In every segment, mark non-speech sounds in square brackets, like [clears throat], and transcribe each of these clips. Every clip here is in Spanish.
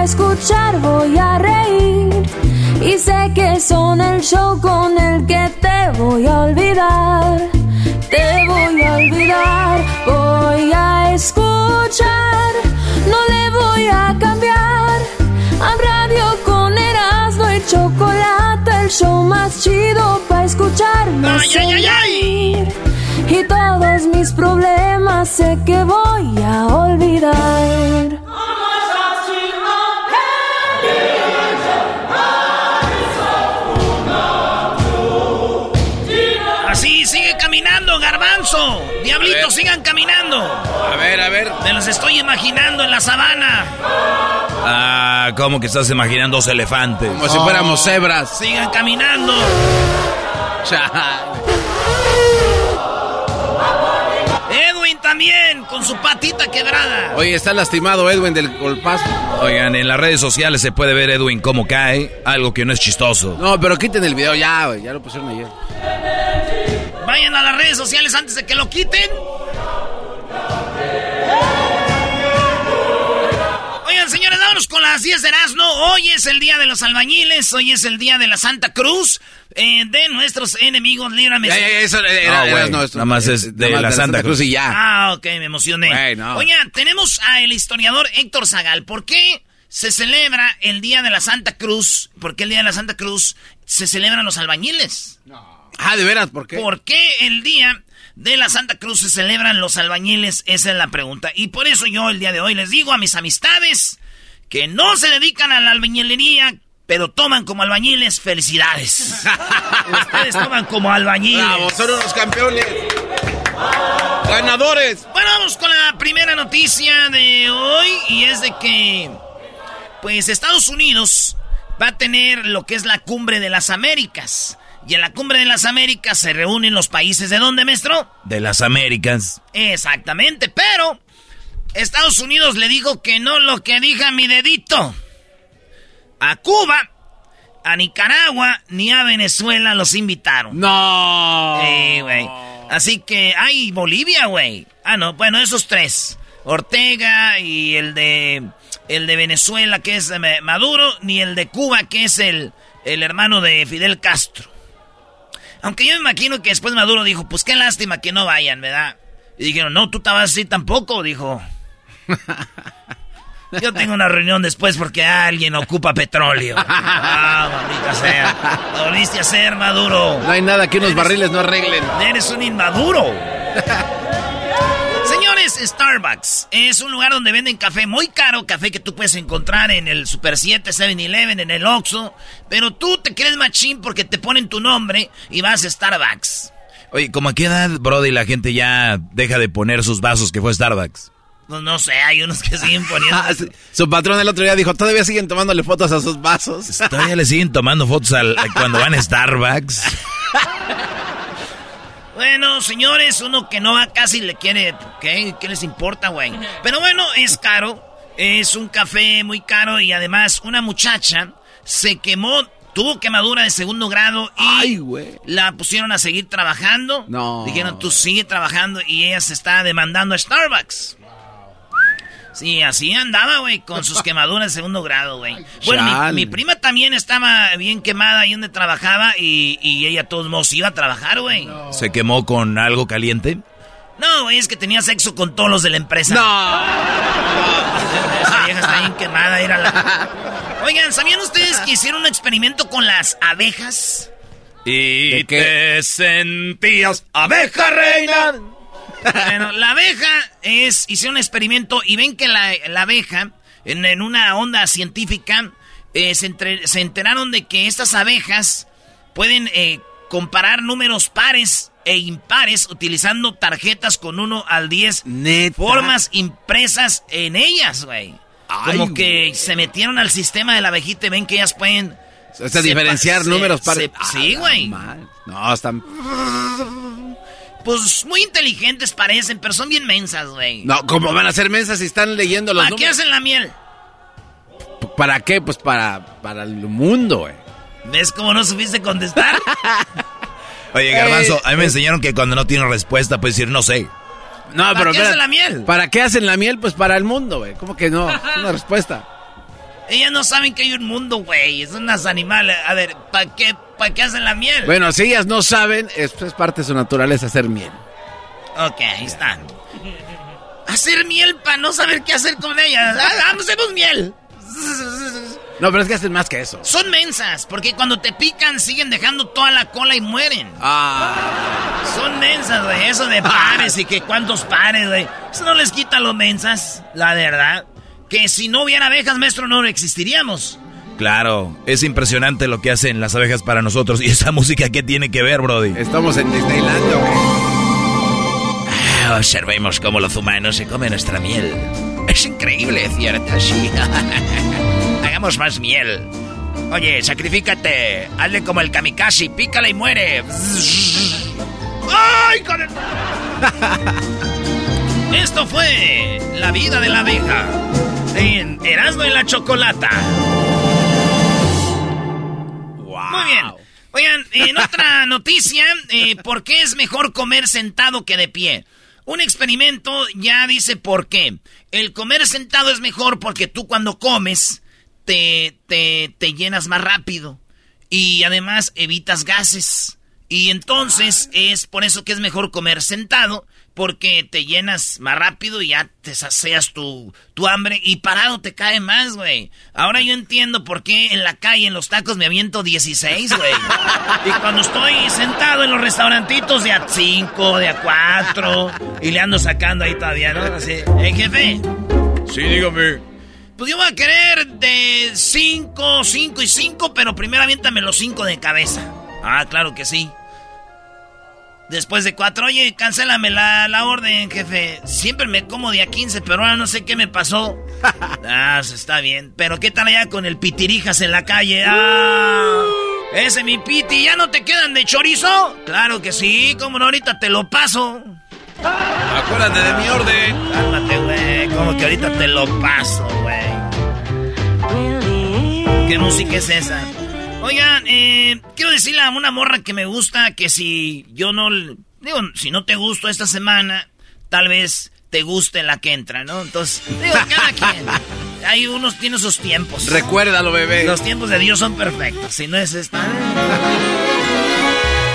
Para escuchar. Voy a reír y sé que son el show con el que te voy a olvidar. Te voy a olvidar, voy a escuchar, no le voy a cambiar. A radio con Erasmo y chocolate, el show más chido para escucharme Ay, ay, ay, ay. Y todos mis problemas sé que voy a olvidar. Garbanzo. Diablitos, sigan caminando. A ver, a ver. Me los estoy imaginando en la sabana. Ah, ¿cómo que estás imaginando dos elefantes? Como si fuéramos cebras. Sigan caminando. Edwin también, con su patita quebrada. Oye, está lastimado Edwin del golpazo. Oigan, en las redes sociales se puede ver Edwin cómo cae, algo que no es chistoso. No, pero quiten el video ya, güey. Ya lo pusieron ayer. Vayan a las redes sociales antes de que lo quiten. Oigan, señores, vámonos con las 10 de Erasmo. Hoy es el día de los albañiles, hoy es el día de la Santa Cruz, eh, de nuestros enemigos, líbrame. Ya, eso era, No, no, esto- nada más es de la Santa Cruz. y ya. Ah, ok, me emocioné. No. Oigan, tenemos a el historiador Héctor Zagal. ¿Por qué se celebra el Día de la Santa Cruz? ¿Por qué el Día de la Santa Cruz se celebran los albañiles? Ah, de veras, ¿por qué? ¿Por qué el Día de la Santa Cruz se celebran los albañiles? Esa es la pregunta. Y por eso yo el día de hoy les digo a mis amistades que no se dedican a la albañilería, pero toman como albañiles felicidades. [laughs] Ustedes toman como albañiles. Bravo, son unos campeones. Ganadores. Bueno, vamos con la primera noticia de hoy y es de que, pues, Estados Unidos va a tener lo que es la cumbre de las Américas. Y en la cumbre de las Américas se reúnen los países de dónde, maestro? De las Américas. Exactamente, pero Estados Unidos le dijo que no lo que diga mi dedito. A Cuba, a Nicaragua ni a Venezuela los invitaron. No. Sí, güey. Así que, ay, Bolivia, güey. Ah, no, bueno, esos tres. Ortega y el de el de Venezuela que es Maduro, ni el de Cuba que es el, el hermano de Fidel Castro. Aunque yo me imagino que después Maduro dijo, pues qué lástima que no vayan, ¿verdad? Y dijeron, no, tú te vas así tampoco, dijo. [laughs] Yo tengo una reunión después porque alguien ocupa petróleo. [laughs] Ah, maldita sea. Lo volviste a hacer, Maduro. No hay nada que unos barriles no arreglen. Eres un inmaduro. [laughs] Señores, Starbucks es un lugar donde venden café muy caro, café que tú puedes encontrar en el Super 7, 7-Eleven, en el Oxxo, pero tú te crees machín porque te ponen tu nombre y vas a Starbucks. Oye, ¿como a qué edad, Brody, la gente ya deja de poner sus vasos que fue Starbucks? No, no sé, hay unos que siguen poniendo. [laughs] Ah. Su patrón el otro día dijo, todavía siguen tomándole fotos a sus vasos. Todavía le siguen tomando fotos al, cuando van a Starbucks. [laughs] Bueno, señores, uno que no va casi le quiere. ¿Qué, ¿Qué les importa, güey? Pero bueno, es caro. Es un café muy caro y además una muchacha se quemó, tuvo quemadura de segundo grado y Ay, la pusieron a seguir trabajando. No. Dijeron, tú sigue trabajando y ella se está demandando a Starbucks. Sí, así andaba, güey, con sus [laughs] quemaduras de segundo grado, güey. Bueno, mi, prima también estaba bien quemada ahí donde trabajaba y, y ella, todos modos, iba a trabajar, güey. ¿Se quemó con algo caliente? No, güey, es que tenía sexo con todos los de la empresa. No. [laughs] Esa vieja está bien quemada, era la... [laughs] Oigan, ¿sabían ustedes que hicieron un experimento con las abejas? Y te sentías abeja reina. Bueno, la abeja es. Hicieron un experimento y ven que la, abeja, en, una onda científica, eh, se, enteraron de que estas abejas pueden eh, comparar números pares e impares utilizando tarjetas con 1 al 10 formas impresas en ellas, güey. Como que se metieron al sistema de la abejita y ven que ellas pueden o sea, diferenciar números para... sí, güey. No, están... Pues muy inteligentes parecen, pero son bien mensas, güey. No, ¿cómo van a ser mensas si están leyendo los ¿Para qué hacen la miel? ¿Para qué? Pues para, para el mundo, güey. ¿Ves cómo no supiste contestar? [laughs] Oye, Garbanzo, a mí me enseñaron que cuando no tiene respuesta puedes decir no sé. No, ¿Para pero qué hacen la miel? ¿Para qué hacen la miel? Pues para el mundo, güey. ¿Cómo que no? Es [laughs] una respuesta. Ellas no saben que hay un mundo, güey. Son unas animales. A ver, ¿para qué, ¿para qué hacen la miel? Bueno, si ellas no saben, es, parte de su naturaleza hacer miel. Ok, ahí están. Hacer miel para no saber qué hacer con ellas. Ah, hacemos miel. No, pero es que hacen más que eso. Son mensas, porque cuando te pican siguen dejando toda la cola y mueren. Ah. Son mensas, güey. Eso de pares y que cuántos pares, güey. Eso no les quita los mensas, la verdad que si no hubiera abejas, maestro, no existiríamos. Claro, es impresionante lo que hacen las abejas para nosotros. ¿Y esa [laughs] música qué tiene que ver, Brody? Estamos en Disneyland, ah, observemos cómo los humanos se comen nuestra miel. Es increíble, ¿cierto? Sí. [laughs] Hagamos más miel. Oye, sacrifícate. Hazle como el kamikaze, pícala y muere. [laughs] ¡Ay, con el... Esto fue La vida de la abeja en Erasmo y la Chocolata. Muy bien. Oigan, en otra [laughs] noticia, eh, ¿por qué es mejor comer sentado que de pie? Un experimento ya dice por qué. El comer sentado es mejor porque tú cuando comes te, te, te llenas más rápido y además evitas gases. Y entonces es por eso que es mejor comer sentado porque te llenas más rápido y ya te sacias tu, tu hambre y parado te cae más, güey. Ahora yo entiendo por qué en la calle, en los tacos, me aviento 16, güey. [laughs] y cuando estoy sentado en los restaurantitos de a 5, de a 4, y le ando sacando ahí todavía, ¿no? Así, ¿eh, jefe? Sí, dígame. Pues yo voy a querer de 5, 5 y 5, pero primero aviéntame los 5 de cabeza. Ah, claro que sí. Después de cuatro, oye, cancélame la, la orden, jefe. Siempre me como día 15, pero ahora no sé qué me pasó. [laughs] ah, está bien. Pero ¿qué tal allá con el pitirijas en la calle? Ah, ese mi piti, ¿ya no te quedan de chorizo? Claro que sí, como no, ahorita te lo paso. Acuérdate de mi orden. Cálmate, güey. Como que ahorita te lo paso, güey. ¿Qué música es esa? Oigan, eh, quiero decirle a una morra que me gusta que si yo no... Digo, si no te gusto esta semana, tal vez te guste la que entra, ¿no? Entonces, digo, [laughs] cada quien. Hay unos, tiene sus tiempos. Recuérdalo, bebé. Los tiempos de Dios son perfectos. Si no es esta...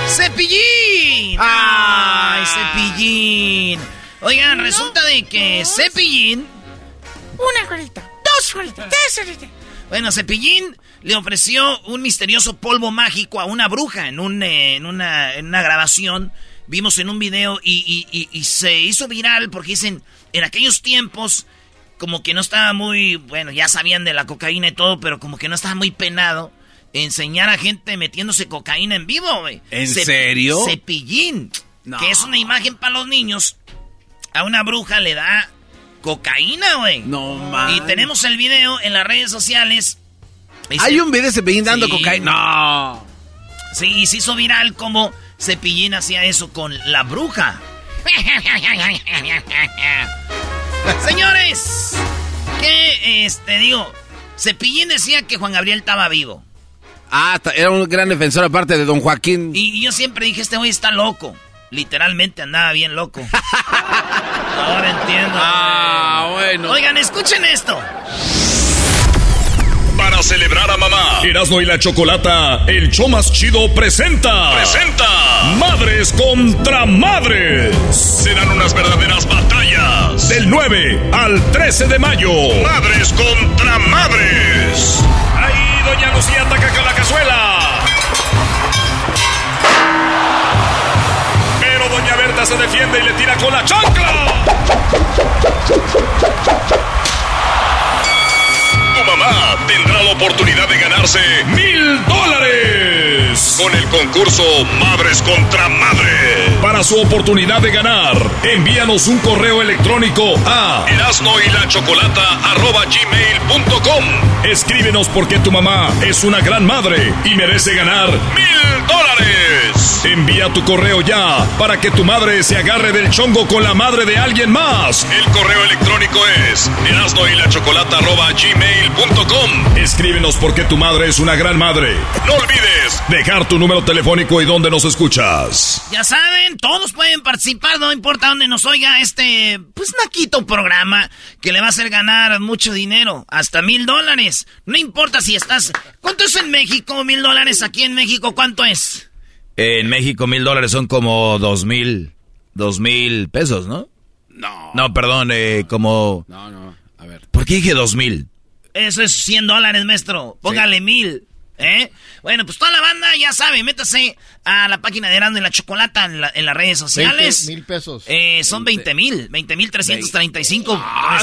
¡Cepillín! ¡Ay, Cepillín! Oigan, resulta de que Cepillín... Una colita, dos colitas, tres colitas. Bueno, Cepillín le ofreció un misterioso polvo mágico a una bruja en, un, eh, en, una, grabación. Vimos en un video y, se hizo viral porque dicen, en aquellos tiempos, como que no estaba muy, bueno, ya sabían de la cocaína y todo, pero como que no estaba muy penado enseñar a gente metiéndose cocaína en vivo, güey. ¿En serio? Cepillín, que es una imagen para los niños. A una bruja le da cocaína, güey. No mames. Y tenemos el video en las redes sociales hay un video de Cepillín dando cocaína. No. Sí, se hizo viral como Cepillín hacía eso con la bruja. [laughs] Señores, que este digo, Cepillín decía que Juan Gabriel estaba vivo. Ah, era un gran defensor aparte de Don Joaquín. Y, yo siempre dije, este güey está loco. literalmente andaba bien loco. [laughs] Ahora entiendo. Ah, bueno. Oigan, escuchen esto. Para celebrar a mamá. Erasmo y la Chocolata, el show más chido presenta. Presenta. Madres contra madres. Serán unas verdaderas batallas. Del 9 al 13 de mayo. Madres contra madres. Ahí Doña Lucía ataca con la cazuela. Pero Doña Berta se defiende y le tira con la chancla. Tendrá la oportunidad de ganarse mil dólares con el concurso Madres contra Madres. Para su oportunidad de ganar, envíanos un correo electrónico a erasno Escríbenos porque tu mamá es una gran madre y merece ganar mil dólares. Envía tu correo ya para que tu madre se agarre del chongo con la madre de alguien más. El correo electrónico es erasno Escríbenos porque tu madre es una gran madre. No olvides dejar tu número telefónico y dónde nos escuchas. Ya saben, todos pueden participar, no importa dónde nos oiga este, pues naquito programa que le va a hacer ganar mucho dinero, hasta mil dólares. No importa si estás... ¿Cuánto es en México? Mil dólares aquí en México, ¿cuánto es? En México mil dólares son como dos mil, dos mil pesos, ¿no? No. No, perdón, eh, como... No, no, a ver. ¿Por qué dije dos mil? Eso es 100 dólares, maestro. Póngale mil. ¿Eh? Bueno, pues toda la banda ya sabe, métase a la página de Erasmo y la Chocolata en, las redes sociales. mil pesos. Eh, son 20 mil, 20 mil 335. Ah,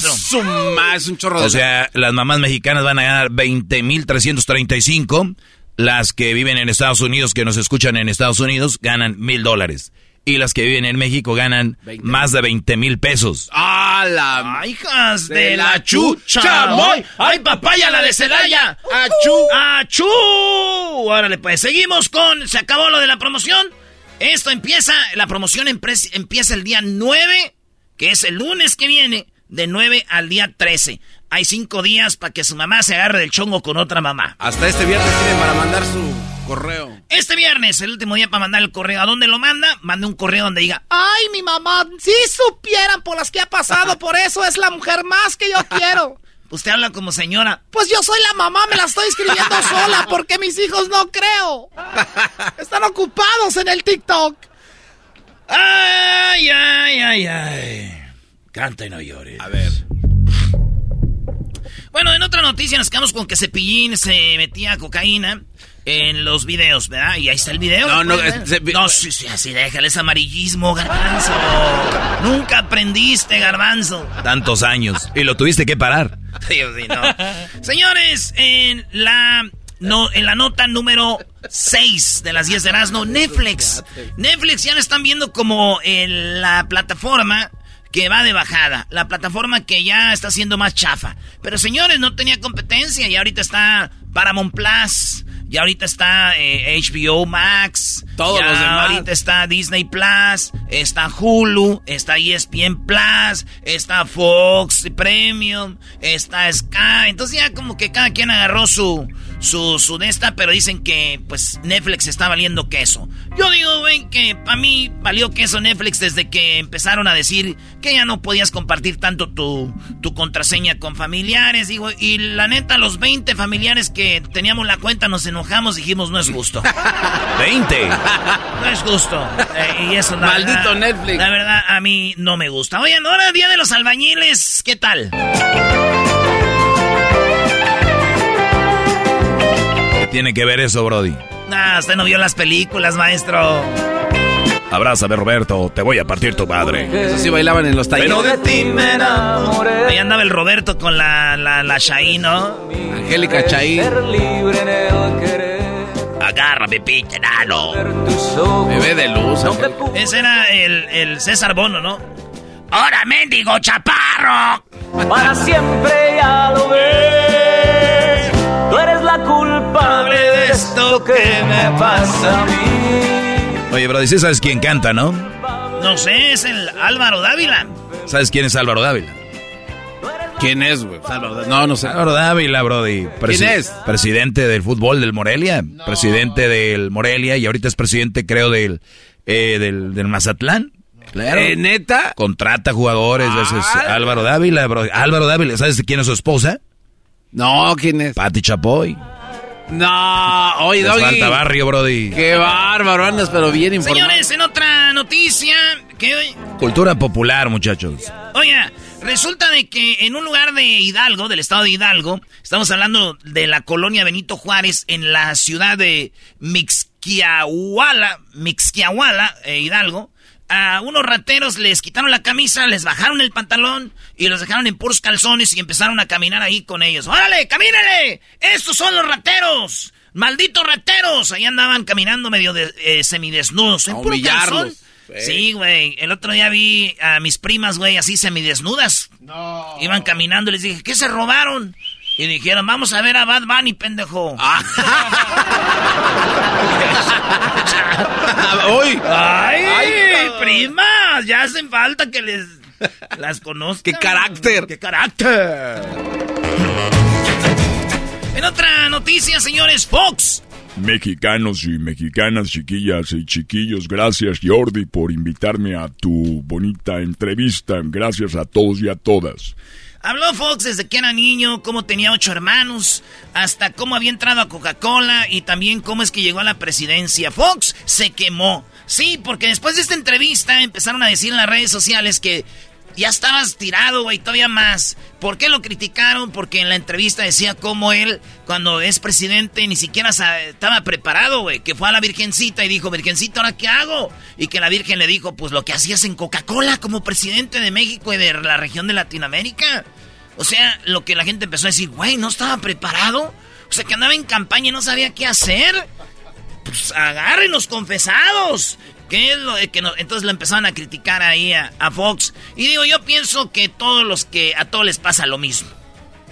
es un chorro de... O sea, las mamás mexicanas van a ganar 20 mil 335. Las que viven en Estados Unidos, que nos escuchan en Estados Unidos, ganan mil dólares y las que viven en México ganan más de 20 mil pesos. ¡Ah, la... Hijas de, la chucha! ¡Ay, ¡Ay, papaya, la de Celaya! ¡Achú! ¡Achú! Órale, pues, seguimos con... ¿Se acabó lo de la promoción? Esto empieza... La promoción empieza el día 9, que es el lunes que viene, de 9 al día 13. Hay cinco días para que su mamá se agarre del chongo con otra mamá. Hasta este viernes tienen para mandar su correo. Este viernes, el último día para mandar el correo. ¿A dónde lo manda? Mande un correo donde diga, ay, mi mamá, si supieran por las que ha pasado, por eso es la mujer más que yo [laughs] quiero. Usted habla como señora. Pues yo soy la mamá, me la estoy escribiendo [laughs] sola porque mis hijos no creo. Están ocupados en el TikTok. Ay, ay, ay, ay. Canta y no llores. A ver. Bueno, en otra noticia nos quedamos con que Cepillín se metía cocaína en los videos, ¿verdad? Y ahí está el video. No, no, no, sí, sí, así déjale ese amarillismo, garbanzo. Nunca aprendiste, garbanzo. Tantos años. Y lo tuviste que parar. Sí, sí, no. Señores, en la, no, en la nota número 6 de las 10 de Erasmo, Netflix. Netflix ya lo están viendo como en la plataforma que va de bajada. La plataforma que ya está siendo más chafa. Pero señores, no tenía competencia y ahorita está Paramount Plus. Y ahorita está HBO eh, Max. Todos los demás. Ahorita está Disney Plus. Está Hulu. Está ESPN Plus. Está Fox Premium. Está Sky. Entonces ya como que cada quien agarró su, su, su de esta, pero dicen que pues Netflix está valiendo queso. Yo digo, güey, que para mí valió queso Netflix desde que empezaron a decir que ya no podías compartir tanto tu, tu contraseña con familiares. Digo, y la neta, los 20 familiares que teníamos la cuenta nos enojamos, dijimos, no es justo. [laughs] 20. [laughs] No es justo. Eh, y eso, Maldito Netflix. La verdad, a mí no me gusta. Oigan, ahora Día de los Albañiles, ¿qué tal? Tiene que ver eso, Brody? Nah, usted no vio las películas, maestro. Abrázame, Roberto, te voy a partir tu madre. Eso sí bailaban en los talleres. Pero de ti me enamoré. Ahí andaba el Roberto con la, la, la Chaí, ¿no? Angélica Chaí. Agárrame, pinche nano. Bebé de luz. Ese era el, el César Bono, ¿no? ¡Ahora, mendigo chaparro! Para siempre ya lo ves. Tú eres la culpable de esto que me pasa a mí. Oye, Brody, ¿sí sabes quién canta, no? No sé, es el Álvaro Dávila. ¿Sabes quién es Álvaro Dávila? ¿Quién es, güey? No, no sé. Álvaro Dávila, Brody. ¿Quién es? Presidente del fútbol del Morelia. Presidente del Morelia y ahorita es presidente, creo, del eh, del, del Mazatlán. Claro. ¿Eh, neta? Contrata jugadores, veces Álvaro Dávila, bro. Álvaro Dávila, ¿sabes quién es su esposa? No, ¿quién es? Pati Chapoy. No, oye, Les Doggy. falta barrio, brody. Qué bárbaro, andas, pero bien informado. Señores, en otra noticia, que Cultura popular, muchachos. Oiga, resulta de que en un lugar de Hidalgo, del estado de Hidalgo, estamos hablando de la colonia Benito Juárez en la ciudad de Mixquiahuala, Mixquiahuala, eh, Hidalgo, a unos rateros les quitaron la camisa, les bajaron el pantalón y los dejaron en puros calzones y empezaron a caminar ahí con ellos. ¡Órale, camínale! ¡Estos son los rateros! ¡Malditos rateros! Ahí andaban caminando medio de, eh, semidesnudos. En A puro. Sí, güey. El otro día vi a mis primas, güey, así semidesnudas. No. Iban caminando y les dije, ¿qué se robaron? Y dijeron, vamos a ver a Bad Bunny, pendejo. ¡Uy! [laughs] [laughs] ¡Ay, Ay, primas! Ya hacen falta que les las conozcan. ¡Qué carácter! ¡Qué carácter! En otra noticia, señores, Fox. Mexicanos y mexicanas, chiquillas y chiquillos, gracias Jordi por invitarme a tu bonita entrevista. Gracias a todos y a todas. Habló Fox desde que era niño, cómo tenía ocho hermanos, hasta cómo había entrado a Coca-Cola y también cómo es que llegó a la presidencia. Fox se quemó. Sí, porque después de esta entrevista empezaron a decir en las redes sociales que ya estabas tirado, güey, todavía más. ¿Por qué lo criticaron? Porque en la entrevista decía cómo él, cuando es presidente, ni siquiera estaba preparado, güey. Que fue a la Virgencita y dijo, Virgencita, ¿ahora qué hago? Y que la Virgen le dijo, pues lo que hacías en Coca-Cola como presidente de México y de la región de Latinoamérica. O sea, lo que la gente empezó a decir, güey, ¿no estaba preparado? O sea, que andaba en campaña y no sabía qué hacer. Pues agarren los confesados. ¿Qué es lo de que no? Entonces lo empezaron a criticar ahí a, a Fox. Y digo, yo pienso que todos los que a todos les pasa lo mismo.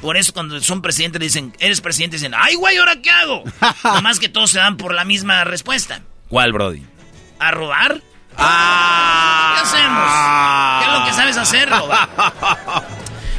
Por eso cuando son presidentes dicen, eres presidente, dicen, ay, güey, ¿ahora qué hago? [laughs] Nomás que todos se dan por la misma respuesta. ¿Cuál, brody? ¿A robar? Ah. ¿Qué hacemos? ¿Qué es lo que sabes hacer, robar?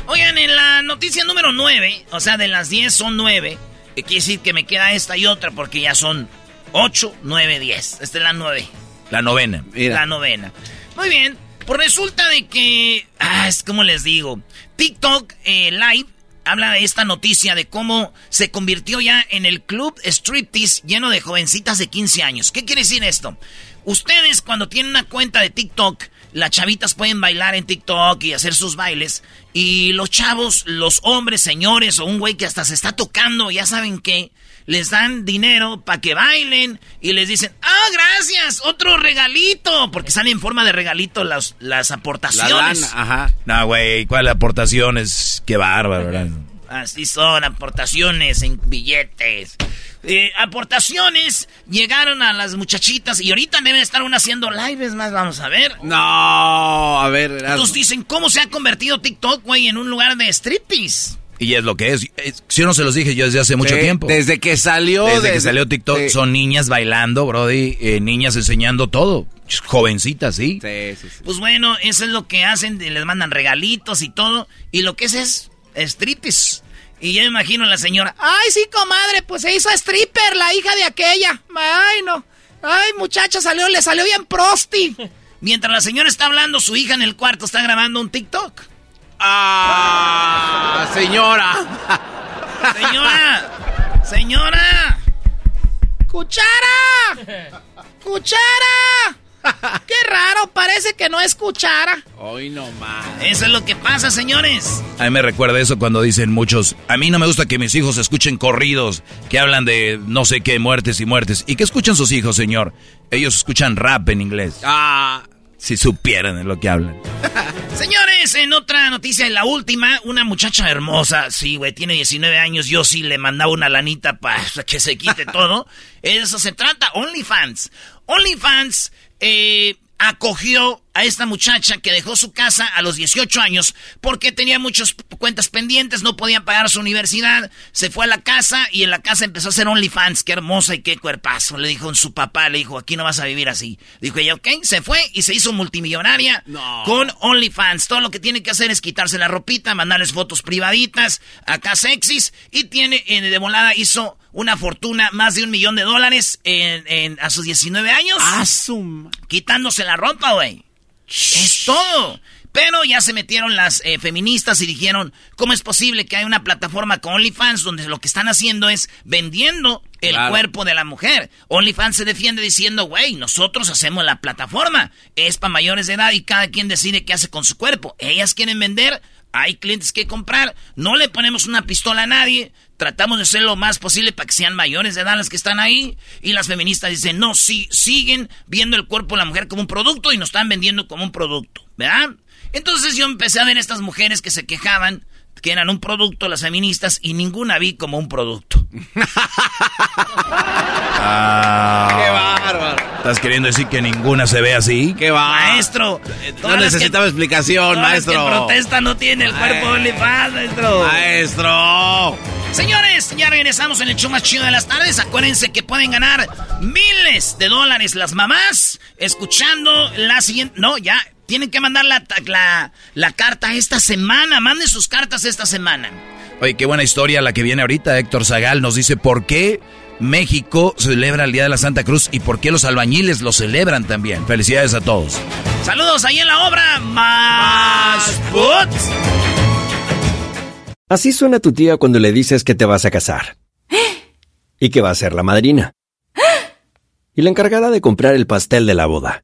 Oigan, en la noticia número 9, o sea, de las 10 son 9. eh, Quiere decir que me queda esta y otra porque ya son 8, 9, 10. Esta es la 9. La novena. Mira. La novena. Muy bien. Pues resulta de que. Ah, es como les digo. TikTok eh, Live habla de esta noticia de cómo se convirtió ya en el club striptease lleno de jovencitas de 15 años. ¿Qué quiere decir esto? Ustedes cuando tienen una cuenta de TikTok, las chavitas pueden bailar en TikTok y hacer sus bailes. Y los chavos, los hombres, señores o un güey que hasta se está tocando, ya saben qué, les dan dinero para que bailen y les dicen, ah, gracias, otro regalito, porque salen en forma de regalito las, las La aportaciones. lana, ajá. No, güey, ¿cuál aportaciones? Qué bárbaro, ¿verdad? Así son, aportaciones en billetes. Eh, aportaciones llegaron a las muchachitas y ahorita deben estar una haciendo lives más, vamos a ver. No, a ver. Entonces dicen, ¿cómo se ha convertido TikTok, güey, en un lugar de striptease? Y es lo que es. Si no se los dije yo desde hace mucho Sí, tiempo. Desde que salió. Desde que salió TikTok Sí. son niñas bailando, brody, eh, niñas enseñando todo. Jovencitas, ¿sí? Sí, sí, sí. Pues bueno, eso es lo que hacen, les mandan regalitos y todo. Y lo que es es striptease. Y yo me imagino a la señora, ay sí, comadre, pues se hizo stripper, la hija de aquella. Ay, no. Ay, muchacha, salió, le salió bien prosti. [laughs] Mientras la señora está hablando, su hija en el cuarto está grabando un TikTok. Ah, señora. Señora, señora. ¡Cuchara! ¡Cuchara! ¡Qué raro! Parece que no es cuchara. Hoy no más. Eso es lo que pasa, señores. A mí me recuerda eso cuando dicen muchos, a mí no me gusta que mis hijos escuchen corridos que hablan de no sé qué, muertes y muertes. ¿Y qué escuchan sus hijos, señor? Ellos escuchan rap en inglés. Ah, Si supieran de lo que hablan. [laughs] Señores, en otra noticia, en la última, una muchacha hermosa, sí, güey, tiene 19 años, yo sí le mandaba una lanita para que se quite [laughs] todo. Eso se trata, OnlyFans. OnlyFans eh, acogió a esta muchacha que dejó su casa a los 18 años porque tenía muchas cuentas pendientes, no podía pagar su universidad, se fue a la casa y en la casa empezó a hacer OnlyFans, qué hermosa y qué cuerpazo, le dijo su papá, le dijo, aquí no vas a vivir así. Dijo ella, ok, se fue y se hizo multimillonaria con OnlyFans. Todo lo que tiene que hacer es quitarse la ropita, mandarles fotos privaditas, acá sexys, y tiene, de volada hizo una fortuna, más de un millón de dólares en, a sus 19 años. Asum. Quitándose la ropa, güey. Es todo. Pero ya se metieron las eh, feministas y dijeron, ¿cómo es posible que hay una plataforma con OnlyFans donde lo que están haciendo es vendiendo el cuerpo de la mujer? OnlyFans se defiende diciendo, güey, nosotros hacemos la plataforma. Es para mayores de edad y cada quien decide qué hace con su cuerpo. Ellas quieren vender, hay clientes que comprar, no le ponemos una pistola a nadie, tratamos de hacer lo más posible para que sean mayores de edad las que están ahí. Y las feministas dicen, no, sí, siguen viendo el cuerpo de la mujer como un producto y nos están vendiendo como un producto, ¿verdad? Entonces yo empecé a ver estas mujeres que se quejaban que eran un producto las feministas y ninguna vi como un producto. [laughs] ah, ¡Qué bárbaro! ¿Estás queriendo decir que ninguna se ve así? ¡Qué va! Maestro. No necesitaba explicación, maestro. Las que protesta no tiene el cuerpo de OnlyFans, maestro. Maestro. Señores, ya regresamos en el show más chido de las tardes. Acuérdense que pueden ganar miles de dólares las mamás escuchando la siguiente... No, ya, tienen que mandar la, la, carta esta semana. Manden sus cartas esta semana. Oye, qué buena historia la que viene ahorita. Héctor Zagal nos dice por qué México celebra el Día de la Santa Cruz y por qué los albañiles lo celebran también. Felicidades a todos. Saludos ahí en la obra. Más Así suena tu tía cuando le dices que te vas a casar. [gasps] Y que va a ser la madrina. [gasps] Y la encargada de comprar el pastel de la boda.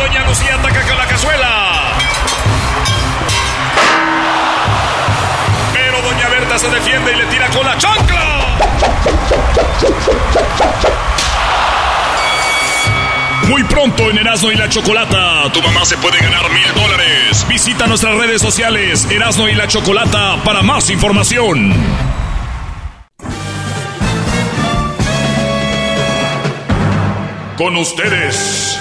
Doña Lucía ataca con la cazuela. Pero Doña Berta se defiende y le tira con la chancla. Muy pronto en Erasmo y la Chocolata, tu mamá se puede ganar mil dólares. Visita nuestras redes sociales, Erasmo y la Chocolata, para más información. Con ustedes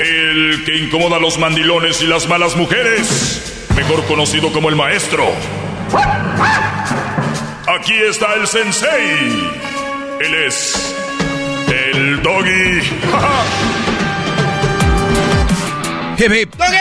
el que incomoda a los mandilones y las malas mujeres, mejor conocido como el maestro. Aquí está el sensei. Él es el doggy. [laughs] hip hip. Doggy.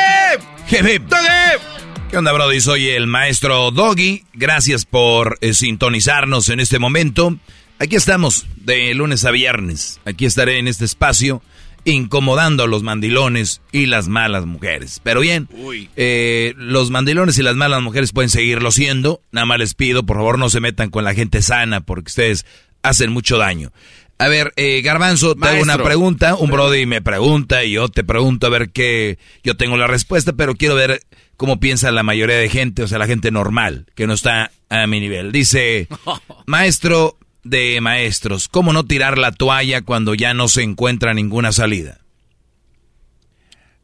Hip Doggy. ¿Qué onda, Brody? Soy el maestro Doggy. Gracias por eh, sintonizarnos en este momento. Aquí estamos, de lunes a viernes. Aquí estaré en este espacio incomodando a los mandilones y las malas mujeres. Pero bien, eh, los mandilones y las malas mujeres pueden seguirlo siendo. Nada más les pido, por favor, no se metan con la gente sana porque ustedes hacen mucho daño. A ver, eh, Garbanzo, te hago una pregunta. Un Brody me pregunta y yo te pregunto a ver qué. Yo tengo la respuesta, pero quiero ver cómo piensa la mayoría de gente, o sea, la gente normal, que no está a mi nivel. Dice, [laughs] maestro, de maestros. ¿Cómo no tirar la toalla cuando ya no se encuentra ninguna salida?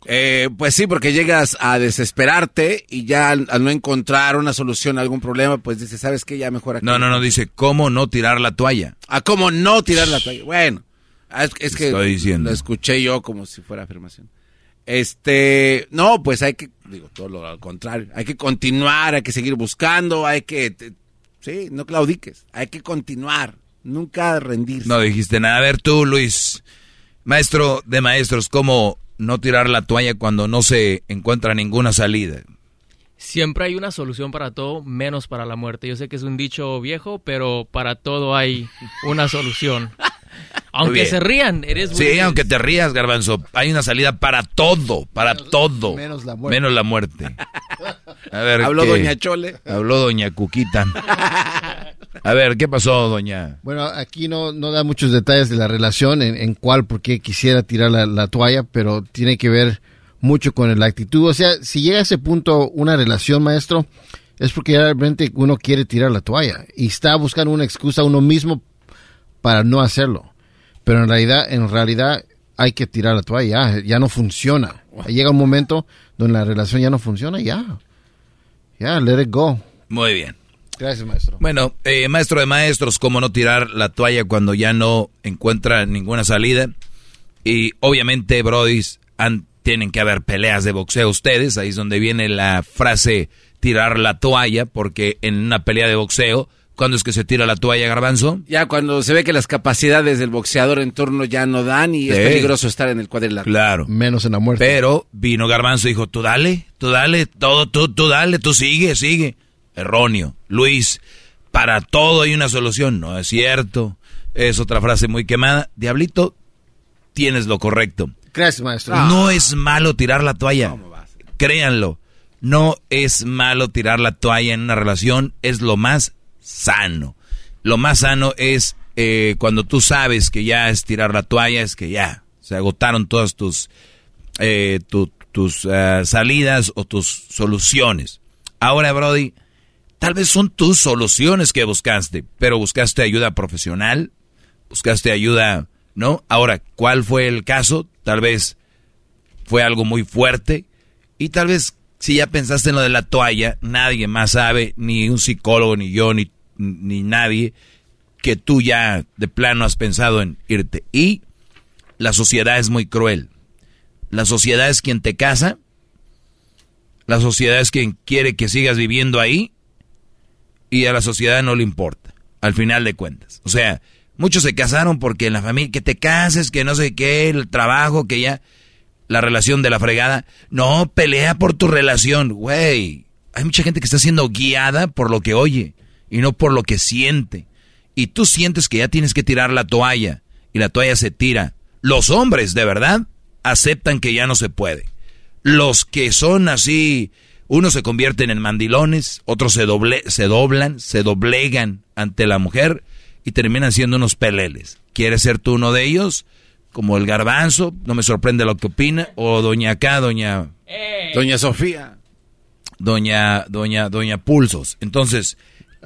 Eh, pues sí, porque llegas a desesperarte y ya al, no encontrar una solución a algún problema, pues dices, ¿sabes qué? Ya mejor aquí. No, no, no, dice, ¿cómo no tirar la toalla? Ah, ¿cómo no tirar la toalla? Bueno, ah, es, que lo escuché yo como si fuera afirmación. Este, no, pues hay que, digo, todo lo contrario, hay que continuar, hay que seguir buscando, hay que Sí, no claudiques. Hay que continuar. Nunca rendirse. No dijiste nada. A ver tú, Luis, maestro de maestros, ¿cómo no tirar la toalla cuando no se encuentra ninguna salida? Siempre hay una solución para todo, menos para la muerte. Yo sé que es un dicho viejo, pero para todo hay una solución. Aunque se rían, eres Sí, aunque te rías, Garbanzo, hay una salida para todo, para todo. Menos la muerte. Menos la muerte. A ver, Habló Doña Chole. Habló Doña Cuquita. A ver, ¿qué pasó, Doña? Bueno, aquí no, no da muchos detalles de la relación, en, cuál, por qué quisiera tirar la, toalla, pero tiene que ver mucho con la actitud. O sea, si llega a ese punto una relación, maestro, es porque realmente uno quiere tirar la toalla y está buscando una excusa a uno mismo para no hacerlo pero en realidad, en realidad hay que tirar la toalla, ya, no funciona. Llega un momento donde la relación ya no funciona, ya. Ya, let it go. Muy bien. Gracias, maestro. Bueno, eh, maestro de maestros, ¿cómo no tirar la toalla cuando ya no encuentra ninguna salida? Y obviamente, brodis, tienen que haber peleas de boxeo ustedes, ahí es donde viene la frase tirar la toalla, porque en una pelea de boxeo ¿Cuándo es que se tira la toalla, Garbanzo? Ya cuando se ve que las capacidades del boxeador en torno ya no dan y es peligroso estar en el cuadrilátero. Claro. Menos en la muerte. Pero vino Garbanzo y dijo, tú dale, tú dale, todo, tú, tú dale, tú sigue, sigue. Erróneo. Luis, para todo hay una solución. No es cierto. Es otra frase muy quemada. Diablito, tienes lo correcto. Gracias, maestro. No es malo tirar la toalla. Créanlo. No es malo tirar la toalla en una relación. Es lo más sano. Lo más sano es eh, cuando tú sabes que ya es tirar la toalla, es que ya se agotaron todas tus, eh, tus eh, salidas o tus soluciones. Ahora, Brody, tal vez son tus soluciones que buscaste, pero buscaste ayuda profesional, buscaste ayuda, ¿no? Ahora, ¿cuál fue el caso? Tal vez fue algo muy fuerte y tal vez si ya pensaste en lo de la toalla, nadie más sabe, ni un psicólogo, ni yo, ni, ni nadie, que tú ya de plano has pensado en irte. Y la sociedad es muy cruel. La sociedad es quien te casa, la sociedad es quien quiere que sigas viviendo ahí, y a la sociedad no le importa, al final de cuentas. O sea, muchos se casaron porque en la familia, que te cases, que no sé qué, el trabajo, que ya la relación de la fregada. No, pelea por tu relación, güey. Hay mucha gente que está siendo guiada por lo que oye y no por lo que siente. Y tú sientes que ya tienes que tirar la toalla y la toalla se tira. Los hombres, de verdad, aceptan que ya no se puede. Los que son así, unos se convierten en mandilones, otros se, doble, se doblan, se doblegan ante la mujer y terminan siendo unos peleles. ¿Quieres ser tú uno de ellos? Como el garbanzo, no me sorprende lo que opina, o doña acá, doña... Doña Sofía. Doña, doña, doña Pulsos. Entonces,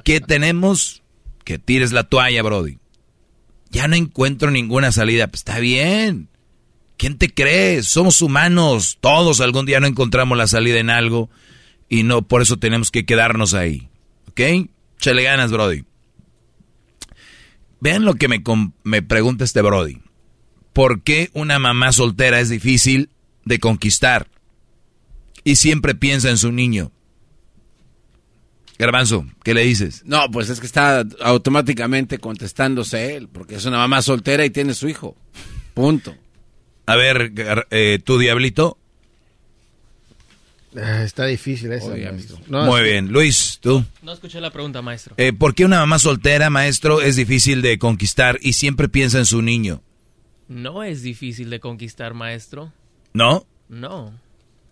¿qué tenemos? Que tires la toalla, Brody. Ya no encuentro ninguna salida. Pues está bien. ¿Quién te cree? Somos humanos. Todos algún día no encontramos la salida en algo. Y no, por eso tenemos que quedarnos ahí. ¿Ok? Chale ganas, Brody. Vean lo que me, me pregunta este Brody. ¿Por qué una mamá soltera es difícil de conquistar? Y siempre piensa en su niño. Garbanzo, ¿qué le dices? No, pues es que está automáticamente contestándose él, porque es una mamá soltera y tiene su hijo. Punto. A ver, eh, tu diablito. Ah, está difícil eso, Muy bien. Luis, tú. No escuché la pregunta, maestro. Eh, ¿Por qué una mamá soltera, maestro, es difícil de conquistar y siempre piensa en su niño? No es difícil de conquistar, maestro. ¿No? No.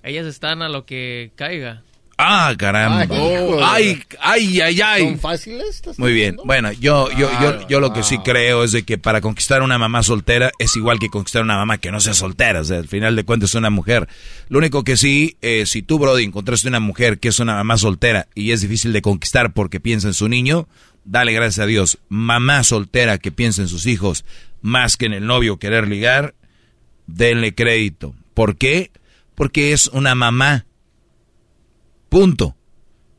Ellas están a lo que caiga. Ah, caramba. Ay, ay, ay, ay. ¿Son fáciles? Muy bien. Bueno, yo, yo, yo, yo lo que sí creo es de que para conquistar una mamá soltera es igual que conquistar una mamá que no sea soltera. O sea, al final de cuentas es una mujer. Lo único que sí, eh, si tú, Brody, encontraste una mujer que es una mamá soltera y es difícil de conquistar porque piensa en su niño, dale gracias a Dios. Mamá soltera que piensa en sus hijos más que en el novio querer ligar, denle crédito. ¿Por qué? Porque es una mamá Punto.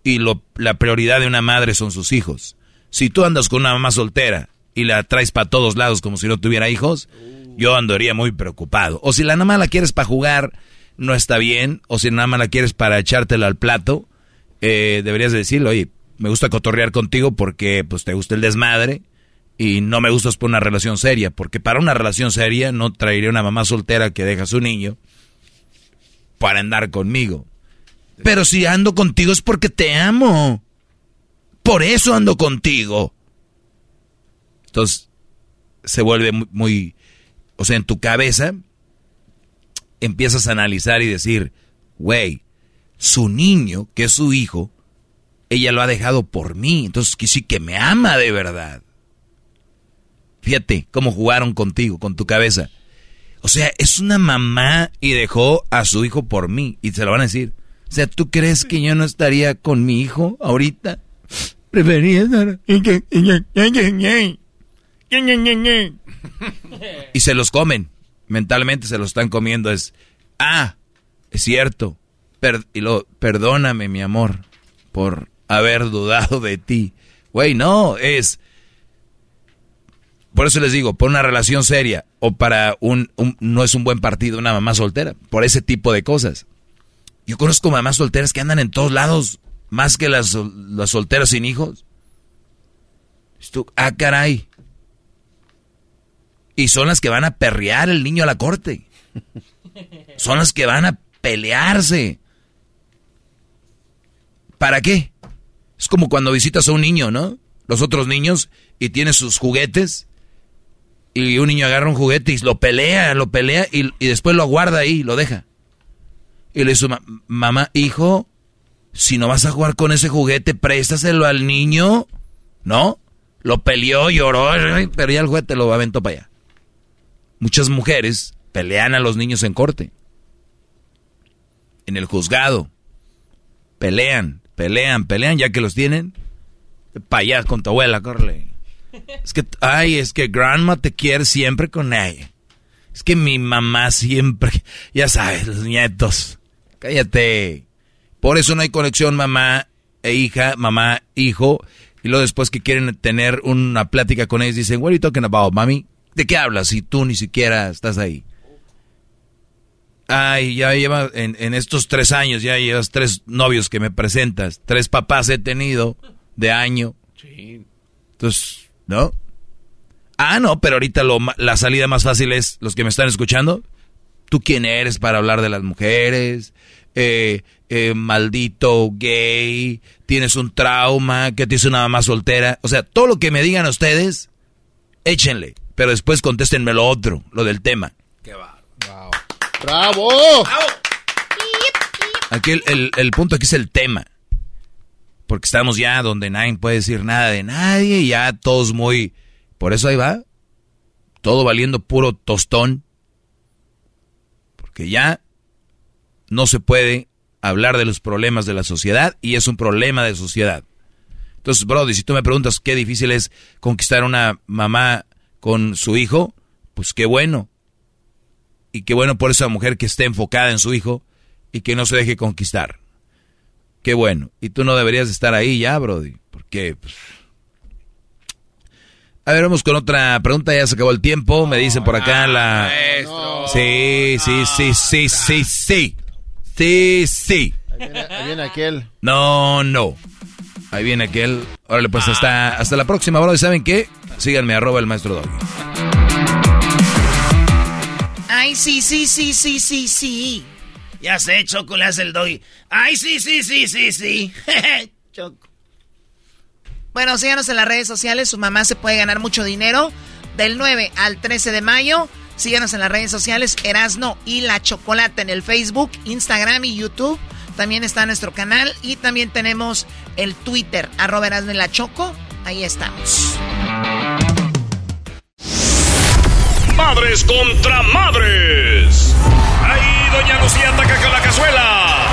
Y lo, la prioridad de una madre son sus hijos. Si tú andas con una mamá soltera y la traes para todos lados como si no tuviera hijos, yo andaría muy preocupado. O si la nada la quieres para jugar, no está bien. O si nada más la quieres para echártela al plato, eh, deberías decirle, oye, me gusta cotorrear contigo porque pues te gusta el desmadre y no me gustas por una relación seria. Porque para una relación seria no traería una mamá soltera que deja a su niño para andar conmigo. Pero si ando contigo es porque te amo. Por eso ando contigo. Entonces, se vuelve muy, o sea, en tu cabeza empiezas a analizar y decir, güey, su niño, que es su hijo, ella lo ha dejado por mí, entonces que sí que me ama de verdad. Fíjate cómo jugaron contigo, con tu cabeza. O sea, es una mamá y dejó a su hijo por mí. Y se lo van a decir. O sea, ¿tú crees que yo no estaría con mi hijo ahorita? Prefería estar... Y se los comen. Mentalmente se los están comiendo. Es, ah, es cierto. y lo, perdóname, mi amor, por haber dudado de ti. Güey, no, es... Por eso les digo, por una relación seria o para un, no es un buen partido una mamá soltera, por ese tipo de cosas. Yo conozco mamás solteras que andan en todos lados, más que las, las solteras sin hijos. Esto, ah, caray. Y son las que van a perrear el niño a la corte. Son las que van a pelearse. ¿Para qué? Es como cuando visitas a un niño, ¿no? Los otros niños y tiene sus juguetes y un niño agarra un juguete y lo pelea, lo pelea y, y después lo guarda ahí, lo deja. Y le dice, mamá, hijo, si no vas a jugar con ese juguete, préstaselo al niño. ¿No? Lo peleó, lloró, pero ya el juguete lo aventó para allá. Muchas mujeres pelean a los niños en corte. En el juzgado. Pelean, pelean, pelean, ya que los tienen. Para allá con tu abuela, corre. Es que, ay, es que grandma te quiere siempre con ella. Es que mi mamá siempre, ya sabes, los nietos. Cállate. Por eso no hay conexión mamá e hija, mamá, hijo. Y luego después que quieren tener una plática con ellos dicen, what are you talking about, mami? ¿De qué hablas si tú ni siquiera estás ahí? Ay, ya lleva en, en estos tres años, ya llevas tres novios que me presentas. Tres papás he tenido de año. Sí. Entonces, ¿no? Ah, no, pero ahorita lo, la salida más fácil es los que me están escuchando. ¿Tú quién eres para hablar de las mujeres? Eh, eh, maldito gay, tienes un trauma, que tienes una mamá soltera. O sea, todo lo que me digan ustedes, échenle. Pero después contéstenme lo otro, lo del tema. ¡Qué va! ¡Bravo! Aquí el, el, punto aquí es el tema. Porque estamos ya donde nadie puede decir nada de nadie y ya todos muy... Por eso ahí va. Todo valiendo puro tostón. Porque ya no se puede hablar de los problemas de la sociedad y es un problema de sociedad. Entonces, Brody, si tú me preguntas qué difícil es conquistar una mamá con su hijo, pues qué bueno. Y qué bueno por esa mujer que esté enfocada en su hijo y que no se deje conquistar. Qué bueno. Y tú no deberías estar ahí ya, Brody. Porque... Pues... A ver, vamos con otra pregunta. Ya se acabó el tiempo. Me dicen por acá la... Sí, sí, sí, sí, sí, sí. Sí, sí. Ahí viene, aquel. No, no. Ahí viene aquel. Órale, pues hasta, hasta la próxima, bro. ¿Y saben qué? Síganme, arroba el maestro Doggy. Ay, sí, sí, sí, sí, sí, sí. Ya sé, Choco le hace el Doggy. Ay, sí, sí, sí, sí, sí. [laughs] Choco. Bueno, síganos en las redes sociales. Su mamá se puede ganar mucho dinero. Del 9 al 13 de mayo Síguenos en las redes sociales, Erasno y la Chocolata en el Facebook, Instagram y YouTube. También está nuestro canal y también tenemos el Twitter, arroba Erasno y la Choco. Ahí estamos. Madres contra madres. Doña Lucía ataca con la cazuela.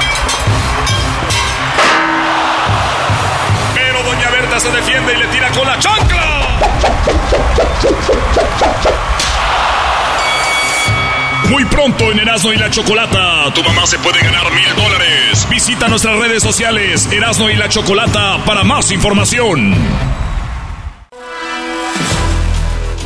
Pero doña Berta se defiende y le tira con la chancla. Muy pronto en Erasmo y la Chocolata, tu mamá se puede ganar mil dólares. Visita nuestras redes sociales Erasmo y la Chocolata para más información.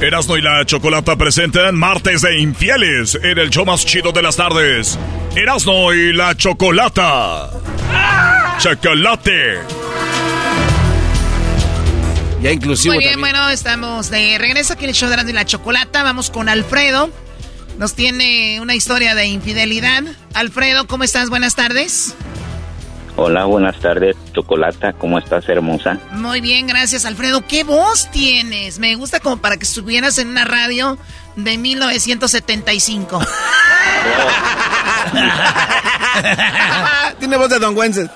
Erasmo y la Chocolata presentan Martes de Infieles en el show más chido de las tardes. Erasmo y la Chocolata. Chocolate. Ya inclusivo Muy bien, bueno, estamos de regreso aquí en el show de Erasmo y la Chocolata. Vamos con Alfredo. Nos tiene una historia de infidelidad. Alfredo, ¿cómo estás? Buenas tardes. Hola, buenas tardes, Chocolata. ¿Cómo estás, hermosa? Muy bien, gracias, Alfredo. ¿Qué voz tienes? Me gusta como para que estuvieras en una radio de 1975. [laughs] [laughs] Tiene voz de Don Wences.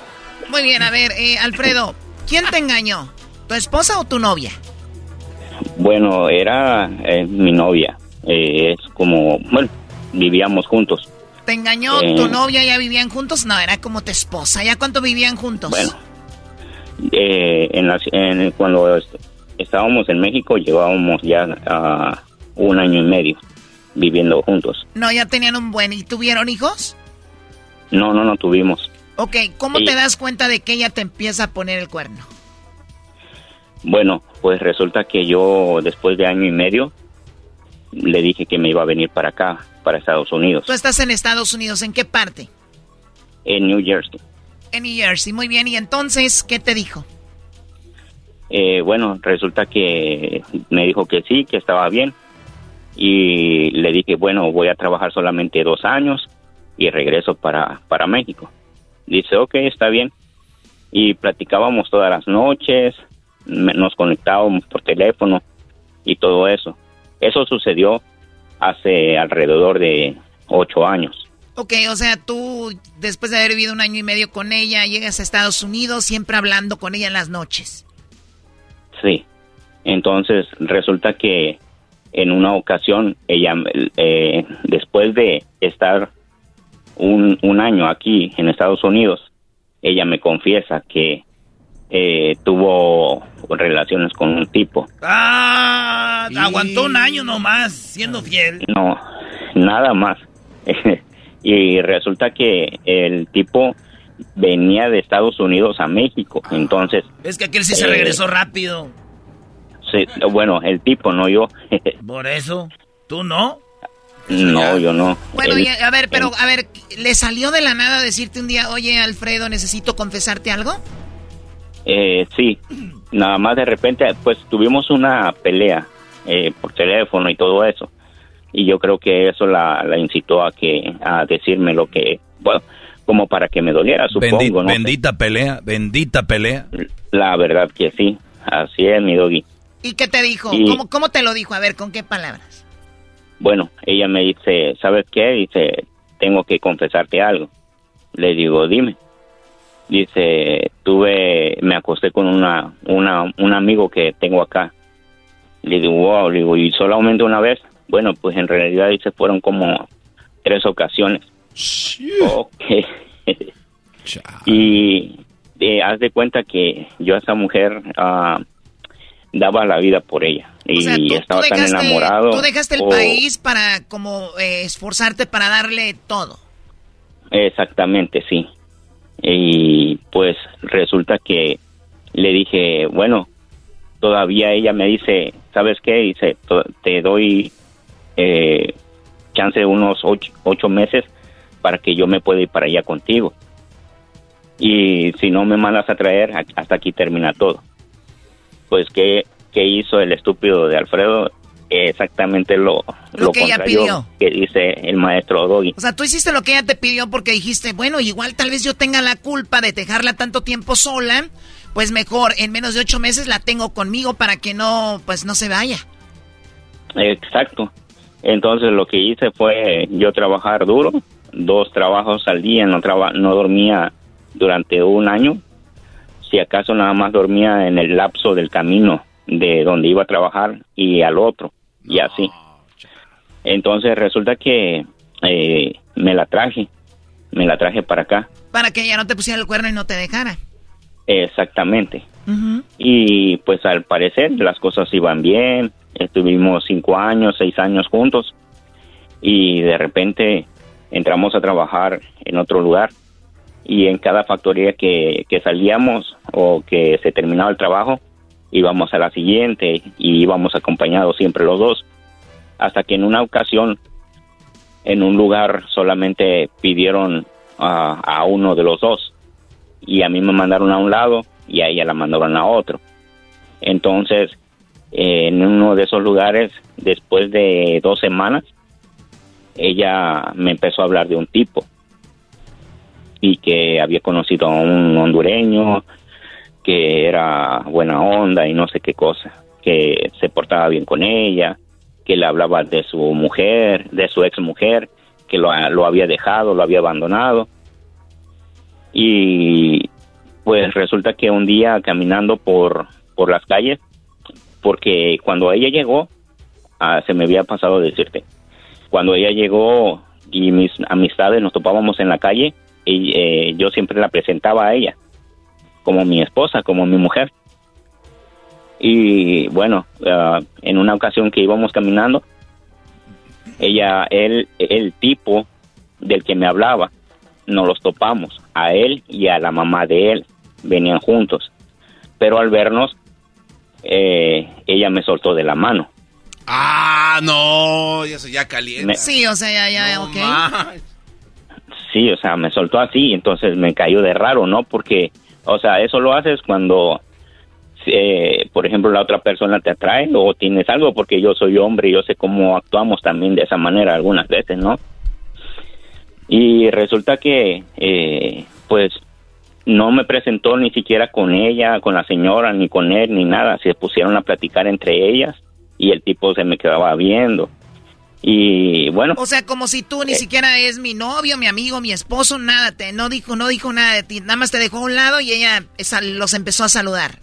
Muy bien, a ver, eh, Alfredo, ¿quién te engañó? ¿Tu esposa o tu novia? Bueno, era eh, mi novia. Eh, es como, bueno, vivíamos juntos. ¿Te engañó tu novia? ¿Ya vivían juntos? No, era como tu esposa. ¿Ya cuánto vivían juntos? Bueno, en, cuando estábamos en México llevábamos ya un año y medio viviendo juntos. No, ya tenían un buen. ¿Y tuvieron hijos? No, no, no tuvimos. Ok, ¿cómo te das cuenta de que ella te empieza a poner el cuerno? Bueno, pues resulta que yo después de año y medio le dije que me iba a venir para acá, para Estados Unidos. ¿Tú estás en Estados Unidos? ¿En qué parte? En New Jersey. En New Jersey, muy bien. ¿Y entonces qué te dijo? Eh, bueno, resulta que me dijo que sí, que estaba bien. Y le dije, bueno, voy a trabajar solamente dos años y regreso para, para México. Dice, ok, está bien. Y platicábamos todas las noches, nos conectábamos por teléfono y todo eso. Eso sucedió hace alrededor de ocho años. Ok, o sea, tú después de haber vivido un año y medio con ella, llegas a Estados Unidos siempre hablando con ella en las noches. Sí, entonces resulta que en una ocasión ella, eh, después de estar un, un año aquí en Estados Unidos, ella me confiesa que eh, tuvo relaciones con un tipo. Ah, aguantó un año nomás siendo fiel. No, nada más. [laughs] y resulta que el tipo venía de Estados Unidos a México, ah. entonces... Es que aquel sí se regresó eh, rápido. Sí, bueno, el tipo, no yo. [laughs] Por eso, ¿tú no? no, yo no. Bueno, a ver, pero a ver, ¿le salió de la nada decirte un día, oye, Alfredo, necesito confesarte algo? Eh, sí, nada más de repente, pues tuvimos una pelea eh, por teléfono y todo eso. Y yo creo que eso la, incitó a que a decirme lo que, bueno, como para que me doliera, supongo. Bendita, pelea, bendita pelea. La verdad que sí, así es mi doggy. ¿Y qué te dijo? ¿Cómo, ¿Cómo te lo dijo? A ver, ¿con qué palabras? Bueno, ella me dice, ¿sabes qué? Dice, tengo que confesarte algo. Le digo, dime. Dice, tuve, me acosté con una, una, un amigo que tengo acá. Le digo, wow, le digo, ¿y solamente una vez? Bueno, pues en realidad dice, fueron como tres ocasiones. Ok. y eh, haz de cuenta que yo a esa mujer ah, daba la vida por ella. y estaba tan enamorado. Tú dejaste el país para como eh, esforzarte para darle todo. Exactamente, sí. Y pues resulta que le dije, bueno, todavía ella me dice, ¿sabes qué? Dice, te doy eh, chance de unos ocho, meses para que yo me pueda ir para allá contigo. Y si no me mandas a traer, hasta aquí termina todo. Pues, ¿qué, qué hizo el estúpido de Alfredo? Exactamente lo, lo, que ella pidió. que dice el maestro Doggy. O sea, tú hiciste lo que ella te pidió porque dijiste, bueno, igual tal vez yo tenga la culpa de dejarla tanto tiempo sola, pues mejor en menos de ocho meses la tengo conmigo para que no, pues no se vaya. Exacto. Entonces lo que hice fue yo trabajar duro, dos trabajos al día, no, no dormía durante un año, si acaso nada más dormía en el lapso del camino de donde iba a trabajar y al otro, y así. Entonces resulta que eh, me la traje, me la traje para acá. Para que ella no te pusiera el cuerno y no te dejara. Exactamente. Y pues al parecer las cosas iban bien, estuvimos cinco años, seis años juntos y de repente entramos a trabajar en otro lugar y en cada factoría que, que salíamos o que se terminaba el trabajo íbamos a la siguiente y íbamos acompañados siempre los dos hasta que en una ocasión en un lugar solamente pidieron a uno de los dos y a mí me mandaron a un lado y a ella la mandaron a otro. Entonces, en uno de esos lugares, después de dos semanas, ella me empezó a hablar de un tipo y que había conocido a un hondureño que era buena onda y no sé qué cosa, que se portaba bien con ella, que le hablaba de su mujer, de su ex mujer, que lo, lo había dejado, lo había abandonado. Y pues resulta que un día caminando por, por las calles, porque cuando ella llegó, ah, se me había pasado decirte, cuando ella llegó y mis amistades nos topábamos en la calle, y, eh, yo siempre la presentaba a ella como mi esposa, como mi mujer. Y bueno, ah, en una ocasión que íbamos caminando, ella, él, el tipo del que me hablaba, nos los topamos, a él y a la mamá de él venían juntos. Pero al vernos, eh, ella me soltó de la mano. Ah, no, ya se ya caliente. sí, o sea, ya, ya, ok. Sí, o sea, me soltó así, entonces me cayó de raro, ¿no? Porque, o sea, eso lo haces cuando, eh, por ejemplo, la otra persona te atrae o tienes algo, porque yo soy hombre y yo sé cómo actuamos también de esa manera algunas veces, ¿no? Y resulta que, eh, pues, no me presentó ni siquiera con ella, con la señora, ni con él, ni nada. Se pusieron a platicar entre ellas y el tipo se me quedaba viendo. Y bueno. O sea, como si tú ni eh, siquiera es mi novio, mi amigo, mi esposo, nada, te, no dijo, no dijo nada de ti, nada más te dejó a un lado y ella los empezó a saludar.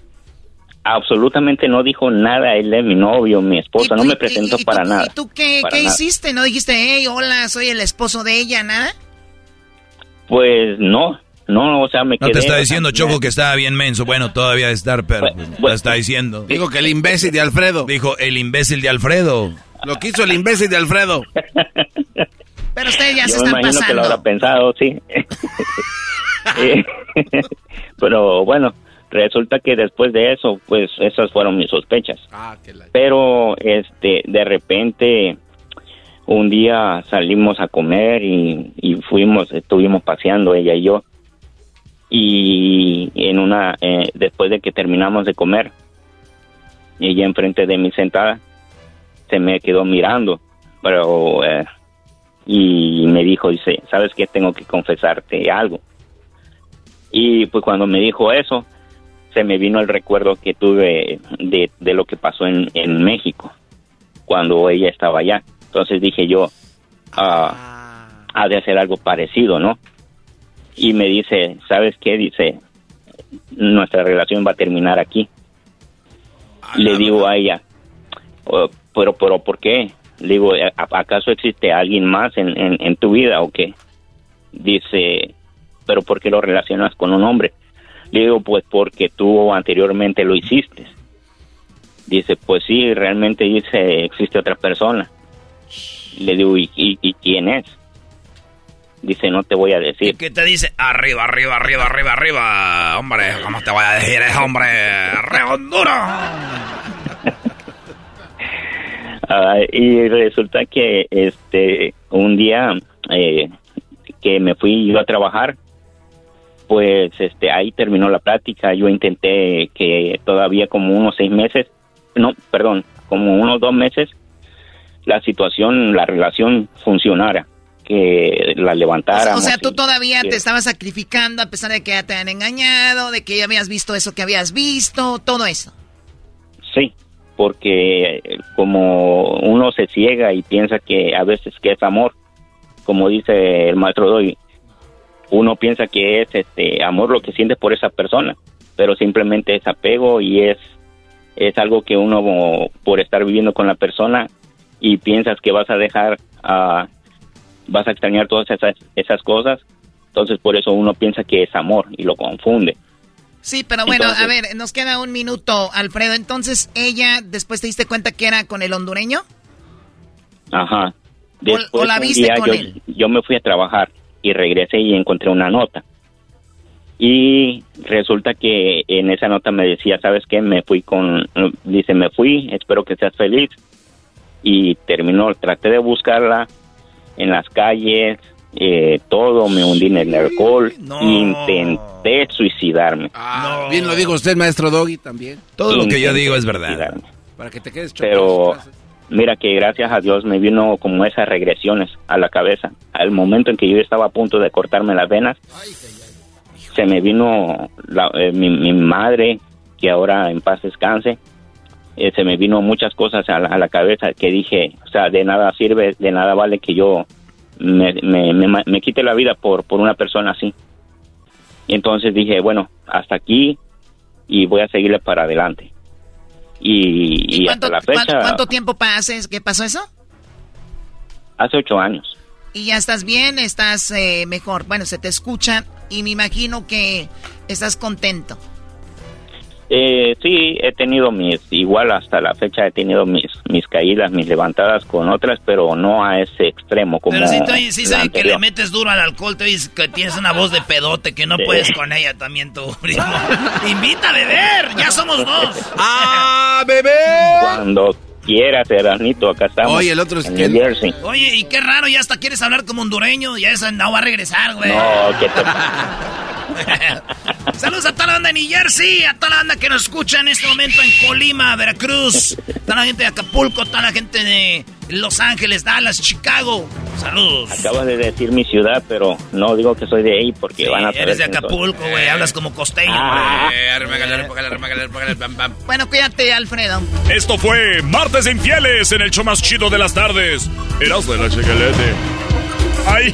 Absolutamente no dijo nada, él es mi novio, mi esposo, no me presentó para nada. ¿Y tú qué, qué hiciste? ¿No dijiste, hey, hola, soy el esposo de ella, nada? Pues no, no, o sea, me quedé... No te está diciendo, Choco, que estaba bien menso. Bueno, todavía de estar, pero te está diciendo. Dijo que el imbécil de Alfredo. Dijo, el imbécil de Alfredo. Lo quiso el imbécil de Alfredo. Pero ustedes ya se están me imagino que lo habrá pensado, sí. [laughs] [laughs] pero bueno, resulta que después de eso, pues esas fueron mis sospechas. Ah, pero, este, de repente un día salimos a comer y, y, fuimos, estuvimos paseando ella y yo y en una eh, después de que terminamos de comer ella enfrente de mí sentada se me quedó mirando pero eh, y me dijo dice sabes que tengo que confesarte algo. Y pues cuando me dijo eso se me vino el recuerdo que tuve de, de lo que pasó en, en México cuando ella estaba allá. Entonces dije yo ah, ha de hacer algo parecido no y me dice, ¿sabes qué? Dice, nuestra relación va a terminar aquí. Le digo a ella, oh, pero, pero, ¿por qué? Le digo, ¿acaso existe alguien más en, tu vida o qué? Dice, pero ¿por qué lo relacionas con un hombre? Le digo, pues porque tú anteriormente lo hiciste. Dice, pues sí, realmente dice, existe otra persona. Le digo, y, y quién es? Dice, no te voy a decir. ¿Qué te dice? Arriba, arriba, arriba, arriba, arriba. Hombre, ¿cómo te voy a decir eso, hombre? ¡Re y resulta que este un día eh, que me fui yo a trabajar, pues este ahí terminó la plática. Yo intenté que todavía como unos seis meses, no, perdón, como unos dos meses, la situación, la relación funcionara que la levantara. O sea, tú todavía te estabas sacrificando a pesar de que ya te han engañado, de que ya habías visto eso que habías visto, todo eso. Sí, porque como uno se ciega y piensa que a veces que es amor, como dice el maestro Doy, uno piensa que es este amor lo que siente por esa persona, pero simplemente es apego y es es algo que uno por estar viviendo con la persona y piensas que vas a dejar a vas a extrañar todas esas esas cosas, entonces por eso uno piensa que es amor y lo confunde. Sí, pero bueno, a ver, nos queda un minuto, Alfredo. Entonces, ella, después te diste cuenta que era con el hondureño. Ajá. o, la viste con yo, él. Yo me fui a trabajar y regresé y encontré una nota. Y resulta que en esa nota me decía, ¿sabes qué? Me fui con, dice, me fui, espero que seas feliz. Y terminó, traté de buscarla en las calles, eh, todo, me hundí en el alcohol, intenté suicidarme. Ah, bien lo dijo usted, maestro Doggy, también. Todo lo que yo digo es verdad. Para que te quedes Pero mira que gracias a Dios me vino como esas regresiones a la cabeza. Al momento en que yo estaba a punto de cortarme las venas, se me vino eh, mi, madre, que ahora en paz descanse, eh, se me vino muchas cosas a la, cabeza que dije, o sea, de nada sirve, de nada vale que yo me, me, quite la vida por, por una persona así. Y entonces dije, bueno, hasta aquí y voy a seguirle para adelante. Y, hasta la fecha... ¿Cuánto tiempo pases? ¿Qué pasó eso? Hace ocho años. ¿Y ya estás bien? ¿Estás eh, mejor? Bueno, se te escucha y me imagino que estás contento. Eh, sí, he tenido mis, igual hasta la fecha he tenido mis, mis caídas, mis levantadas con otras, pero no a ese extremo como. Pero sí, sí sabes que le metes duro al alcohol, te dices que tienes una voz de pedote, que no puedes con ella también tú, [laughs] Invita a beber, ya somos dos. [laughs] ¡Ah, beber! Cuando quieras, Eranito, acá estamos. Oye, el otro es que... Jersey. Oye, y qué raro, ya hasta quieres hablar como hondureño, ya esa no va a regresar, güey. No, ¿qué te [laughs] Saludos a toda la banda de New Jersey, a toda la banda que nos escucha en este momento en Colima, Veracruz, toda la gente de Acapulco, toda la gente de Los Ángeles, Dallas, Chicago. Saludos. Acabas de decir mi ciudad, pero no digo que soy de ahí porque van a Eres de Acapulco, güey, hablas como costeño. Ah. Bueno, cuídate, Alfredo. Esto fue Martes Infieles en el show más chido de las tardes. Eras de la chiquelete. ¡Ay!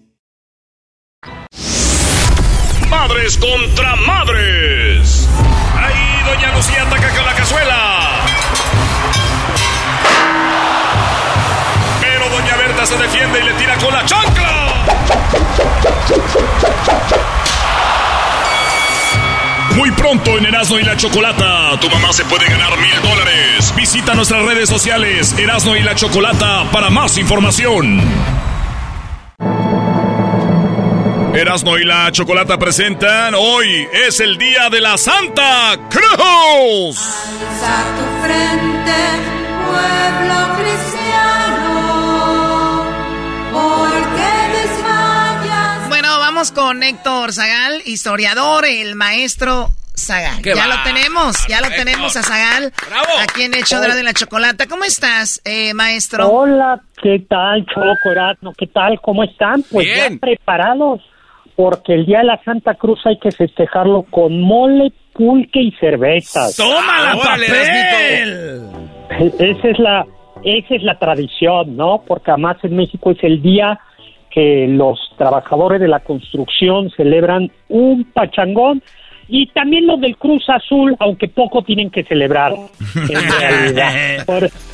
Madres contra madres. Ahí Doña Lucía ataca con la cazuela. Pero Doña Berta se defiende y le tira con la chancla. Muy pronto en Erasmo y la Chocolata, tu mamá se puede ganar mil dólares. Visita nuestras redes sociales Erasmo y la Chocolata para más información. Erasmo y la Chocolata presentan Hoy es el día de la Santa Cruz. Alza tu frente, pueblo cristiano, porque desmayas. Bueno, vamos con Héctor Zagal, historiador, el maestro Zagal. Ya lo tenemos, ya lo tenemos a Zagal. Aquí en Hecho de la Chocolata. ¿Cómo estás, eh, maestro? Hola, ¿qué tal, Choco Erasmo? ¿Qué tal? ¿Cómo están? Pues ya preparados porque el día de la Santa Cruz hay que festejarlo con mole, pulque y cervezas. ¡Toma la papel! [laughs] Esa es la esa es la tradición, ¿no? Porque además en México es el día que los trabajadores de la construcción celebran un pachangón y también los del Cruz Azul, aunque poco tienen que celebrar, en [laughs] realidad.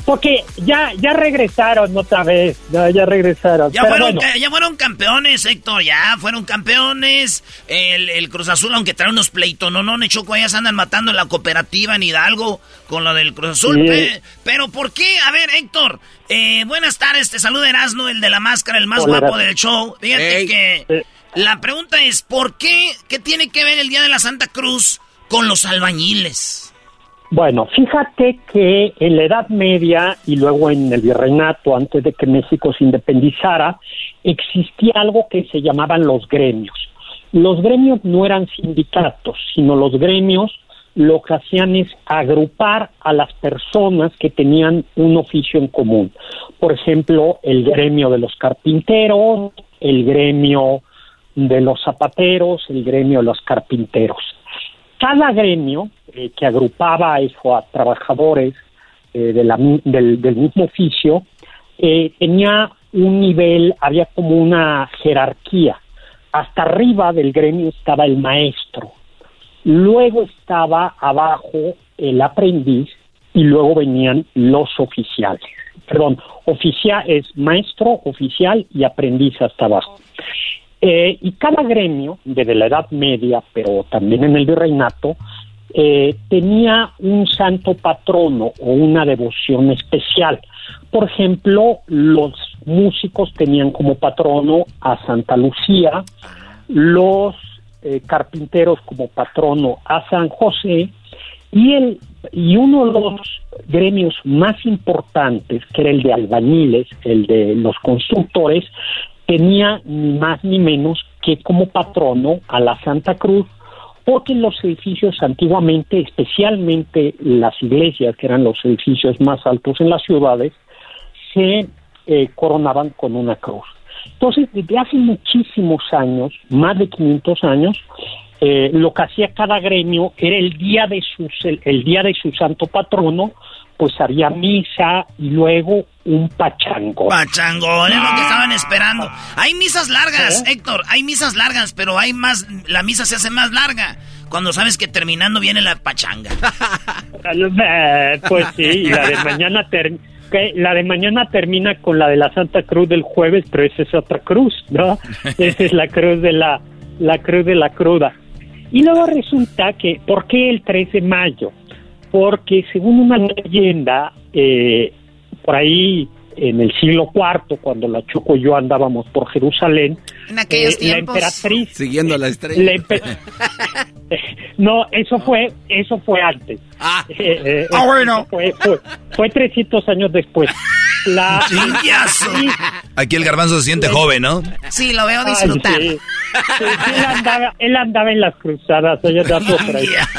porque ya, ya regresaron otra vez, ya, regresaron. Ya fueron, ya fueron campeones, Héctor, ya fueron campeones. El, el Cruz Azul, aunque trae unos pleitos, no, no, Choco, ya se andan matando en la cooperativa en Hidalgo con lo del Cruz Azul. pero ¿por qué? A ver, Héctor, eh, buenas tardes, te saluda Erasno, el de la máscara, el más guapo del show. Fíjate que... La pregunta es, ¿por qué? ¿Qué tiene que ver el Día de la Santa Cruz con los albañiles? Bueno, fíjate que en la Edad Media y luego en el Virreinato, antes de que México se independizara, existía algo que se llamaban los gremios. Los gremios no eran sindicatos, sino los gremios lo que hacían es agrupar a las personas que tenían un oficio en común. Por ejemplo, el gremio de los carpinteros, el gremio de los zapateros, el gremio de los carpinteros. Cada gremio eh, que agrupaba a eso a trabajadores eh, del, mismo oficio eh, tenía un nivel, había como una jerarquía. Hasta arriba del gremio estaba el maestro, luego estaba abajo el aprendiz y luego venían los oficiales. Perdón, oficial es maestro, oficial y aprendiz hasta abajo. Eh, y cada gremio, desde la Edad Media, pero también en el virreinato, eh, tenía un santo patrono o una devoción especial. Por ejemplo, los músicos tenían como patrono a Santa Lucía, los eh, carpinteros como patrono a San José y, el, y uno de los gremios más importantes, que era el de albañiles, el de los constructores, tenía ni más ni menos que como patrono a la Santa Cruz, porque los edificios antiguamente, especialmente las iglesias, que eran los edificios más altos en las ciudades, se eh, coronaban con una cruz. Entonces, desde hace muchísimos años, más de 500 años, eh, lo que hacía cada gremio era el día de su el día de su santo patrono pues había misa y luego un pachangón. Pachangón, es lo que estaban esperando. Hay misas largas, ¿Eh? Héctor, hay misas largas, pero hay más, la misa se hace más larga cuando sabes que terminando viene la pachanga. Eh, pues sí, la de mañana la de mañana termina con la de la Santa Cruz del jueves, pero esa es otra cruz, ¿no? [laughs] Esa es la cruz de la la cruz de la cruda. Y luego resulta que, ¿por qué el 13 de mayo? porque según una leyenda, eh, por ahí en el siglo IV, cuando la Choco y yo andábamos por Jerusalén, en aquellos eh, la emperatriz siguiendo la estrella. [laughs] no, eso fue eso fue antes. Ah, [laughs] eh, ah bueno. Fue, fue, 300 años después. La, Aquí el garbanzo se siente joven, ¿no? Sí, lo veo disfrutar. él, andaba, él, andaba, en las cruzadas, ella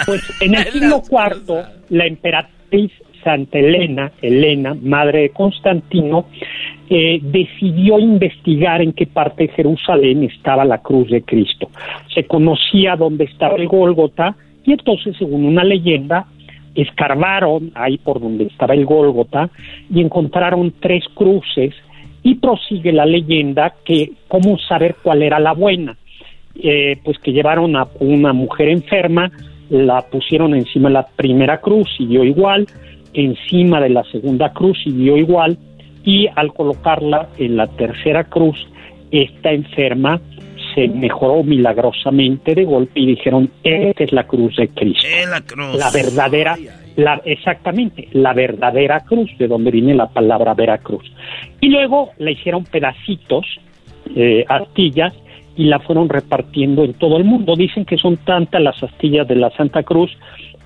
Pues en el siglo IV, la emperatriz Santa Elena, Elena, madre de Constantino, eh, decidió investigar en qué parte de Jerusalén estaba la cruz de Cristo. Se conocía dónde estaba el Gólgota y entonces, según una leyenda, escarbaron ahí por donde estaba el Gólgota y encontraron tres cruces y prosigue la leyenda que cómo saber cuál era la buena. Eh, pues que llevaron a una mujer enferma, la pusieron encima de la primera cruz dio igual, encima de la segunda cruz y dio igual, y al colocarla en la tercera cruz, esta enferma se mejoró milagrosamente de golpe y dijeron, esta es la cruz de Cristo. la, verdadera, la, exactamente, la verdadera cruz, de donde viene la palabra Veracruz. Y luego le hicieron pedacitos, eh, astillas, y la fueron repartiendo en todo el mundo. Dicen que son tantas las astillas de la Santa Cruz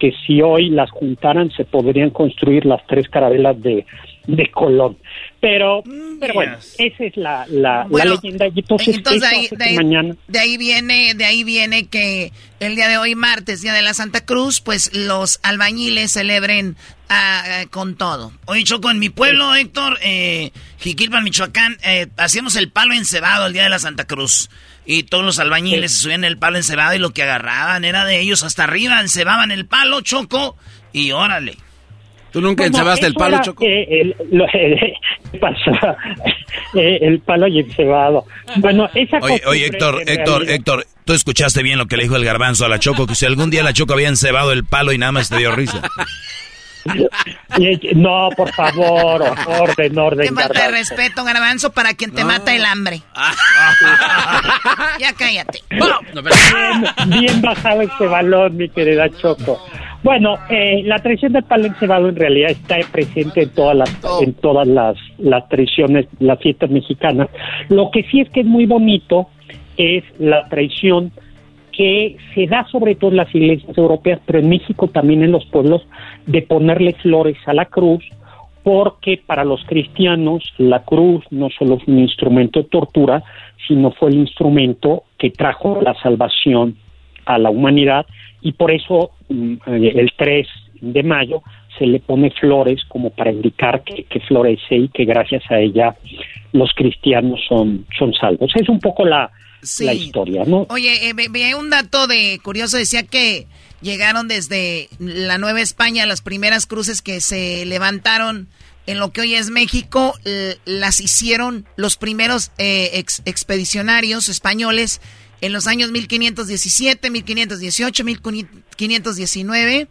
que si hoy las juntaran se podrían construir las tres carabelas de, de Colón. Pero, mm, pero bueno, esa es la, la, leyenda. Y entonces, de, ahí, mañana... de ahí viene, de ahí viene que el día de hoy, martes, día de la Santa Cruz, pues los albañiles celebren ah, con todo. Hoy Choco, en mi pueblo, Héctor, eh, Jiquilpan, Michoacán, eh, hacíamos el palo encebado el día de la Santa Cruz. Y todos los albañiles se subían el palo encebado y lo que agarraban era de ellos hasta arriba, encebaban el palo, choco, y órale. ¿Tú nunca encebaste el palo, Choco? el, [laughs] [laughs] el palo y encebado. Bueno, esa Oye, oye Héctor, Héctor, Héctor, tú escuchaste bien lo que le dijo el garbanzo a la Choco, que si algún día la Choco había encebado el palo y nada más te dio risa. [laughs] No, por favor, orden, orden. Qué falta de respeto, garbanzo, para quien te mata el hambre. ya cállate. bien, bien bajado este balón, mi querida Choco. Bueno, eh, la traición del palo encebado en realidad está presente en todas las en todas las, las traiciones, las fiestas mexicanas. Lo que sí es que es muy bonito es la traición que se da sobre todo en las iglesias europeas, pero en México también en los pueblos, de ponerle flores a la cruz, porque para los cristianos la cruz no solo es un instrumento de tortura, sino fue el instrumento que trajo la salvación a la humanidad y por eso mm, el 3 de mayo se le pone flores como para indicar que, que, florece y que gracias a ella los cristianos son, son salvos. Es un poco la, la historia, ¿no? Oye, eh, veía un dato de curioso, decía que llegaron desde la Nueva España las primeras cruces que se levantaron en lo que hoy es México, las hicieron los primeros eh, expedicionarios españoles en los años 1517, 1518, 1519,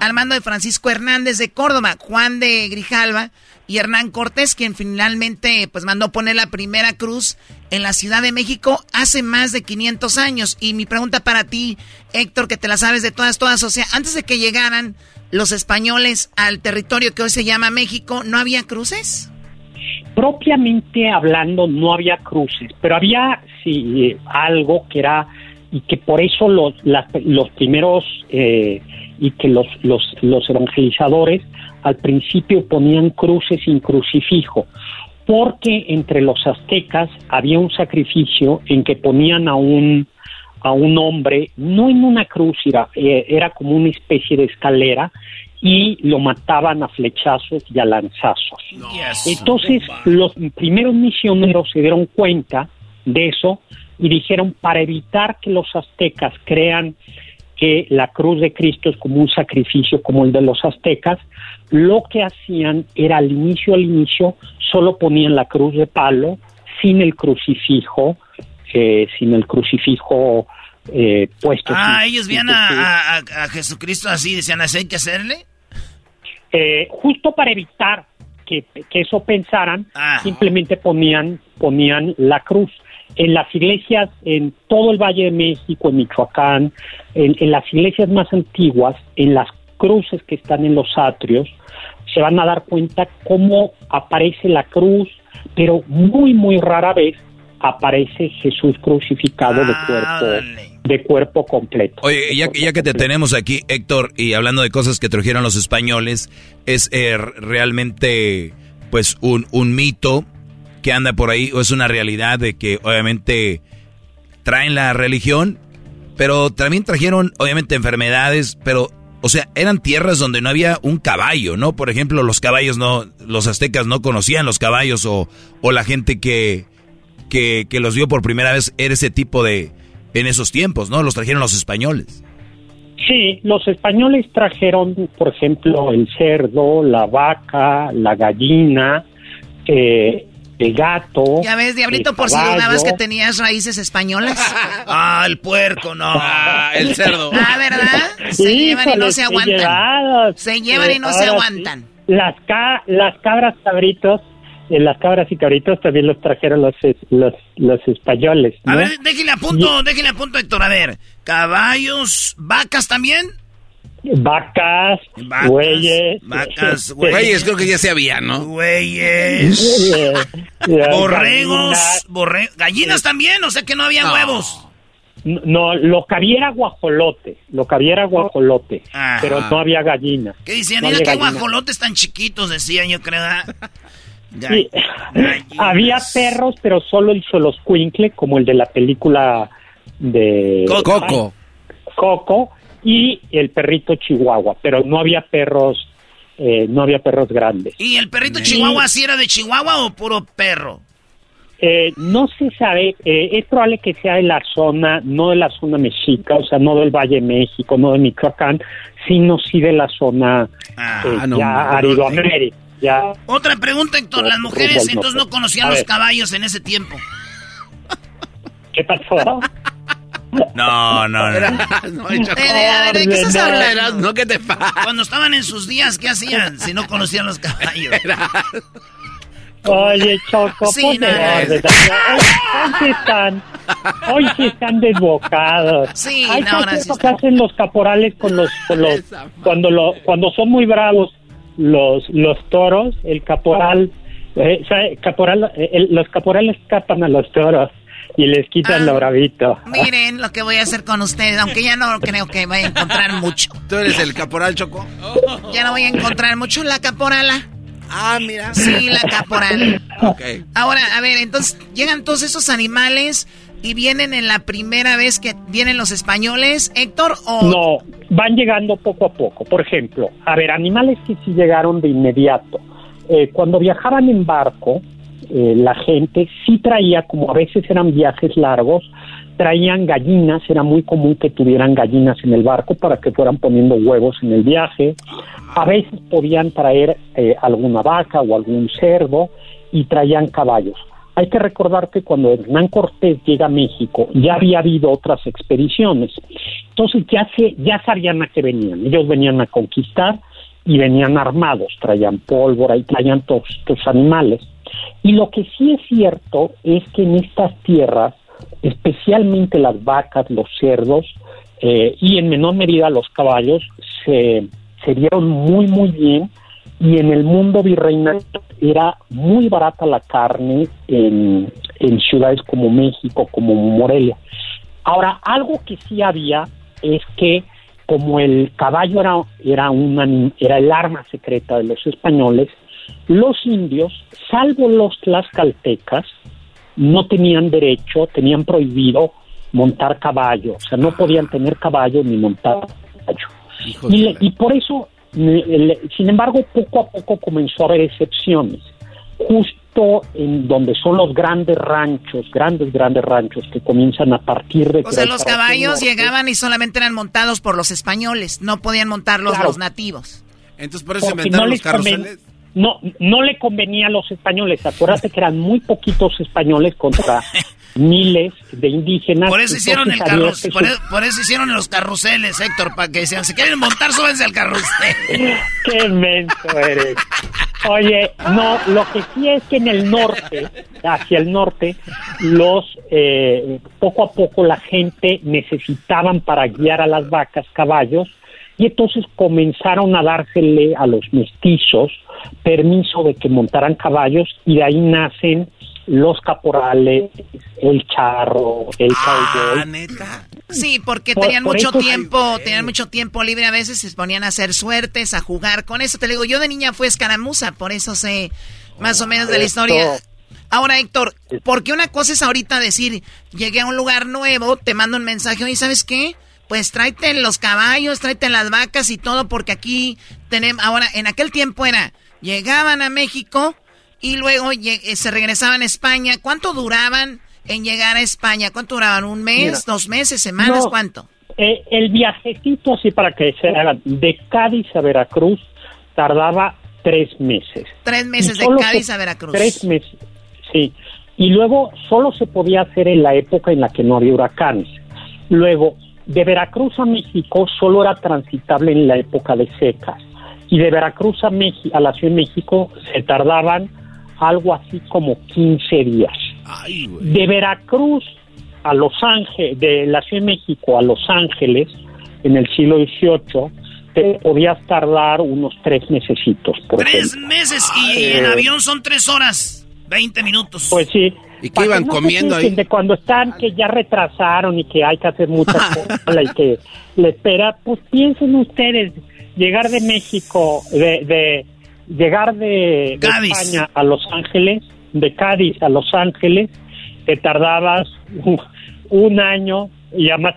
al mando de Francisco Hernández de Córdoba, Juan de Grijalva y Hernán Cortés, quien finalmente pues mandó poner la primera cruz en la Ciudad de México hace más de 500 años. Y mi pregunta para ti, Héctor, que te la sabes de todas, todas, o sea, antes de que llegaran los españoles al territorio que hoy se llama México, ¿no había cruces? Propiamente hablando, no había cruces, pero había sí algo que era y que por eso los, los primeros eh, y que los, los, los evangelizadores al principio ponían cruces sin crucifijo, porque entre los aztecas había un sacrificio en que ponían a un a un hombre, no en una cruz, era, eh, era como una especie de escalera, y lo mataban a flechazos y a lanzazos. Entonces los primeros misioneros se dieron cuenta de eso y dijeron, para evitar que los aztecas crean que la cruz de Cristo es como un sacrificio como el de los aztecas, lo que hacían era al inicio, al inicio, solo ponían la cruz de palo, sin el crucifijo, eh, sin el crucifijo eh, puesto. Ah, ellos veían a, Jesucristo así, decían, ¿así hay que hacerle? Eh, justo para evitar que, eso pensaran, ah. simplemente ponían, ponían la cruz en las iglesias en todo el Valle de México, en Michoacán, en, las iglesias más antiguas, en las cruces que están en los atrios, se van a dar cuenta cómo aparece la cruz, pero muy, muy rara vez aparece Jesús crucificado de cuerpo de cuerpo completo. Oye, ya, ya que te tenemos aquí, Héctor, y hablando de cosas que trajeron los españoles, es eh, realmente pues un, un mito que anda por ahí o es una realidad de que obviamente traen la religión, pero también trajeron obviamente enfermedades, pero o sea, eran tierras donde no había un caballo, ¿no? Por ejemplo, los caballos no, los aztecas no conocían los caballos o, o la gente que, que, que los vio por primera vez era ese tipo de, en esos tiempos, ¿no? Los trajeron los españoles. Sí, los españoles trajeron, por ejemplo, el cerdo, la vaca, la gallina, eh, el gato. Ya ves, Diablito, por si dudabas que tenías raíces españolas. [laughs] ah, el puerco, no. [laughs] Ah, el cerdo. Ah, ¿verdad? Se llevan y no se aguantan. Se llevan y no se aguantan. Las, las cabras cabritos en las cabras y cabritos también los trajeron los, los, los españoles. A ver, déjenle a punto, déjenle a punto, Héctor. A ver, caballos, vacas también. Vacas, güeyes. Vacas, [laughs] güeyes. creo que ya se había, ¿no? Güeyes. [laughs] Borregos, gallinas. gallinas también, o sea que no había huevos. No, lo que había era guajolote, lo que había era guajolote, pero no había gallinas. ¿Qué decían? Mira qué guajolotes tan chiquitos, decían yo creo. Sí. [laughs] Había perros, pero solo el Soloscuincle, como el de la película de Coco. Coco y el perrito Chihuahua, pero no había perros, eh, no había perros grandes. ¿Y el perrito Chihuahua sí era de Chihuahua o puro perro? eh, no se sabe, eh, es probable que sea de la zona, no de la zona mexica, o sea, no del Valle de México, no de Michoacán, sino sí de la zona ah, eh, ya Aridoamérica. Ya, Otra pregunta, Héctor, las mujeres entonces no conocían los caballos en ese tiempo. ¿Qué pasó? [laughs] No, no, no. a ver, ¿de qué estás hablando? No, ¿qué te pasa? Cuando estaban en sus días, ¿qué hacían si no conocían los caballos? Oye, Choco, sí, Hoy, sí están, hoy sí están desbocados. Sí, Hay no, que hacen los caporales con los, los cuando lo, cuando son muy bravos los los toros, el caporal, eh, caporal eh, los caporales escapan a los toros y les quitan ah, lo bravito. Miren lo que voy a hacer con ustedes, aunque ya no creo que vaya a encontrar mucho. ¿Tú eres el caporal Choco? Ya no voy a encontrar mucho la caporala. Ah, mira. Sí, la caporal. Ahora, a ver, entonces llegan todos esos animales y vienen en la primera vez que vienen los españoles, Héctor, o... No, van llegando poco a poco. Por ejemplo, a ver, animales que sí llegaron de inmediato. Eh, cuando viajaban en barco, eh, la gente sí traía, como a veces eran viajes largos, traían gallinas, era muy común que tuvieran gallinas en el barco para que fueran poniendo huevos en el viaje. A veces podían traer eh, alguna vaca o algún cerdo y traían caballos. Hay que recordar que cuando Hernán Cortés llega a México ya había habido otras expediciones. Entonces ya, se, ya sabían a qué venían. Ellos venían a conquistar y venían armados, traían pólvora y traían todos estos animales. Y lo que sí es cierto es que en estas tierras, especialmente las vacas, los cerdos eh, y en menor medida los caballos, se, se dieron muy, muy bien y en el mundo virreinal era muy barata la carne en, ciudades como México, como Morelia. Ahora, algo que sí había es que como el caballo era, era, una, era el arma secreta de los españoles, los indios, salvo los tlaxcaltecas, no tenían derecho, tenían prohibido montar caballo, o sea, no podían tener caballo ni montar caballo. Y, por eso, sin embargo, poco a poco comenzó a haber excepciones. Justo en donde son los grandes ranchos, grandes, grandes ranchos que comienzan a partir de... O sea, los caballos llegaban y solamente eran montados por los españoles, no podían montarlos los nativos. Entonces por eso inventaron los carruseles no, no le convenía a los españoles. Acuérdate que eran muy poquitos españoles contra [laughs] miles de indígenas. Por eso hicieron el carrusel, por, eso hicieron los carruseles, Héctor, para que decían, si quieren montar, súbense al carrusel. [laughs] Qué menso eres. Oye, no, lo que sí es que en el norte, hacia el norte, los eh, poco a poco la gente necesitaban para guiar a las vacas caballos y entonces comenzaron a dársele a los mestizos permiso de que montaran caballos y de ahí nacen los caporales, el charro, el ah, ¿neta? Sí, porque tenían mucho tiempo, tenían mucho tiempo libre a veces, se ponían a hacer suertes, a jugar. Con eso te digo, yo de niña fui escaramuza, por eso sé más o menos de la historia. Ahora, Héctor, porque una cosa es ahorita decir, llegué a un lugar nuevo, te mando un mensaje, y ¿sabes qué? Pues tráete los caballos, tráete las vacas y todo, porque aquí tenemos, ahora, en aquel tiempo era, llegaban a México y luego eh, se regresaban a España. ¿Cuánto duraban en llegar a España? ¿Cuánto duraban? ¿Un mes, dos meses, semanas? ¿Cuánto? Eh, el viajecito, así para que se haga, de Cádiz a Veracruz tardaba tres meses. Tres meses de Cádiz a Veracruz. Tres meses, sí. Y luego solo se podía hacer en la época en la que no había huracanes. Luego, de Veracruz a México solo era transitable en la época de secas y de Veracruz a, a la Ciudad de México se tardaban algo así como 15 días. de Veracruz a Los Ángeles, de la Ciudad de México a Los Ángeles en el siglo XVIII te podías tardar unos tres mesecitos. tres meses y en avión son tres horas, 20 minutos. Pues sí, ¿Y qué iban comiendo ahí? De cuando están, que ya retrasaron y que hay que hacer muchas [laughs] cosas y que le espera, pues piensen ustedes, llegar de México, de, de llegar de, España a Los Ángeles, de Cádiz a Los Ángeles, te tardabas un, año y además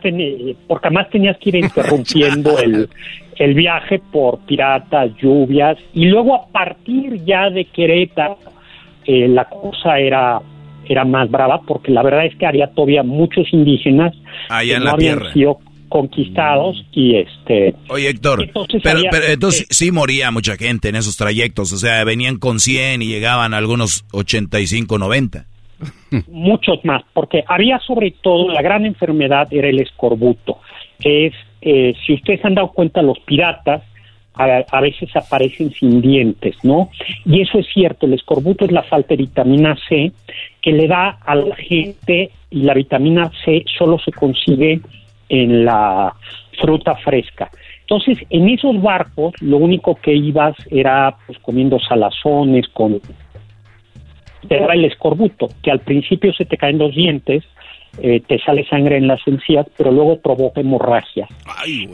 porque además tenías que ir interrumpiendo [laughs] el, el viaje por piratas, lluvias y luego a partir ya de Querétaro eh, la cosa era era más brava porque la verdad es que había todavía muchos indígenas Allá que en no la habían tierra. sido conquistados y este Oye, Héctor, Entonces pero, había- pero entonces sí moría mucha gente en esos trayectos. O sea, venían con 100 y llegaban a algunos 85, 90. muchos más, porque había sobre todo la gran enfermedad era el escorbuto, que es, eh, si ustedes han dado cuenta, los piratas a, a veces aparecen sin dientes, ¿no? Y eso es cierto, el escorbuto es la falta de vitamina C que le da a la gente y la vitamina C solo se consigue en la fruta fresca. Entonces, en esos barcos, lo único que ibas era pues comiendo salazones con te da el escorbuto, que al principio se te caen los dientes, eh, te sale sangre en las encías, pero luego provoca hemorragia.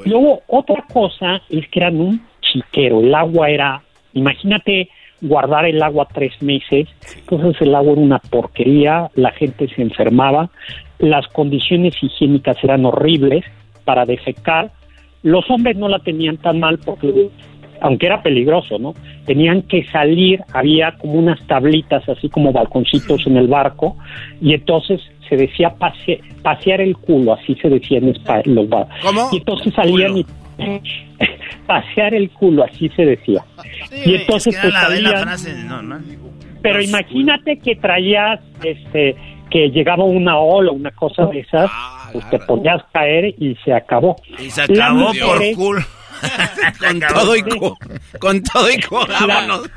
Luego, otra cosa es que eran un chiquero, el agua era, imagínate guardar el agua tres meses, entonces el agua era una porquería, la gente se enfermaba, las condiciones higiénicas eran horribles para defecar, los hombres no la tenían tan mal porque aunque era peligroso, ¿no? Tenían que salir, había como unas tablitas, así como balconcitos en el barco, y entonces se decía pase- pasear el culo, así se decía en Espa- los. Y entonces salían y [laughs] pasear el culo, así se decía. y entonces es que pues la, la salían, frase, no, no. pero imagínate que traías, este, que llegaba una ola, una cosa de esas, pues te ponías a caer y se acabó. Y se acabó por mujeres- culo. [laughs] con todo y co- con todo y co- vámonos.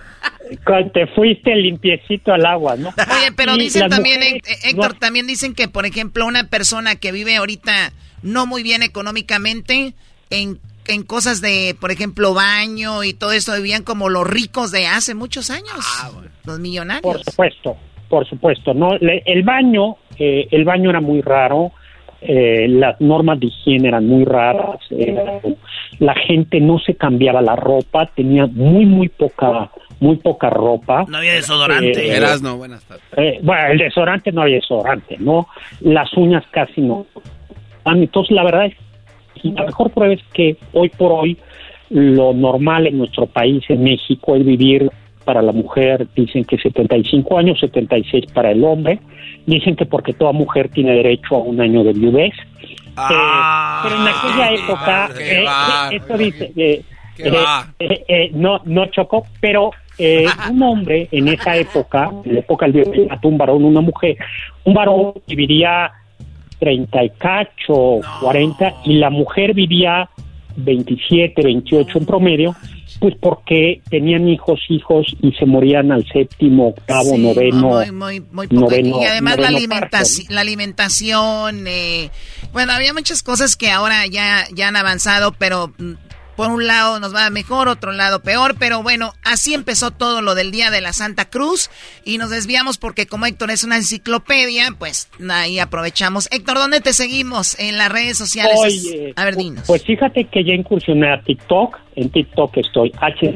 Cuando te fuiste limpiecito al agua, ¿no? Oye, pero Y dicen también, mujeres Hé- Héctor, no- también dicen que, por ejemplo, una persona que vive ahorita no muy bien económicamente, en, en cosas de, por ejemplo, baño y todo eso, vivían como los ricos de hace muchos años, Ah, los millonarios. Por supuesto, por supuesto, no. Le- el baño, eh, el baño era muy raro, eh, las normas de higiene eran muy raras, eh, la gente no se cambiaba la ropa, tenía muy muy poca, muy poca ropa. No había desodorante. Eh, Erasno, buenas tardes. Eh, bueno, el desodorante no había desodorante, ¿no? Las uñas casi no. Ah, Entonces, la verdad es la mejor prueba es que hoy por hoy lo normal en nuestro país, en México, es vivir para la mujer, dicen que 75 años, 76 para el hombre. Dicen que porque toda mujer tiene derecho a un año de viudez. Eh, pero en aquella época, eh, va, eh, esto dice, eh, eh, eh, eh, no, no chocó, pero eh, [laughs] un hombre en esa época, en la época del virreinato, un varón, una mujer, un varón viviría 30 y cacho, 40, y la mujer vivía 27, 28 en promedio, pues porque tenían hijos, hijos y se morían al séptimo, octavo, Sí, noveno. muy, muy, muy poco. noveno- y además la, parto, alimentaci- la alimentación, eh, bueno, había muchas cosas que ahora ya, ya han avanzado, pero mm, por un lado nos va mejor, otro lado peor, pero bueno, así empezó todo lo del Día de la Santa Cruz y nos desviamos porque como Héctor es una enciclopedia, pues ahí aprovechamos. Héctor, ¿dónde te seguimos? En las redes sociales. Oye, A ver, dinos. Pues fíjate que ya incursioné a TikTok. En TikTok estoy H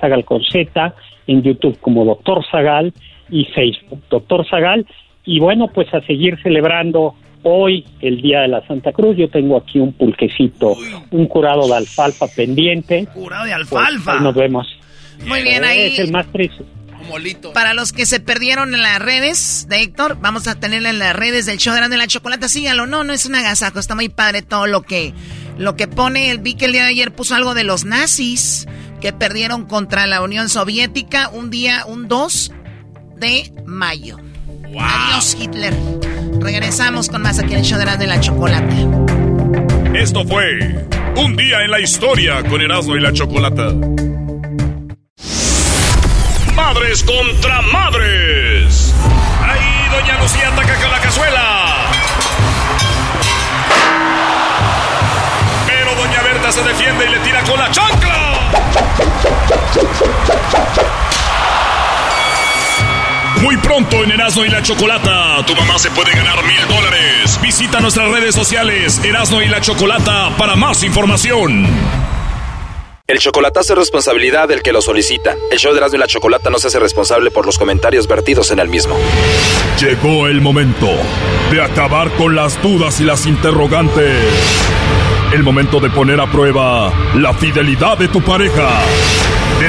Zagal con Z, en YouTube como Doctor Zagal y Facebook Doctor Zagal. Y bueno, pues a seguir celebrando hoy el Día de la Santa Cruz. Yo tengo aquí un pulquecito, un curado de alfalfa pendiente. Curado de Pues, alfalfa. nos vemos. Muy bien, ahí. Es el más triste. Para los que se perdieron en las redes de Héctor, vamos a tenerla en las redes del show de Grande la Chocolata. Síganlo. No, no es un agasajo. Está muy padre todo lo que, lo que pone. El vi que el día de ayer puso algo de los nazis que perdieron contra la Unión Soviética un día, un 2 de mayo. Adiós, Hitler. Regresamos con más aquí en el de la Chocolata. Esto fue Un día en la historia con Erasmo y la Chocolata. Madres contra madres. Ahí Doña Lucía ataca con la cazuela. Pero Doña Berta se defiende y le tira con la chancla. Muy pronto en Erasmo y la Chocolata, tu mamá se puede ganar mil dólares. Visita nuestras redes sociales Erasmo y la Chocolata para más información. El chocolatazo es responsabilidad del que lo solicita. El show de Erasmo y la Chocolata no se hace responsable por los comentarios vertidos en el mismo. Llegó el momento de acabar con las dudas y las interrogantes. El momento de poner a prueba la fidelidad de tu pareja.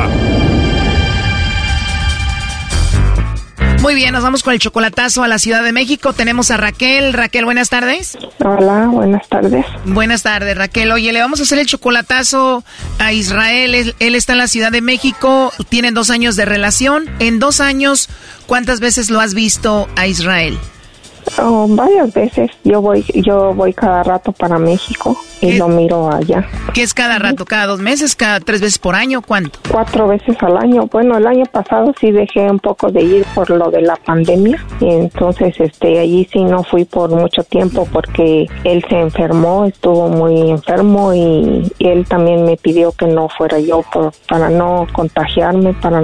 [laughs] Muy bien, nos vamos con el chocolatazo a la Ciudad de México. Tenemos a Raquel. Raquel, buenas tardes. Hola, buenas tardes. Buenas tardes, Raquel. Oye, le vamos a hacer el chocolatazo a Israel. Él, él, está en la Ciudad de México. Tienen dos años de relación. En dos años, ¿cuántas veces lo has visto a Israel? Oh, varias veces. Yo voy, yo voy cada rato para México y lo miro allá. ¿Qué es cada rato? ¿Cada dos meses? ¿Cada tres veces por año? ¿Cuánto? Cuatro veces al año. Bueno, el año pasado sí dejé un poco de ir por lo de la pandemia y entonces este allí sí no fui por mucho tiempo porque él se enfermó, estuvo muy enfermo y, él también me pidió que no fuera yo por, para no contagiarme, para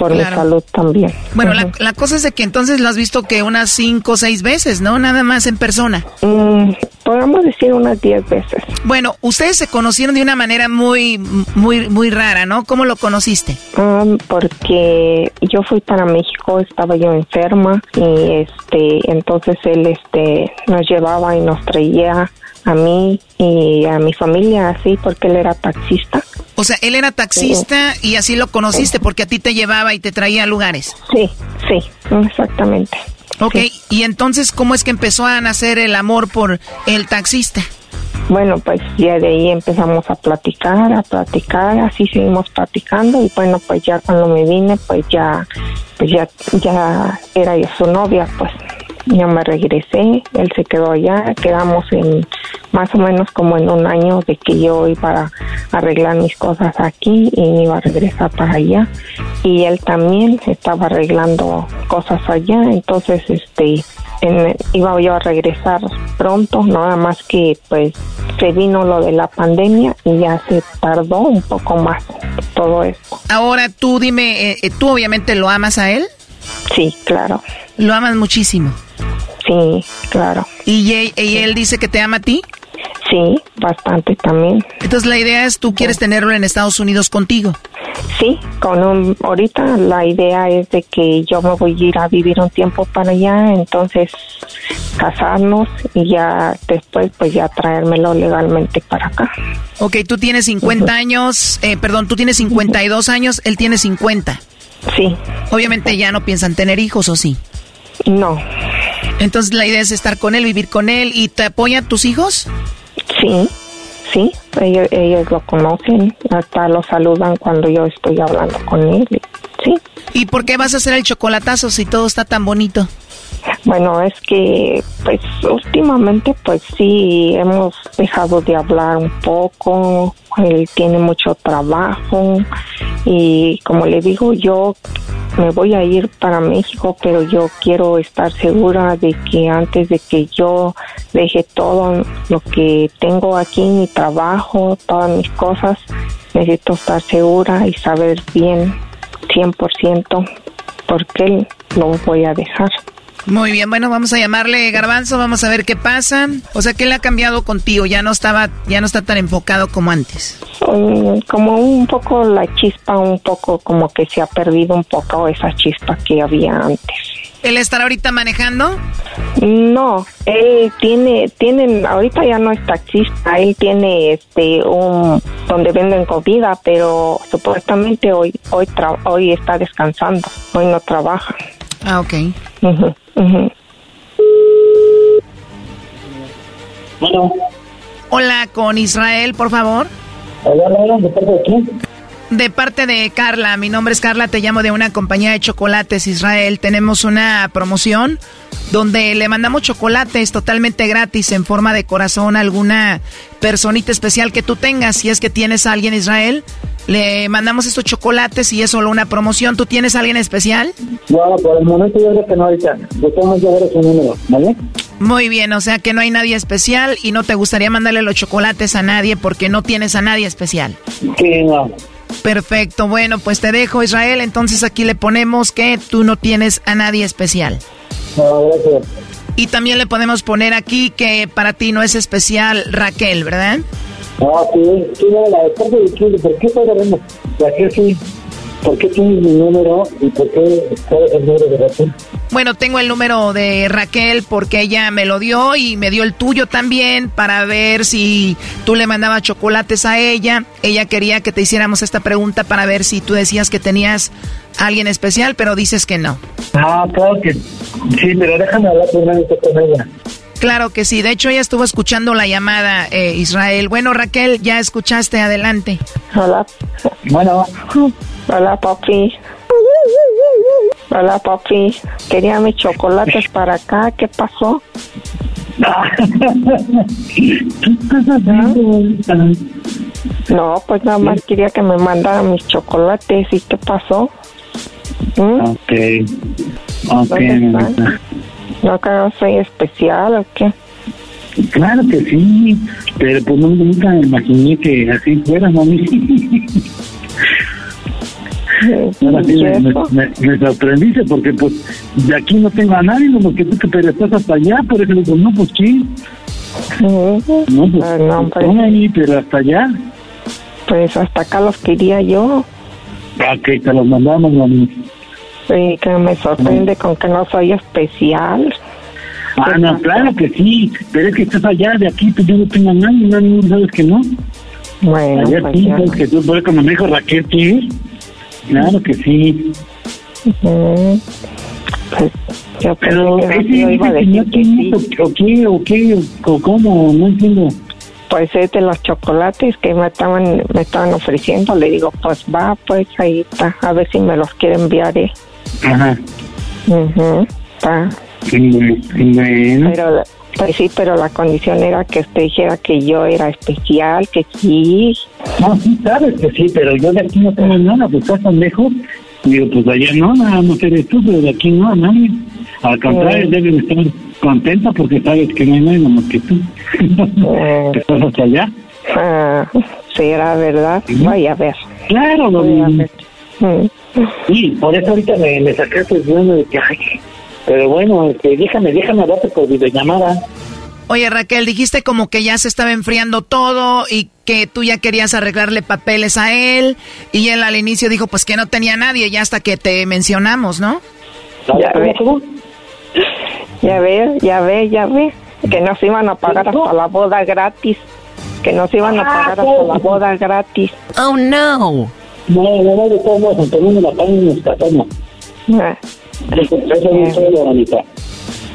por mi salud también. Bueno, la, cosa es de que entonces lo has visto que unas cinco o seis veces, ¿no? Nada más en persona. Mm, podemos decir unas diez veces. Bueno, ustedes se conocieron de una manera muy, muy, muy rara, ¿no? ¿Cómo lo conociste? Um, porque yo fui para México, estaba yo enferma y este, entonces él, este, nos llevaba y nos traía a mí y a mi familia así porque él era taxista. O sea, él era taxista y así lo conociste porque a ti te llevaba y te traía a lugares. Sí, sí, exactamente. Ok, y entonces, ¿cómo es que empezó a nacer el amor por el taxista? Bueno, pues ya de ahí empezamos a platicar, a platicar, así seguimos platicando y bueno, pues ya cuando me vine, pues ya, pues ya, ya era yo su novia, pues ya me regresé, él se quedó allá, quedamos en más o menos como en un año de que yo iba a arreglar mis cosas aquí y iba a regresar para allá y él también estaba arreglando cosas allá, entonces este iba yo a regresar pronto, nada más que pues se vino lo de la pandemia y ya se tardó un poco más todo esto. Ahora tú dime, eh, eh, ¿tú obviamente lo amas a él? Sí, claro. ¿Lo amas muchísimo? Sí, claro. ¿Y, él dice que te ama a ti? Sí, bastante también. Entonces la idea es, tú quieres tenerlo en Estados Unidos contigo. Sí, con un, ahorita la idea es de que yo me voy a ir a vivir un tiempo para allá, entonces casarnos y ya después pues ya traérmelo legalmente para acá. Ok, tú tienes 50 años, eh, perdón, tú tienes 52 años, él tiene 50. Sí. Obviamente ya no piensan tener hijos, ¿o sí? No. Entonces la idea es estar con él, vivir con él. ¿Y te apoyan tus hijos? Sí, sí. Ellos, ellos lo conocen. Hasta lo saludan cuando yo estoy hablando con él. Sí. ¿Y por qué vas a hacer el chocolatazo si todo está tan bonito? Bueno, es que pues últimamente pues sí hemos dejado de hablar un poco, él tiene mucho trabajo y como le digo yo me voy a ir para México, pero yo quiero estar segura de que antes de que yo deje todo lo que tengo aquí, mi trabajo, todas mis cosas, necesito estar segura y saber bien 100% por qué lo voy a dejar. Muy bien, bueno, vamos a llamarle Garbanzo, vamos a ver qué pasa. O sea, que él ha cambiado contigo, ya no estaba, ya no está tan enfocado como antes. Mm, como un poco la chispa, un poco como que se ha perdido un poco esa chispa que había antes. ¿Él estará ahorita manejando? No, él tiene, tienen, ahorita ya no es taxista, él tiene este un donde venden comida, pero supuestamente hoy, hoy, hoy está descansando, hoy no trabaja. Ah, ok. Hola, con Israel, por favor. Hola, ¿de parte de quién? De parte de Carla, mi nombre es Carla, te llamo de una compañía de chocolates Israel. Tenemos una promoción donde le mandamos chocolates totalmente gratis en forma de corazón a alguna personita especial que tú tengas. Si es que tienes a alguien Israel, le mandamos estos chocolates y es solo una promoción. ¿Tú tienes a alguien especial? No, por el momento yo creo que no ahorita. Yo llevar su número, ¿vale? Muy bien, o sea que no hay nadie especial y no te gustaría mandarle los chocolates a nadie porque no tienes a nadie especial. Sí, no. Perfecto, bueno, pues te dejo Israel, entonces aquí le ponemos que tú no tienes a nadie especial. No, gracias. Y también le podemos poner aquí que para ti no es especial Raquel, ¿verdad? Ah, sí, la de parte de ¿por qué? Raquel sí. ¿Por qué tienes mi número y por qué sabes el número de Raquel? Bueno, tengo el número de Raquel porque ella me lo dio y me dio el tuyo también para ver si tú le mandabas chocolates a ella. Ella quería que te hiciéramos esta pregunta para ver si tú decías que tenías a alguien especial, pero dices que no. Ah, claro que sí, pero déjame hablar primero con ella. Claro que sí, de hecho ella estuvo escuchando la llamada, eh, Israel. Bueno, Raquel, ya escuchaste, adelante. Hola. Bueno. Hola, papi. Hola, papi. Quería mis chocolates para acá. ¿Qué pasó? No, pues nada más quería que me mandara mis chocolates. ¿Y qué pasó? ¿Mm? Ok. Ok. ¿No que soy especial o qué? Claro que sí, pero pues nunca imaginé que así fuera, mami. [laughs] Ahora sí me, me, sorprendiste porque pues de aquí no tengo a nadie, como que tú te estás hasta allá, por eso digo, no, pues sí. No, pues, ah, no, pues, ahí, pero hasta allá. Pues hasta acá los quería yo. Ah, que te los mandamos, mami. Sí, que me sorprende con que no soy especial. Ah, no, claro que sí, pero es que estás allá, de aquí pues yo no tengo a nadie, no, sabes que no. Bueno, allá pues sí, sabes que tú, pues, como me dijo Raquel, ¿qué? Claro que sí. pues, yo pero ese dice que tiene o qué, o qué, o cómo, no entiendo. Pues es de los chocolates que me estaban, me estaban ofreciendo, le digo, pues va, pues ahí está, a ver si me los quiere enviar él. Ajá. Está. Bueno. Pero, pues sí, pero la condición era que usted dijera que yo era especial, que sí. No, sí, sabes que sí, pero yo de aquí no tengo nada, pues estás tan lejos. Digo, pues allá no, nada más eres tú, pero de aquí no, nadie. Al contrario, Eh. deben estar contenta porque sabes que no hay nadie más que tú. Eh. [laughs] estás hasta allá. Ah, sí, era verdad. Voy a ver. Claro, Voy a no, ver. Mm. Sí, por eso ahorita me, me sacaste el dueño de que, ay, pero bueno, este, déjame, déjame hablarte por videollamada. Oye, Raquel, dijiste como que ya se estaba enfriando todo y que tú ya querías arreglarle papeles a él y él al inicio dijo pues que no tenía nadie ya hasta que te mencionamos, ¿no? Ya ve. Ya ve, ya ve, ya ve. Que nos iban a pagar hasta la boda gratis. Que nos iban a pagar hasta la boda gratis. Oh no. No, no, no. Ah, Eso eso es todo, Anita.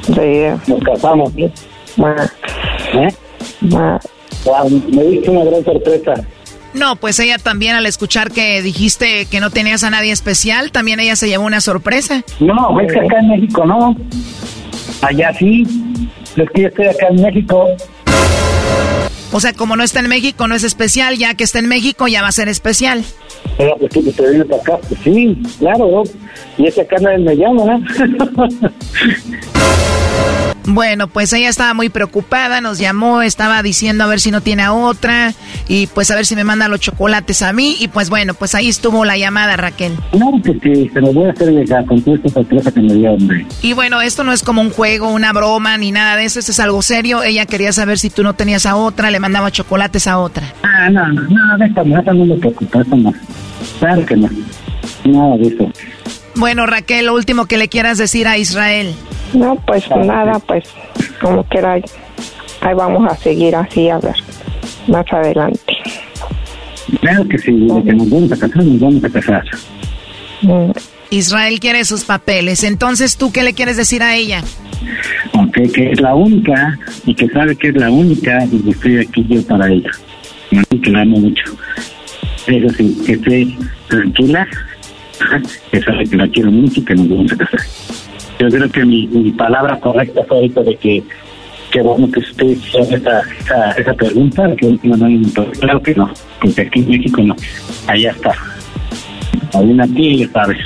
sí. Nos casamos. ¿Eh? ah. Wow, me diste una gran sorpresa. No, pues ella también al escuchar que dijiste que no tenías a nadie especial, también ella se llevó una sorpresa. No, es que acá en México no. Allá sí. Es que yo estoy acá en México. O sea, como no está en México, no es especial, ya que está en México ya va a ser especial. Pero pues tú que te vienes para acá. Pues sí, claro. Y ese nadie me llama. ¿eh? Bueno, pues ella estaba muy preocupada, nos llamó, estaba diciendo a ver si no tiene a otra y pues a ver si me manda los chocolates a mí y pues bueno, pues ahí estuvo la llamada Raquel. Claro que sí, se lo voy a hacer llegar con toda esta sorpresa que me dio, hombre. Y bueno, esto no es como un juego, una broma ni nada de eso, esto es algo serio. Ella quería saber si tú no tenías a otra, le mandaba chocolates a otra. Ah, no, no, no, déjame, eso no me preocupa, no. Claro que no. Nada de eso. Bueno, Raquel, lo último que le quieras decir a Israel. No, pues nada, pues como quiera, ahí, ahí vamos a seguir así, a ver, más adelante. Claro que sí, de que nos vamos a casar, nos vamos a casar. Mm, Israel quiere sus papeles, entonces tú qué le quieres decir a ella? Ok, que es la única y que sabe que es la única y que estoy aquí yo para ella. Y que la amo mucho. Eso sí, que esté tranquila, que sabe que la quiero mucho y que nos vamos a casar. Yo creo que mi, palabra correcta fue ahorita de que que bueno que usted hizo esa, esa, esa pregunta, que no, no, no, claro que no, porque aquí en México no, allá está. Hay aquí, ya sabes.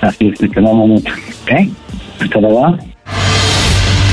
Así es, te amo mucho, ¿ok? Hasta luego.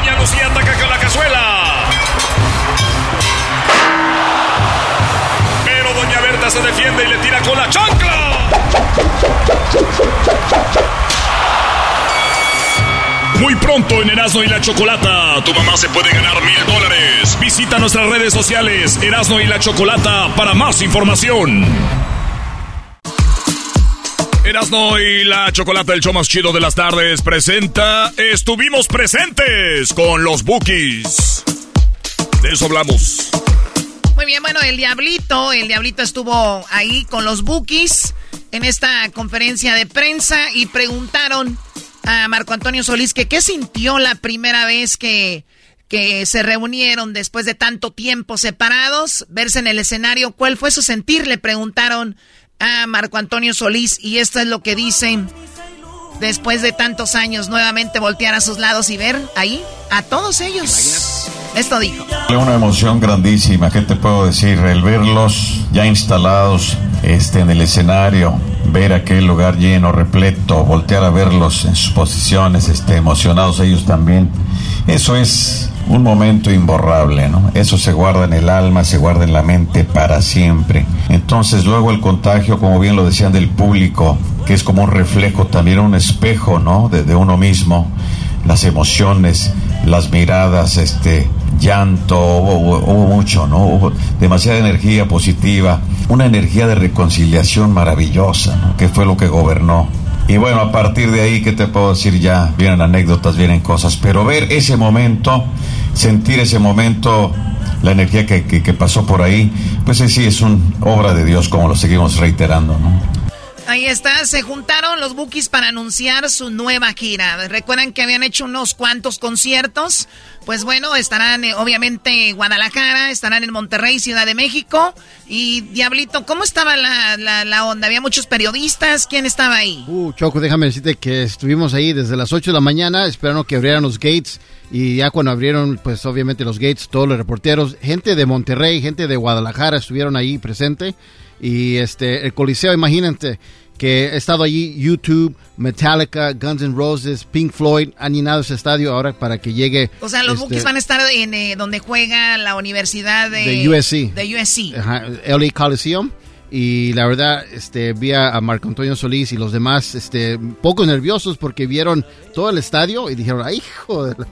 Doña Lucía ataca con la cazuela. Pero doña Berta se defiende y le tira con la chancla. Muy pronto en Erasmo y la Chocolata, tu mamá se puede ganar mil dólares. Visita nuestras redes sociales, Erasmo y la Chocolata, para más información. Erasmo y la Chocolata, el show más chido de las tardes, presenta Estuvimos presentes con los Bookies. De eso hablamos. Muy bien, bueno, el Diablito, el Diablito estuvo ahí con los Bookies en esta conferencia de prensa y preguntaron a Marco Antonio Solís que qué sintió la primera vez que, que se reunieron después de tanto tiempo separados, verse en el escenario, cuál fue su sentir, le preguntaron a Marco Antonio Solís y esto es lo que dicen después de tantos años nuevamente voltear a sus lados y ver ahí a todos ellos. Esto dijo. Una emoción grandísima, ¿qué te puedo decir? El verlos ya instalados este, en el escenario, ver aquel lugar lleno, repleto, voltear a verlos en sus posiciones, este, emocionados ellos también. Eso es un momento imborrable, ¿no? Eso se guarda en el alma, se guarda en la mente para siempre. Entonces luego el contagio, como bien lo decían del público, que es como un reflejo, también un espejo, ¿no? De, de uno mismo, las emociones, las miradas, este, llanto, hubo, mucho, ¿no? Hubo demasiada energía positiva, una energía de reconciliación maravillosa, ¿no? Que fue lo que gobernó. Y bueno, a partir de ahí, ¿qué te puedo decir ya? Vienen anécdotas, vienen cosas, pero ver ese momento, sentir ese momento, la energía que, que, que pasó por ahí, pues sí, es una obra de Dios, como lo seguimos reiterando, ¿no? Ahí está, se juntaron los Bookies para anunciar su nueva gira. Recuerdan que habían hecho unos cuantos conciertos. Pues bueno, estarán eh, obviamente en Guadalajara, estarán en Monterrey, Ciudad de México. Y Diablito, ¿cómo estaba la, onda? ¿Había muchos periodistas? ¿Quién estaba ahí? Uh, Choco, déjame decirte que estuvimos ahí desde las 8 de la mañana esperando que abrieran los gates. Y ya cuando abrieron, pues obviamente los gates, todos los reporteros, gente de Monterrey, gente de Guadalajara estuvieron ahí presente. Y este, el Coliseo, imagínate que he estado allí, YouTube, Metallica, Guns N' Roses, Pink Floyd, han llenado ese estadio ahora para que llegue. O sea, los este, Bookies van a estar en eh, donde juega la universidad de, de USC. De USC. Ajá, LA Coliseum. Y la verdad, este, vi a Marco Antonio Solís y los demás, este, poco nerviosos porque vieron todo el estadio y dijeron, ay, hijo de la...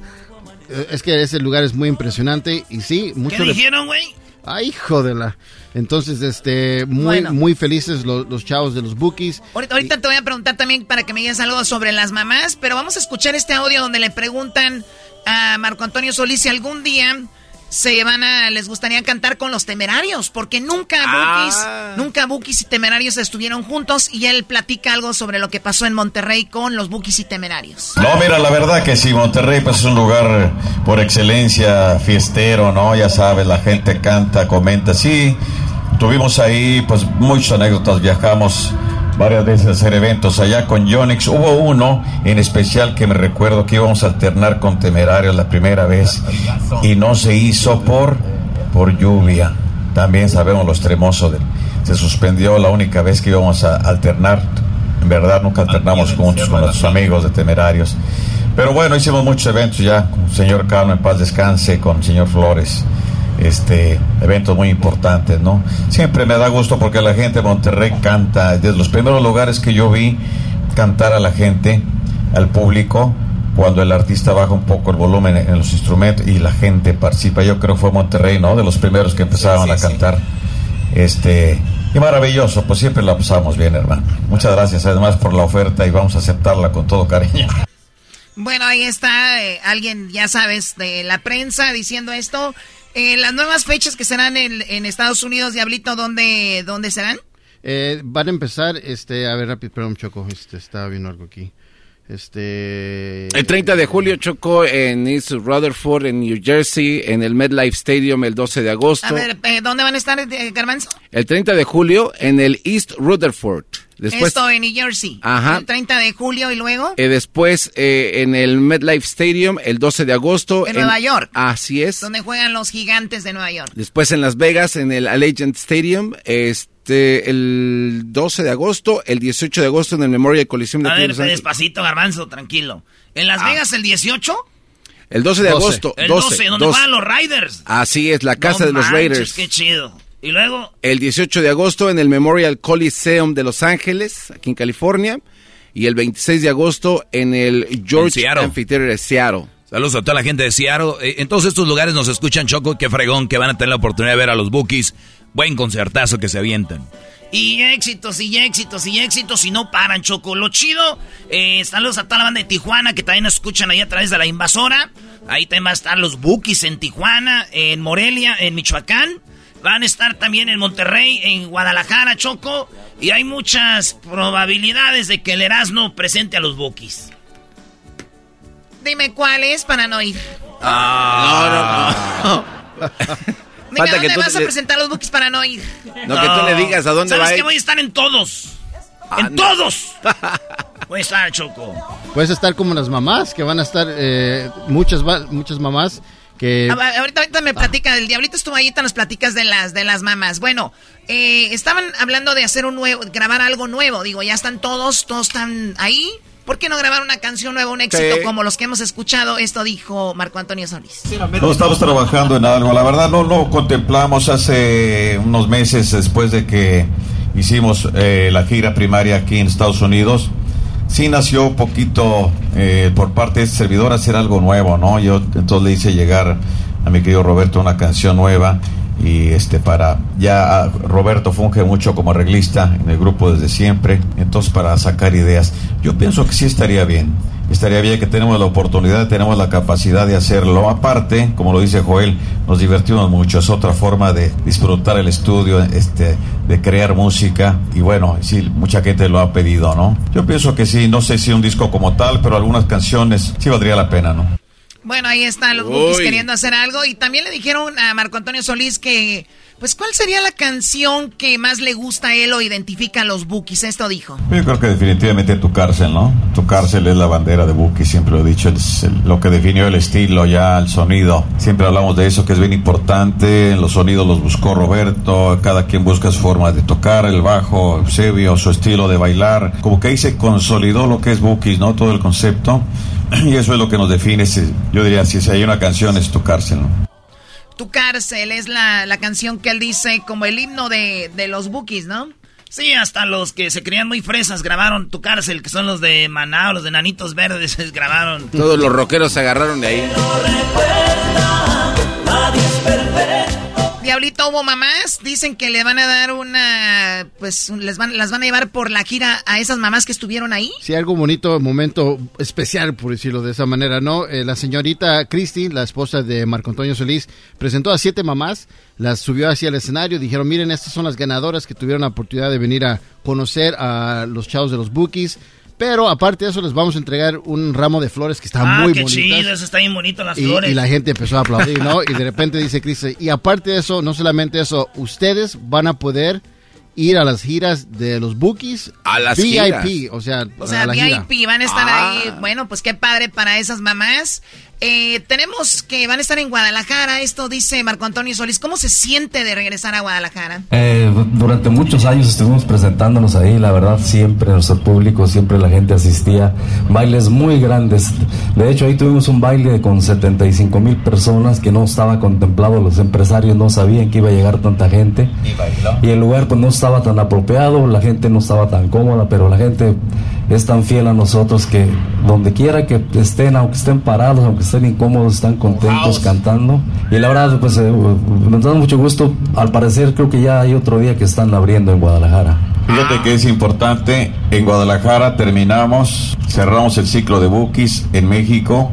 Es que ese lugar es muy impresionante y sí, mucho ¿Qué dijeron, güey? Ay, hijo de la. Entonces, este, muy, bueno. muy felices los, los, chavos de los bookies. Ahorita, ahorita y... te voy a preguntar también para que me digas algo sobre las mamás, pero vamos a escuchar este audio donde le preguntan a Marco Antonio Solís si algún día se van a, les gustaría cantar con los temerarios, porque nunca ah. nunca Bookies y temerarios estuvieron juntos y él platica algo sobre lo que pasó en Monterrey con los Bookies y temerarios. No, mira, la verdad que sí, Monterrey pues es un lugar por excelencia fiestero, ¿no? Ya sabes, la gente canta, comenta, sí, tuvimos ahí pues muchas anécdotas, viajamos varias veces hacer eventos allá con Yonix. Hubo uno en especial que me recuerdo que íbamos a alternar con Temerarios la primera vez y no se hizo por, por lluvia. También sabemos lo extremoso de se suspendió la única vez que íbamos a alternar. En verdad nunca alternamos juntos con nuestros amigos de Temerarios. Pero bueno, hicimos muchos eventos ya con el señor Cano en paz descanse, con el señor Flores este eventos muy importantes, ¿no? Siempre me da gusto porque la gente de Monterrey canta, desde los primeros lugares que yo vi cantar a la gente, al público, cuando el artista baja un poco el volumen en los instrumentos y la gente participa. Yo creo que fue Monterrey, ¿no? De los primeros que sí, sí, a cantar. Sí. Este, y maravilloso, pues siempre la pasamos bien, hermano. Muchas gracias además por la oferta y vamos a aceptarla con todo cariño. Bueno, ahí está eh, alguien, ya sabes, de la prensa diciendo esto. Eh, las nuevas fechas que serán en, Estados Unidos, Diablito, ¿dónde, ¿dónde serán? Eh, van a empezar, este, a ver, rápido, perdón, Choco, este, estaba viendo algo aquí. Este... El 30 de julio chocó en East Rutherford, en New Jersey, en el MedLife Stadium el 12 de agosto. A ver, eh, ¿dónde van a estar, eh, Garbanzo? El 30 de julio en el East Rutherford. Después, Esto en New Jersey. Ajá. El 30 de julio y luego. Eh, después en el MedLife Stadium el 12 de agosto. En, Nueva York. Así es. Donde juegan los gigantes de Nueva York. Después en Las Vegas en el Allegiant Stadium. Este este, el 12 de agosto, el 18 de agosto en el Memorial Coliseum de A ver, despacito, garbanzo, tranquilo. ¿En Las ah. Vegas el 18? El 12 de agosto. El 12, ¿dónde van los Raiders? Así es, la casa de los Raiders. Qué chido. ¿Y luego? El 18 de agosto en el Memorial Coliseum de Los Ángeles, aquí en California. Y el 26 de agosto en el George Amphitheater de Seattle. Saludos a toda la gente de Seattle. Eh, en todos estos lugares nos escuchan Choco, qué fregón que van a tener la oportunidad de ver a los Bookies Buen concertazo que se avientan. Y éxitos, y éxitos, y éxitos, y no paran, Choco. Lo chido, eh, saludos a toda la banda de Tijuana que también nos escuchan ahí a través de la invasora. Ahí también van a estar los Bookies en Tijuana, en Morelia, en Michoacán. Van a estar también en Monterrey, en Guadalajara, Choco. Y hay muchas probabilidades de que el Erasmo presente a los Bookies. Dime cuál es para no ir. Ah, no, no. no. [laughs] Falta que tú vas a presentar los bookies para no ir? No, que tú le digas a dónde va ¿Sabes que voy a estar en todos? Ah, ¡En todos! [laughs] voy a estar, Choco. Puedes estar como las mamás, que van a estar eh, muchas, muchas mamás que... ahorita, ahorita me platica, el diablito estuvo ahí, te nos platicas de las, de las mamás. Bueno, eh, estaban hablando de hacer un nuevo, grabar algo nuevo. Digo, ya están todos, todos están ahí. ¿Por qué no grabar una canción nueva, un éxito como los que hemos escuchado? Esto dijo Marco Antonio Solís. No estamos trabajando en algo. La verdad no lo contemplamos hace unos meses después de que hicimos eh, la gira primaria aquí en Estados Unidos. Sí nació un poquito eh, por parte de este servidor hacer algo nuevo, ¿no? Yo entonces le hice llegar a mi querido Roberto una canción nueva y este para ya Roberto funge mucho como arreglista en el grupo desde siempre. Entonces para sacar ideas yo pienso que sí estaría bien. Estaría bien que tenemos la oportunidad tenemos la capacidad de hacerlo. Aparte como lo dice Joel nos divertimos mucho. Es otra forma de disfrutar el estudio este de crear música. Y bueno sí mucha gente lo ha pedido no yo pienso que sí. No sé si un disco como tal pero algunas canciones sí valdría la pena no bueno, ahí están los Bookies queriendo hacer algo. Y también le dijeron a Marco Antonio Solís que, pues, ¿cuál sería la canción que más le gusta a él o identifica a los Bookies? Esto dijo. Yo creo que definitivamente tu cárcel, ¿no? Tu cárcel es la bandera de Bookies, siempre lo he dicho, es lo que definió el estilo, ya el sonido. Siempre hablamos de eso, que es bien importante. Los sonidos los buscó Roberto, cada quien busca su forma de tocar, el bajo, Eusebio, su estilo de bailar. Como que ahí se consolidó lo que es Bookies, ¿no? Todo el concepto. Y eso es lo que nos define. Yo diría, si hay una canción, es tu cárcel. Tu cárcel es la, canción que él dice como el himno de, los bookies, ¿no? Sí, hasta los que se creían muy fresas grabaron Tu Cárcel, que son los de Maná, los de Nanitos Verdes, [laughs] grabaron. Todos los rockeros se agarraron de ahí. Diablito, hubo mamás, dicen que le van a dar una, pues les van, las van a llevar por la gira a esas mamás que estuvieron ahí. Sí, algo bonito, momento especial, por decirlo de esa manera, ¿no? Eh, la señorita Cristi, la esposa de Marco Antonio Solís, presentó a siete mamás, las subió hacia el escenario, dijeron, miren, estas son las ganadoras que tuvieron la oportunidad de venir a conocer a los chavos de los Bookies. Pero aparte de eso, les vamos a entregar un ramo de flores que está ah, muy bonito. chido, eso está bien bonito las y, flores. Y la gente empezó a aplaudir, ¿no? y de repente dice Cris, y aparte de eso, no solamente eso, ustedes van a poder ir a las giras de los bookies. A las VIP, o sea, o sea, VIP, van a estar ahí. Ah. Bueno, pues qué padre para esas mamás. Eh, tenemos que van a estar en Guadalajara, esto dice Marco Antonio Solís. ¿Cómo se siente de regresar a Guadalajara? Eh, durante muchos años estuvimos presentándonos ahí, la verdad siempre nuestro público, siempre la gente asistía. Bailes muy grandes. De hecho, ahí tuvimos un baile con 75 mil personas que no estaba contemplado, los empresarios no sabían que iba a llegar tanta gente. Y, y el lugar pues no estaba tan apropiado, la gente no estaba tan cómoda, pero la gente es tan fiel a nosotros que donde quiera que estén, aunque estén parados, aunque están incómodos, están contentos cantando. Y la verdad, pues eh, nos da mucho gusto. Al parecer, creo que ya hay otro día que están abriendo en Guadalajara. Fíjate que es importante, en Guadalajara terminamos, cerramos el ciclo de Bookies en México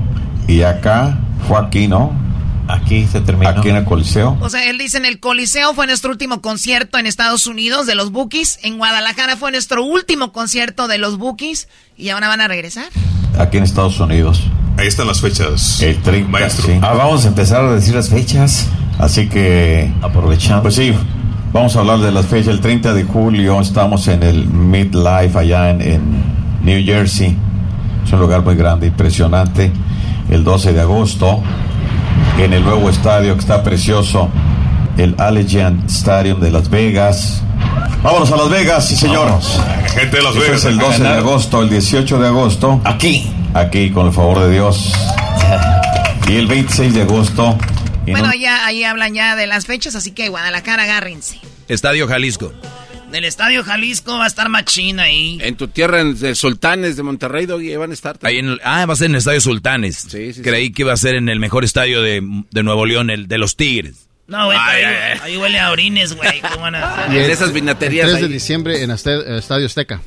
y acá fue aquí, ¿no? Aquí se terminó. Aquí en el Coliseo. O sea, él dice en el Coliseo fue nuestro último concierto en Estados Unidos de los Bookies. En Guadalajara fue nuestro último concierto de los Bookies. Y ahora van a regresar. Aquí en Estados Unidos. Ahí están las fechas. El 30, maestro. Ah, vamos a empezar a decir las fechas. Así que aprovechando. Pues sí, vamos a hablar de las fechas. El 30 de julio estamos en el Midlife allá en, en New Jersey. Es un lugar muy grande, impresionante. El 12 de agosto en el nuevo estadio que está precioso, el Allegiant Stadium de Las Vegas. Vámonos a Las Vegas, sí señor. Gente de Las Vegas. Es el 12 de agosto, el 18 de agosto. Aquí. Aquí, con el favor de Dios. [laughs] Y el 26 de agosto. Bueno, ya ahí hablan ya de las fechas, así que Guadalajara, agárrense. Estadio Jalisco. Del Estadio Jalisco va a estar Machín ahí. En tu tierra, en el Sultanes de Monterrey, Doggy, van a estar. Ahí en ah, va a ser en el Estadio Sultanes. Sí, sí, Creí que iba a ser en el mejor estadio de, Nuevo León, el de los Tigres. No, güey, ahí, huele a orines, güey. [laughs] Y en esas vinaterías. El 3 de diciembre en el Estadio Azteca.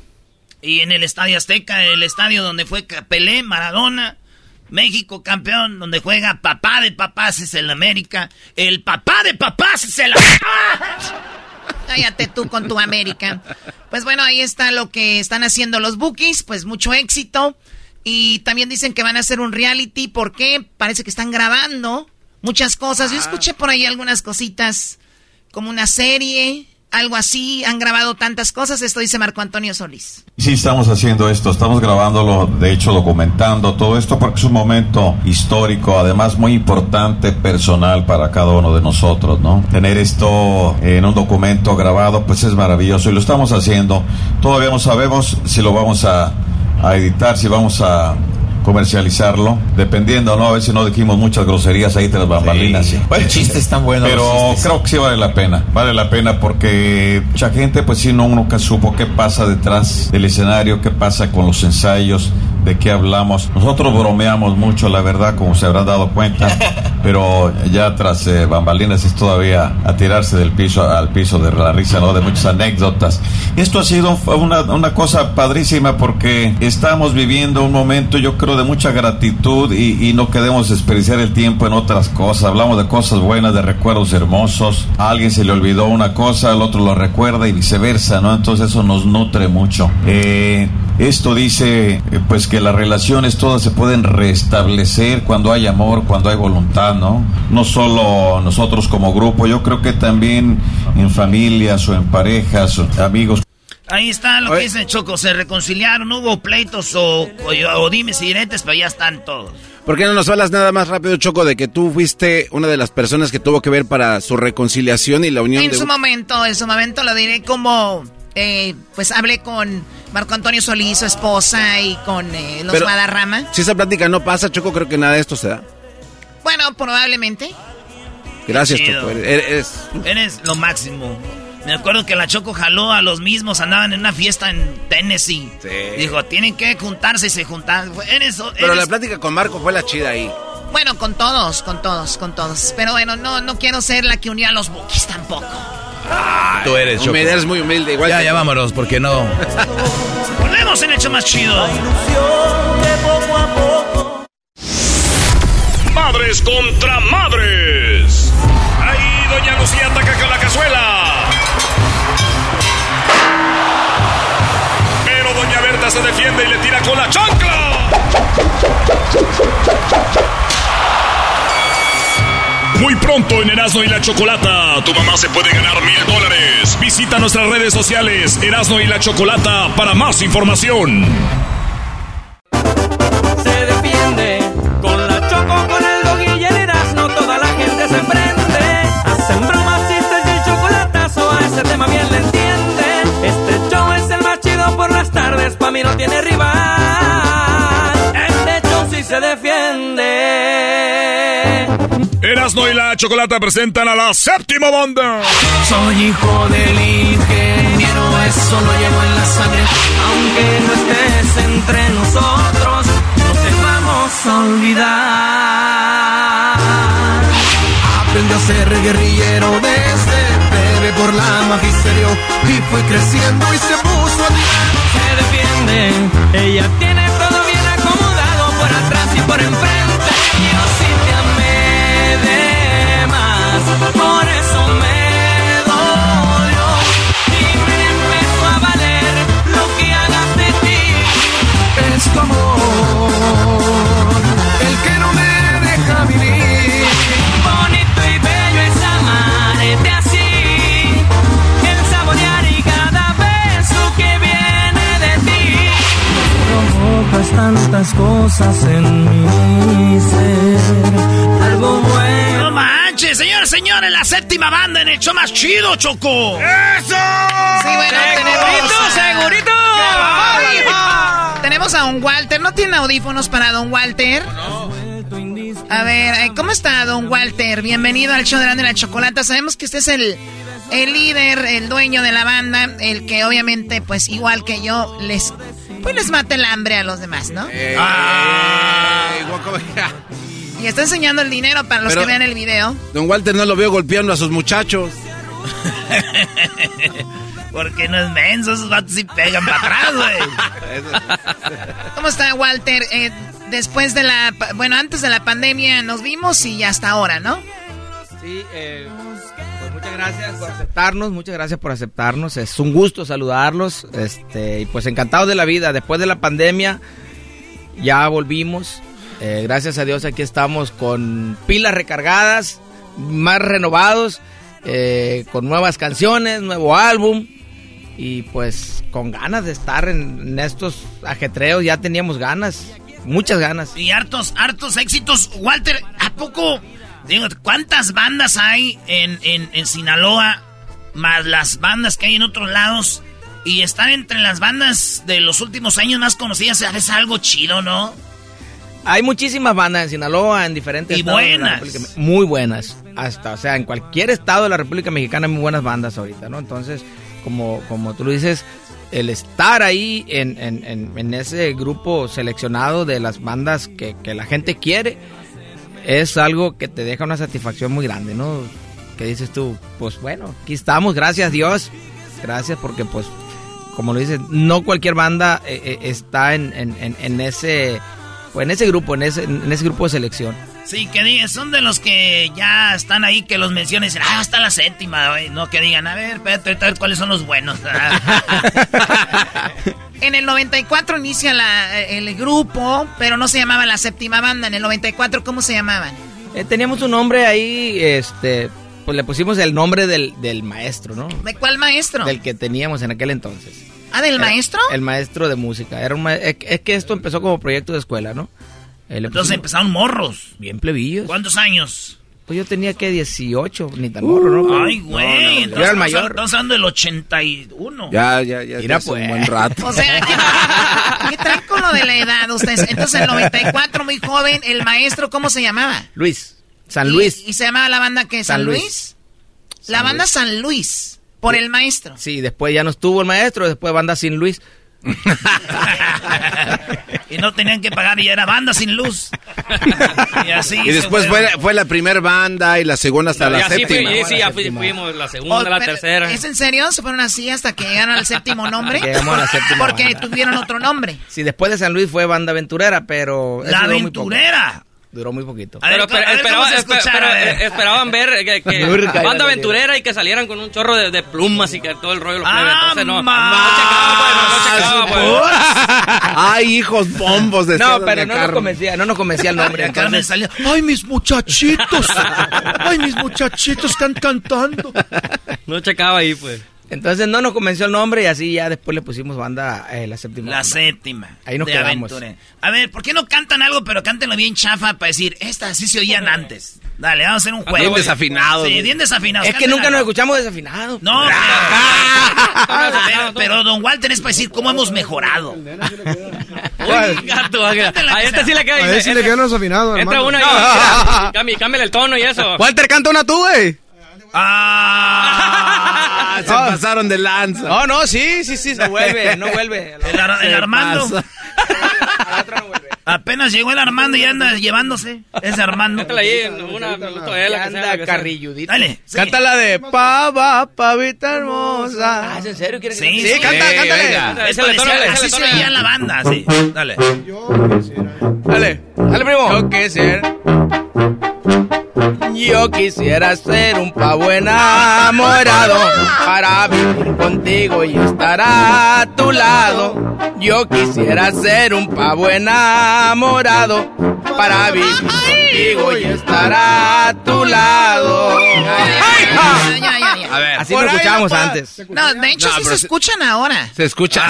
Y en el Estadio Azteca, el estadio donde fue Pelé, Maradona. México campeón, donde juega papá de papás es el América. El papá de papás es el [laughs] Cállate tú con tu América. Pues bueno, ahí está lo que están haciendo los bookies, pues mucho éxito. Y también dicen que van a hacer un reality, porque parece que están grabando muchas cosas. Yo ah. escuché por ahí algunas cositas, como una serie, algo así. Han grabado tantas cosas. Esto dice Marco Antonio Solís. Sí, estamos haciendo esto. Estamos grabándolo, de hecho, documentando todo esto porque es un momento histórico, además muy importante, personal para cada uno de nosotros, ¿no? Tener esto en un documento grabado, pues es maravilloso y lo estamos haciendo. Todavía no sabemos si lo vamos a, a editar, si vamos a comercializarlo, dependiendo, ¿no? A veces no dijimos muchas groserías ahí tras bambalinas. Sí. Bueno, el chiste es tan bueno. Pero creo que sí vale la pena, vale la pena porque mucha gente pues sí no nunca supo qué pasa detrás del escenario, qué pasa con los ensayos, de qué hablamos. Nosotros bromeamos mucho, la verdad, como se habrán dado cuenta, [laughs] pero ya tras eh, bambalinas es todavía a tirarse del piso al piso de la risa, ¿no? De muchas anécdotas. Esto ha sido una, una cosa padrísima porque estamos viviendo un momento, yo creo, de mucha gratitud y, no queremos desperdiciar el tiempo en otras cosas. Hablamos de cosas buenas, de recuerdos hermosos. A alguien se le olvidó una cosa, el otro lo recuerda y viceversa, ¿no? Entonces eso nos nutre mucho. Eh, esto dice, eh, pues que las relaciones todas se pueden restablecer cuando hay amor, cuando hay voluntad, ¿no? No solo nosotros como grupo, yo creo que también en familias o en parejas, o amigos. Ahí está lo que dice Choco, se reconciliaron, no hubo pleitos o, o, dimes y diretes, pero ya están todos. ¿Por qué no nos hablas nada más rápido, Choco, de que tú fuiste una de las personas que tuvo que ver para su reconciliación y la unión en su momento, en su momento lo diré como, eh, pues hablé con Marco Antonio Solís, su esposa, y con eh, los Guadarrama. Si esa plática no pasa, Choco, creo que nada de esto se da. Bueno, probablemente. Gracias, Choco. Eres, eres lo máximo. Me acuerdo que la Choco jaló a los mismos, andaban en una fiesta en Tennessee. Sí. Dijo, tienen que juntarse y se juntaron. Pero la plática con Marco fue la chida ahí. Bueno, con todos, con todos, con todos. Pero bueno, no, no quiero ser la que unía a los bookies tampoco. Tú eres, Choco. eres muy humilde, igual. Ya, ya vámonos, porque no. Volvemos en Hecho Más Chido. Madres contra madres. Ahí Doña Lucía ataca con la cazuela. se defiende y le tira con la chancla. Muy pronto en Erasmo y la Chocolata, tu mamá se puede ganar mil dólares. Visita nuestras redes sociales Erasmo y la Chocolata para más información. Se defiende con la Choco, con el dog y el Erasmo, toda la gente se prende. Hacen bromas, chistes y el chocolatazo, a ese tema bien le entienden. Este show es el más chido por las tardes, pa' mí no tiene rival. Este show sí se defiende. Erasmo y la Chocolata presentan a la séptima banda. Soy hijo del ingeniero, eso lo llevo en la sangre. Aunque no estés entre nosotros, no te vamos a olvidar. Aprendí a ser guerrillero desde bebé por la magisterio y fui creciendo y se puso a Se defiende, ella tiene todo bien acomodado por atrás y por enfrente. por eso me dolió y me empezó a valer lo que hagas de ti. Es tu amor, el que no me deja vivir. Bonito y bello es amarte así, el saborear y cada beso que viene de ti. Provocas tantas cosas en mi ser, algo bueno. No manches señores, señores, la séptima banda en el show más chido, Choco. ¡Eso! Sí, bueno, tenemos... segurito! Tenemos a Don Walter. ¿No tiene audífonos para Don Walter? A ver, eh, ¿cómo está Don Walter? Bienvenido al show de la, chocolata. Sabemos que usted es el, el líder, el dueño de la banda, el que obviamente, pues igual que yo, les, pues les mata el hambre a los demás, ¿no? Eh, y está enseñando el dinero para los que vean el video. Don Walter no lo veo golpeando a sus muchachos. [laughs] Porque no es menso, esos vatos sí pegan para atrás, güey. ¿Cómo está Walter? Eh, después de la... Bueno, antes de la pandemia nos vimos y hasta ahora, ¿no? Sí, eh, pues muchas gracias por aceptarnos, muchas gracias por aceptarnos. Es un gusto saludarlos, este, y pues encantados de la vida. Después de la pandemia ya volvimos. Eh, gracias a Dios aquí estamos con pilas recargadas, más renovados, eh, con nuevas canciones, nuevo álbum y pues con ganas de estar en estos ajetreos. Ya teníamos ganas muchas ganas. Y hartos, hartos éxitos. Walter, ¿a poco? Digo, ¿cuántas bandas hay en, en, Sinaloa? Más las bandas que hay en otros lados. Y están entre las bandas de los últimos años más conocidas. Es algo chido, ¿no? Hay muchísimas bandas en Sinaloa, en diferentes y buenas. muy buenas. Hasta, o sea, en cualquier estado de la República Mexicana hay muy buenas bandas ahorita, ¿no? Entonces, como, como tú lo dices, el estar ahí en, en, en, ese grupo seleccionado de las bandas que, que, la gente quiere es algo que te deja una satisfacción muy grande, ¿no? Que dices tú, pues bueno, aquí estamos, gracias Dios, gracias porque pues, como lo dices, no cualquier banda eh, eh, está en, en, ese, en ese grupo, en ese, en ese grupo de selección. Sí, que digan, son de los que ya están ahí, que los mencionen, ah, hasta la séptima, no que digan, a ver, espérate, cuáles son los buenos. [laughs] en el 94 inicia el grupo, pero no se llamaba la séptima banda. En el 94, ¿cómo se llamaban? Eh, teníamos un nombre ahí, este, pues le pusimos el nombre del, maestro, ¿no? ¿De cuál maestro? Del que teníamos en aquel entonces. ¿Ah, del maestro? El maestro de música. Era es que esto empezó como proyecto de escuela, ¿no? Entonces empezaron morros. Bien plebillos. ¿Cuántos años? Pues yo tenía que 18, ni tan morro, ¿no? Ay, güey. yo era el mayor. Estamos hablando del 81. Ya, ya, ya. Mira, pues. Un buen rato. O sea, ¿qué, traen con lo de la edad ustedes? Entonces, en el 94, muy joven, el maestro, ¿cómo se llamaba? Luis. San Luis. ¿Y, se llamaba la banda qué? ¿San, Luis? La banda San Luis. Por el maestro. Sí, después ya no estuvo el maestro, después banda Sin Luis. [laughs] y no tenían que pagar y era banda sin luz. y así. Y después fue, fue, la primera banda y la segunda hasta la séptima. sí, sí, ya fuimos la segunda, la tercera. ¿Es en serio? ¿Se fueron así hasta que llegaron al séptimo nombre? Porque tuvieron otro nombre. Sí, después de San Luis fue banda aventurera, pero... La aventurera. Duró muy poquito. pero, esperaban ver que, [laughs] banda aventurera y que salieran con un chorro de, plumas y que todo el rollo lo ah, Entonces no, no, pues, [laughs] Ay, hijos bombos de No, pero no nos convencía, no nos convencía el nombre. Entonces... salía, ay, mis muchachitos. [laughs] Ay, mis muchachitos están cantando. No checaba ahí, pues. Entonces no nos convenció el nombre y así ya después le pusimos banda eh, la séptima. La séptima. Ahí nos quedamos. A ver, ¿por qué no cantan algo pero cántenlo bien chafa para decir, estas sí se oían antes? Dale, vamos a hacer un juego. Bien desafinado. Sí, bien desafinado. Es que nunca nos escuchamos desafinados. No, pero, Don Walter es para decir cómo hemos mejorado. Uy, gato, a este sí le queda. A este sí le quedan desafinados, Entra uno y cámbiale el tono y eso. Walter, canta una tú, güey. Ah, [laughs] se pasaron de lanza. No, no, sí, sí, sí, no vuelve, no [laughs] vuelve. El, Armando. Apenas llegó el Armando y anda llevándose. Ese Armando. Cántala ahí, una minuto él. Anda carrilludito. Dale. Cántala de pava, pavita hermosa. Ah, ¿en serio quieres Sí, sí, canta, cántale. Es así se veía la banda, sí. Dale. Dale. Dale, primo. Yo qué ser Yo quisiera ser un pavo enamorado para vivir contigo y estar a tu lado. Yo quisiera ser un pavo enamorado para vivir contigo y estar a tu lado. A ver, así lo escuchábamos antes. No, de hecho No, sí se se- escuchan ahora. Se escucha.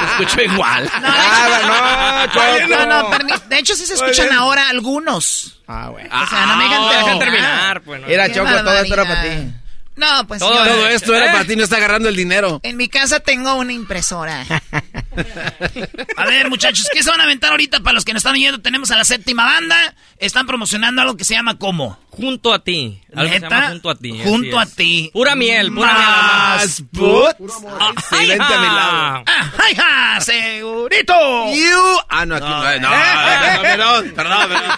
se escucha igual. Ah, No, no, permi- de hecho sí se escuchan ahora algunos. Ah, bueno. O sea, no me dejan Ah, terminar. terminar, pues, no. Mira, Qué Choco, todo esto era para ti. No, pues Todo, yo- todo esto era ¿Eh? para ti, no está agarrando el dinero. En mi casa tengo una impresora. [laughs] A ver, muchachos, ¿qué se van a aventar ahorita para los que nos están oyendo? Tenemos a la séptima banda. Están promocionando algo que se llama ¿cómo? Junto a ti. Algo que se ¿Neta? llama junto a ti. Junto a ti. Pura miel, pura Más miel. boots. Ah, Sí, vente a mi lado. Ah, segurito. You. Ah, no, aquí no. No, no, no, perdón, perdón, perdón.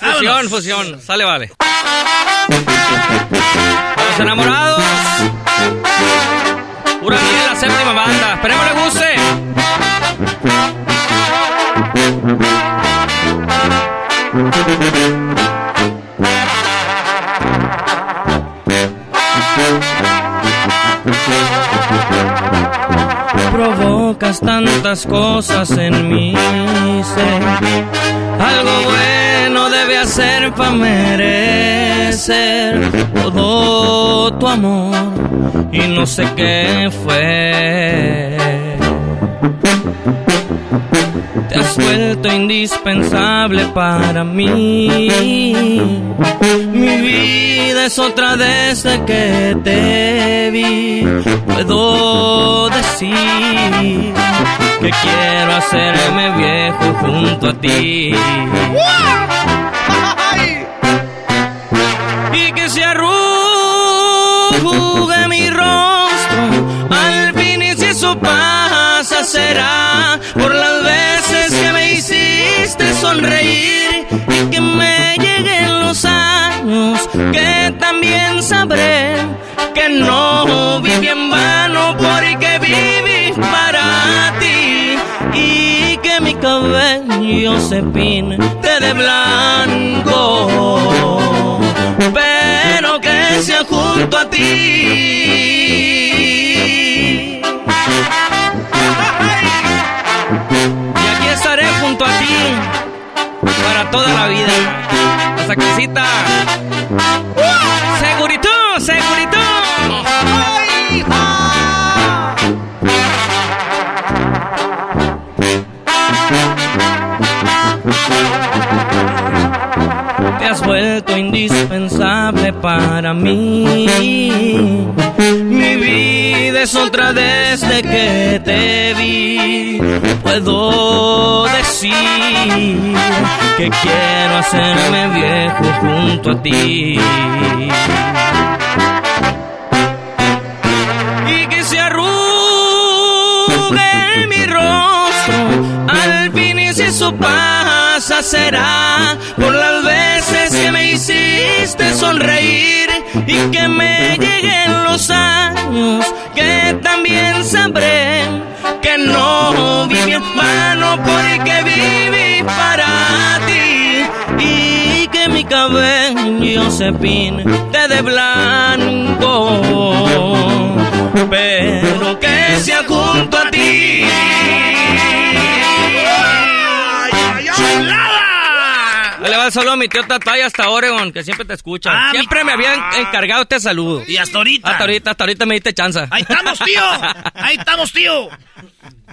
[laughs] Fusión, fusión. Sale, vale. Los enamorados. Miel, la séptima banda. Esperemos les guste. Provocas tantas cosas en mí, ser. Algo bueno debe hacer para merecer todo tu amor y no sé qué fue. Te has vuelto indispensable para mí. Mi vida es otra desde que te vi. Puedo decir que quiero hacerme viejo junto a ti. Sonreír y que me lleguen los años que también sabré que no viví en vano porque viví para ti y que mi cabello se pinte de blanco pero que sea junto a ti. Y aquí estaré junto a ti toda la vida. Hasta casita. Segurito, segurito. Te has vuelto indispensable para mí. Mi vida es otra desde que te vi. Puedo decir que quiero hacerme viejo junto a ti. Y que se arrugue mi rostro al fin y si eso pasa será por las veces que me hiciste sonreír y que me lleguen los años que también sabré que no viví en vano porque viví para ti. Y que mi cabello se pinte de blanco pero que sea junto a ti A mi tío Tatay hasta Oregon, que siempre te escucha. Ah, mi- siempre me habían encargado este saludo. Y hasta ahorita. Hasta ahorita, hasta ahorita me diste chanza. Ahí estamos, tío. [laughs] Ahí estamos, tío.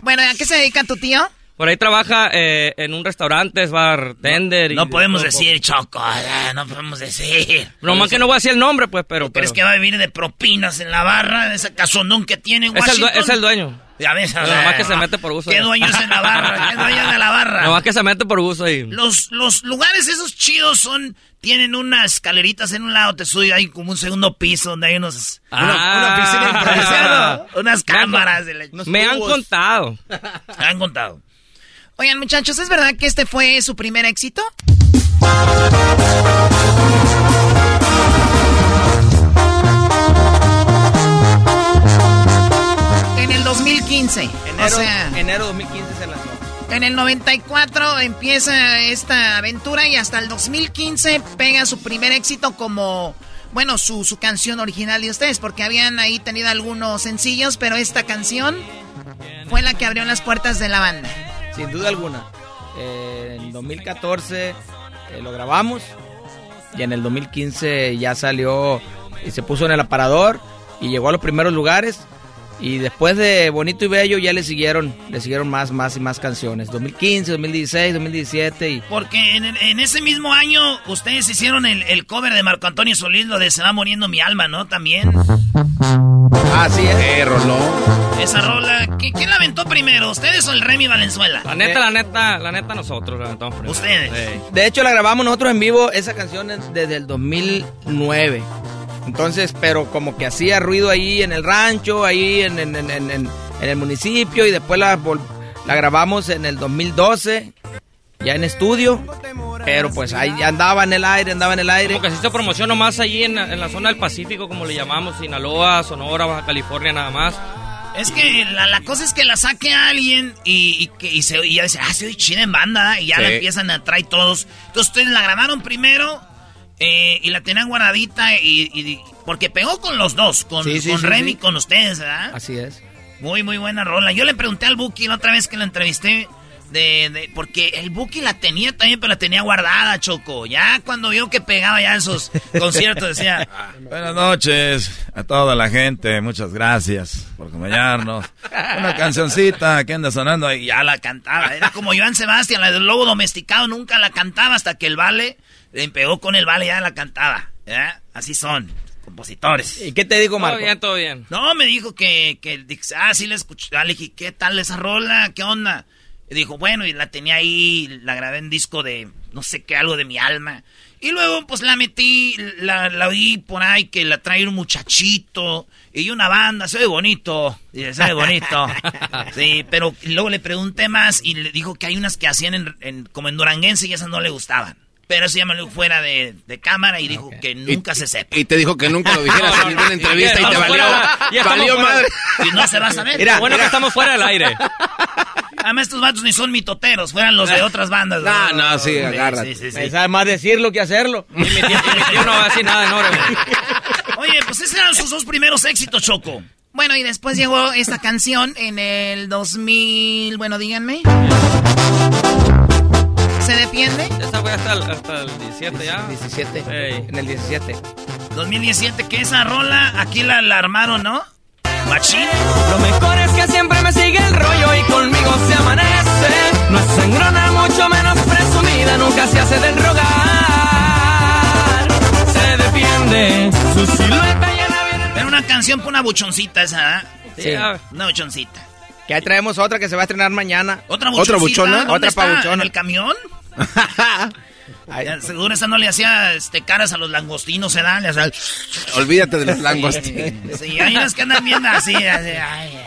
Bueno, ¿a qué se dedica tu tío? Por ahí trabaja eh, en un restaurante, es bartender. y No de podemos decir, Choco. eh, No podemos decir. Nomás que no voy a decir el nombre, pues, pero... ¿Crees pero- que va a vivir de propinas en la barra? De ese casondón que tiene en Es el, es el dueño. Ya ves, Pero nomás que se mete por gusto. ¿Qué dueño es en la barra? ¿Qué dueño de la barra? Nomás que se mete por gusto ahí. Los, los lugares esos chidos son... Tienen unas escaleritas en un lado, te sube ahí como un segundo piso donde hay unos... Ah. una, una piscina improvisada, [laughs] unas Me han cámaras. de la- Me han contado. Me han contado. Oigan, muchachos, ¿es verdad que este fue su primer éxito? 2015. Enero, o sea, enero 2015 se lanzó. En el 94 empieza esta aventura y hasta el 2015 pega su primer éxito como, bueno, su, su canción original de ustedes, porque habían ahí tenido algunos sencillos, pero esta canción fue la que abrió las puertas de la banda. Sin duda alguna. Eh, en 2014 eh, lo grabamos y en el 2015 ya salió y se puso en el aparador y llegó a los primeros lugares. Y después de Bonito y Bello ya le siguieron, le siguieron más, más y más canciones. 2015, 2016, 2017 y... Porque en, en ese mismo año ustedes hicieron el, el, cover de Marco Antonio Solís, lo de Se va muriendo mi alma, ¿no? También. Ah, sí, eh, roló. Esa rola, ¿quién la aventó primero? ¿Ustedes o el Remy Valenzuela? La neta, la neta, la neta nosotros la aventamos primero. ¿Ustedes? De hecho, la grabamos nosotros en vivo, esa canción desde el 2009. Entonces, pero como que hacía ruido ahí en el rancho, ahí en, en, en, en el municipio, y después la, la, grabamos en el 2012, ya en estudio. Pero pues ahí andaba en el aire, andaba en el aire. Como que se hizo promoción nomás allí en, la zona del Pacífico, como le llamamos, Sinaloa, Sonora, Baja California, nada más. Es que la, la, cosa es que la saque a alguien y, y, y, se, y ya dice, ah, soy chida en banda, y ya sí. la empiezan a traer todos. Entonces ustedes la grabaron primero eh, y la tenían guardadita y, y, porque pegó con los dos, con, sí, sí, con sí, Remy y con ustedes, ¿verdad? Así es. Muy, muy buena rola. Yo le pregunté al Buki la otra vez que lo entrevisté, de, de, porque el Buki la tenía también, pero la tenía guardada, Choco. Ya cuando vio que pegaba ya esos conciertos, decía... [laughs] Buenas noches a toda la gente, muchas gracias por acompañarnos. Una cancioncita que anda sonando y ya la cantaba. Era como Joan Sebastián, la del lobo domesticado, nunca la cantaba hasta que el Vale le pegó con el Vale y ya la cantaba. ¿ya? Así son compositores. ¿Y qué te dijo, Marco? Todo bien, todo bien. No, me dijo que, que ah, sí la escuché. Le dije, ¿qué tal esa rola? ¿Qué onda? Y dijo, bueno, y la tenía ahí, la grabé en disco de, no sé qué, algo de mi alma. Y luego, pues, la metí, la, la oí por ahí, que la trae un muchachito y una banda, se ve bonito. Y se ve bonito. [laughs] sí, pero luego le pregunté más y le dijo que hay unas que hacían en, en, como en Duranguense y esas no le gustaban. Pero eso ya me lo fuera de, de cámara y dijo okay. que nunca y, se sepa. Y te dijo que nunca lo dijeras en ninguna [laughs] entrevista y te valió, valió madre. Y no se va a saber. Mira, bueno mira. que estamos fuera del aire. [laughs] Además, estos vatos ni son mitoteros, fueran los de otras bandas. No, no, no sí, agarra. Sí, sí, sí. Sabe más decirlo que hacerlo. Y mi tío, mi tío no va a decir nada enorme. [laughs] Oye, pues esos eran sus dos primeros éxitos, Choco. Bueno, y después llegó esta canción en el 2000, bueno, díganme. ¿Se defiende? Esa fue hasta el, hasta el 17 ya. 17. Hey. En el 17. 2017, que esa rola aquí la, la armaron, ¿no? Machín. Lo mejor es que siempre me sigue el rollo y conmigo se amanece. No es sangrona, mucho menos presumida, nunca se hace del rogar. Se defiende, su silueta llena viene. Era una canción para una buchoncita esa, ¿eh? Sí. Una buchoncita. Que ahí traemos otra que se va a estrenar mañana. ¿Otra buchoncita? ¿Otra buchona? Otra pabuchona. ¿En el camión? [laughs] Seguro esa no le hacía este, caras a los langostinos, ¿se dan? Hacía... Olvídate de los langostinos. Sí, hay unas que andan viendo así, así ay.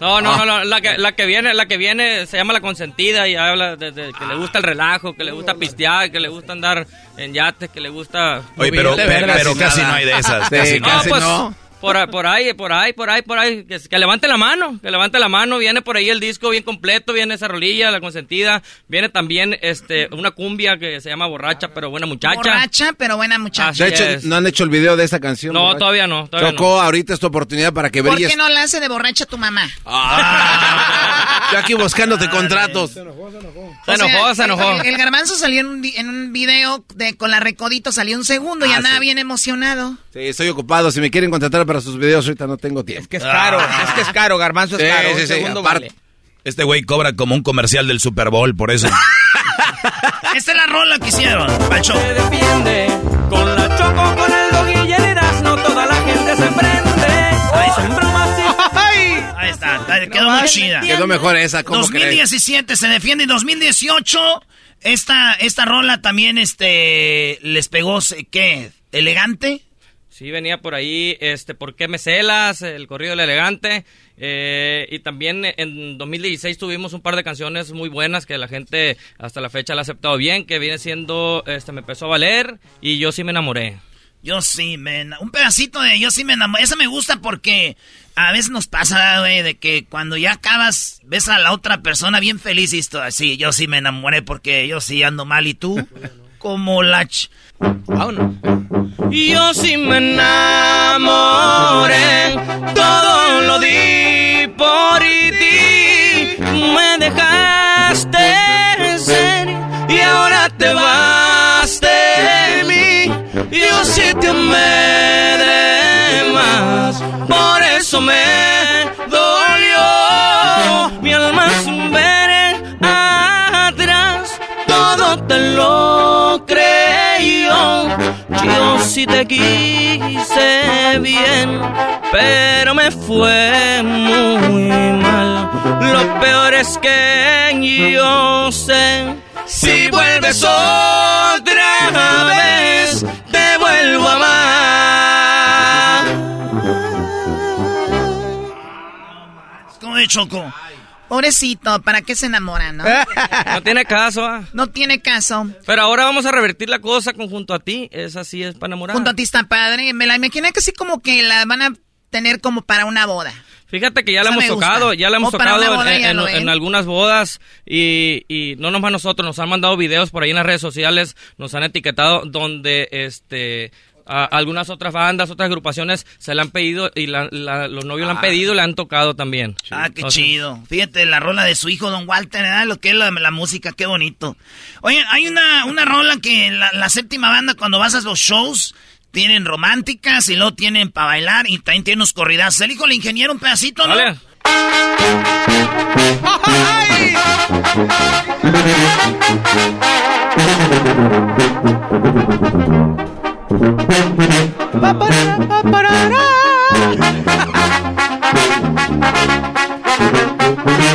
No, no, no, la que, la que viene, la que viene se llama la consentida y habla de, de que le gusta el relajo, que le gusta pistear, que le gusta andar en yates, que le gusta. Oye, pero, pero, pero casi no hay de esas. casi, no, pues, no. Por, por ahí, por ahí, por ahí, por ahí. Que, que, levante la mano, que levante la mano. Viene por ahí el disco bien completo, viene esa rolilla, la consentida. Viene también este una cumbia que se llama Borracha, pero buena muchacha. Borracha, pero buena muchacha. Así de hecho, es. no han hecho el video de esa canción. No, borracha. todavía no. Todavía Chocó, no. ahorita es tu oportunidad para que ¿Por brilles. qué no la hace de borracha tu mamá? Ah, [laughs] yo aquí buscándote Ay, contratos. Se enojó, se enojó. Se enojó, sea, se enojó. El, el, garbanzo salió en un, en un video de, con la Recodito, salió un segundo y Ah, andaba sí. bien emocionado. Sí, estoy ocupado. Si me quieren contratar para sus videos, ahorita no tengo tiempo. Es que es caro, es que es caro, Garbanzo es Sí, caro. sí, sí, segundo aparte. vale. Este güey cobra como un comercial del Super Bowl, por eso. [laughs] Esta es la rola que hicieron, pa'l show. Se defiende con la choco, con el dog y el Erasmo, toda la gente se prende. Ay, son bromas y... Ahí está, quedó muy chida. Quedó mejor esa, ¿cómo 2017 se defiende y 2018 esta, esta rola también este les pegó, ¿qué? ¿Elegante? Sí, venía por ahí, este, ¿por qué me celas? El corrido del elegante. Eh, y también en 2016 tuvimos un par de canciones muy buenas que la gente hasta la fecha la ha aceptado bien, que viene siendo, este, me empezó a valer y yo sí me enamoré. Yo sí me... Un pedacito de yo sí me enamoré. Esa me gusta porque a veces nos pasa, güey, de que cuando ya acabas, ves a la otra persona bien feliz y esto así. Yo sí me enamoré porque yo sí ando mal y tú, como la... Ch yo sí me enamoré, todo lo di por ti. Me dejaste ser y ahora te vas de mí. Yo sí te amé Yo sí te quise bien, pero me fue muy mal. Lo peor es que yo sé, si vuelves otra vez, te vuelvo a amar. ¿Cómo de Choco? Pobrecito, ¿para qué se enamora, no? [laughs] No tiene caso. ah. No tiene caso. Pero ahora vamos a revertir la cosa con junto a ti. Esa sí es para enamorar. Junto a ti está padre. Me la imaginé que así como que la van a tener como para una boda. Fíjate que ya la hemos gusta. tocado, ya la hemos O tocado en, algunas bodas y, y no nomás nosotros, nos han mandado videos por ahí en las redes sociales, nos han etiquetado donde este a- algunas otras bandas, otras agrupaciones se le han pedido y la- la- los novios le han Ah. pedido y le han tocado también. Ah, qué Entonces, chido. Fíjate, la rola de su hijo, Don Walter, ¿verdad? Lo que es la, la música, qué bonito. Oye, hay una, una rola que la, la séptima banda, cuando vas a los shows, tienen románticas y luego tienen para bailar y también tienen unos corridas. El hijo del ingeniero, un pedacito, ¿no? Dale. [laughs] Pa-pa-ra-pa-pa-ra-ra! [laughs]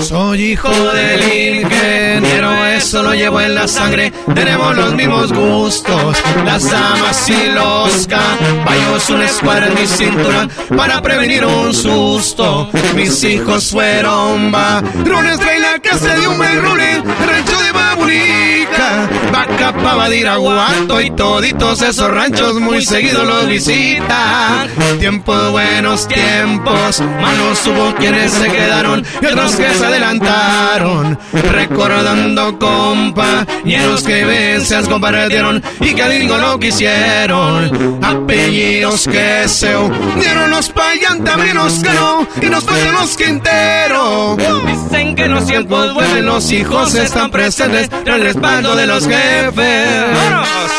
Soy hijo del ingeniero, eso lo llevo en la sangre. Tenemos los mismos gustos, las damas y los caballos. Una escuadra en mi cintura para prevenir un susto. Mis hijos fueron varones, trae la casa de un buen rule, rancho de Babunica, vaca pava de Iraguato y toditos esos ranchos muy seguido los visita. Tiempos buenos, tiempos malos, hubo quienes se quedaron y otros que se adelantaron. Recordando compañeros que veces compartieron y que gringo no quisieron. Apellidos que se unieron los payantabrinos que no, y nos faltan los quinteros. Dicen que los tiempos vuelven, los hijos están presentes, el respaldo de los jefes. ¡Vámonos!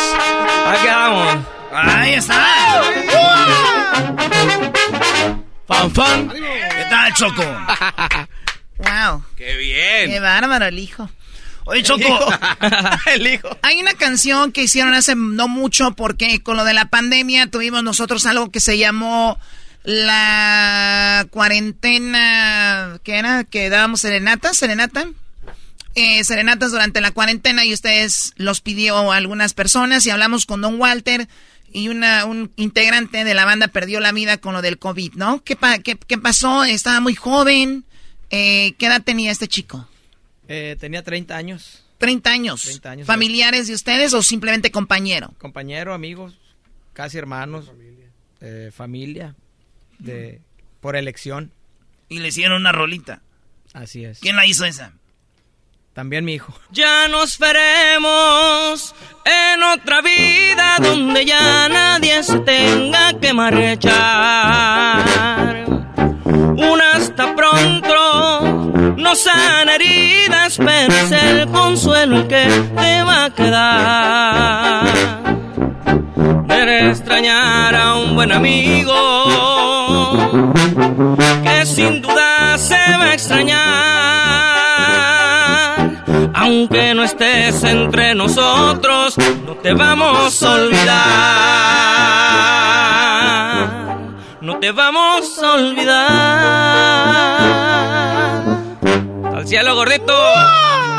Aquí vamos. Ahí está. Fan, fan. ¿Qué tal, Choco? Wow. ¡Qué bien! Qué bárbaro el hijo. Oye, Choco. [laughs] el hijo. Hay una canción que hicieron hace no mucho porque con lo de la pandemia tuvimos nosotros algo que se llamó la cuarentena, ¿qué era? Que dábamos serenatas, serenata. Eh, serenatas durante la cuarentena y ustedes los pidió a algunas personas y hablamos con Don Walter y una, un integrante de la banda perdió la vida con lo del COVID, ¿no? ¿Qué, pa- qué, qué pasó? Estaba muy joven. Eh, ¿Qué edad tenía este chico? Eh, tenía 30 años. 30 años. 30 años. ¿Familiares de ustedes o simplemente compañero? Compañero, amigos, casi hermanos, eh, familia, de, por elección. Y le hicieron una rolita. Así es. ¿Quién la hizo esa? También mi hijo. Ya nos veremos en otra vida donde ya nadie se tenga que marchar. Un hasta pronto no sana heridas, pero es el consuelo el que te va a quedar. Extrañar a un buen amigo que sin duda se va a extrañar. Aunque no estés entre nosotros, no te vamos a olvidar. No te vamos a olvidar. Al cielo, gordito.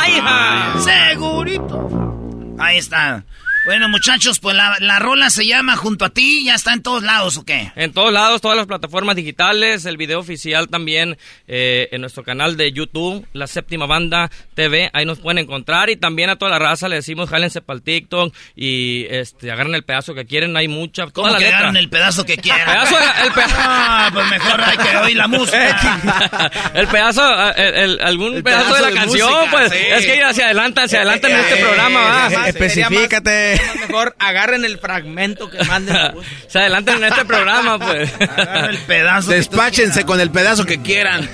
¡Ay, hija! ¡Segurito! Ahí está. Bueno, muchachos, pues la, la, rola se llama Junto a ti, ¿ya está en todos lados o qué? En todos lados, todas las plataformas digitales, el video oficial también eh, en nuestro canal de YouTube, La Séptima Banda TV, ahí nos pueden encontrar y también a toda la raza le decimos jálense para el TikTok y este, agarren el pedazo que quieren, hay mucha... ¿Cómo la que agarren el pedazo que quieran? [laughs] el pedazo, [laughs] ah, pues mejor hay que oír la música. [laughs] el pedazo, el, algún pedazo, de la canción, pues es que hacia adelante, hacia adelante en este programa, va. Especifícate [laughs] mejor agarren el fragmento que manden. [laughs] Se adelanten en este programa, pues. Agarren el pedazo. Despáchense con el pedazo que quieran.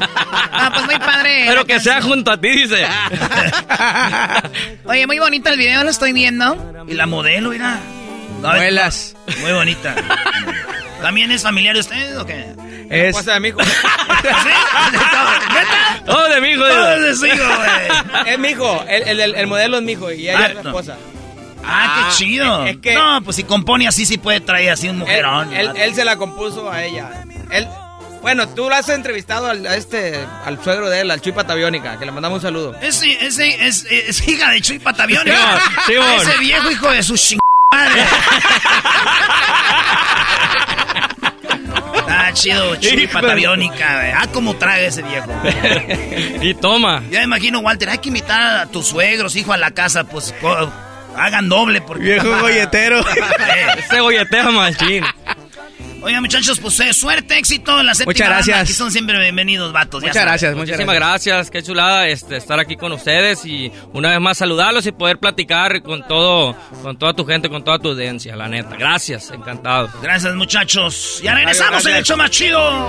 Ah, pues muy padre. [laughs] Pero que sea junto a ti, dice. Oye, muy bonito el video, lo estoy viendo. Y la modelo, mira. Muelas. Muy bonita. ¿También es familiar de ustedes o qué? Es. de mi hijo. ¿Sí? Oh, de mi hijo. Todo de su hijo, güey. Es mi hijo. El, el, el, modelo es mi hijo y ella ah, es mi esposa. Ah, qué chido. Es que no, pues si compone así, sí puede traer así un mujerón. Él, él, se la compuso a ella. Él, bueno, tú lo has entrevistado al, a este, al suegro de él, al Chuy Pataviónica, que le mandamos un saludo. Ese, ese, es, es, hija de Chuy Pataviónica. Sí, ese viejo hijo de su ching madre. [laughs] Ah, chido, Chuy Pataviónica. Ah, cómo traga ese viejo. [laughs] y toma. Ya me imagino, Walter, hay que invitar a tus suegros, hijo, a la casa, pues hagan doble porque... Viejo [laughs] golletero. [laughs] Ese golletero machín. Oigan, muchachos, pues eh, suerte, éxito en la séptima Muchas gracias. Aquí son siempre bienvenidos, vatos. Muchas gracias, Muchísimas gracias. Qué chulada este, estar aquí con ustedes y una vez más saludarlos y poder platicar con todo, con toda tu gente, con toda tu audiencia, la neta. Gracias, encantado. Gracias, muchachos. Ya regresamos en el show más chido.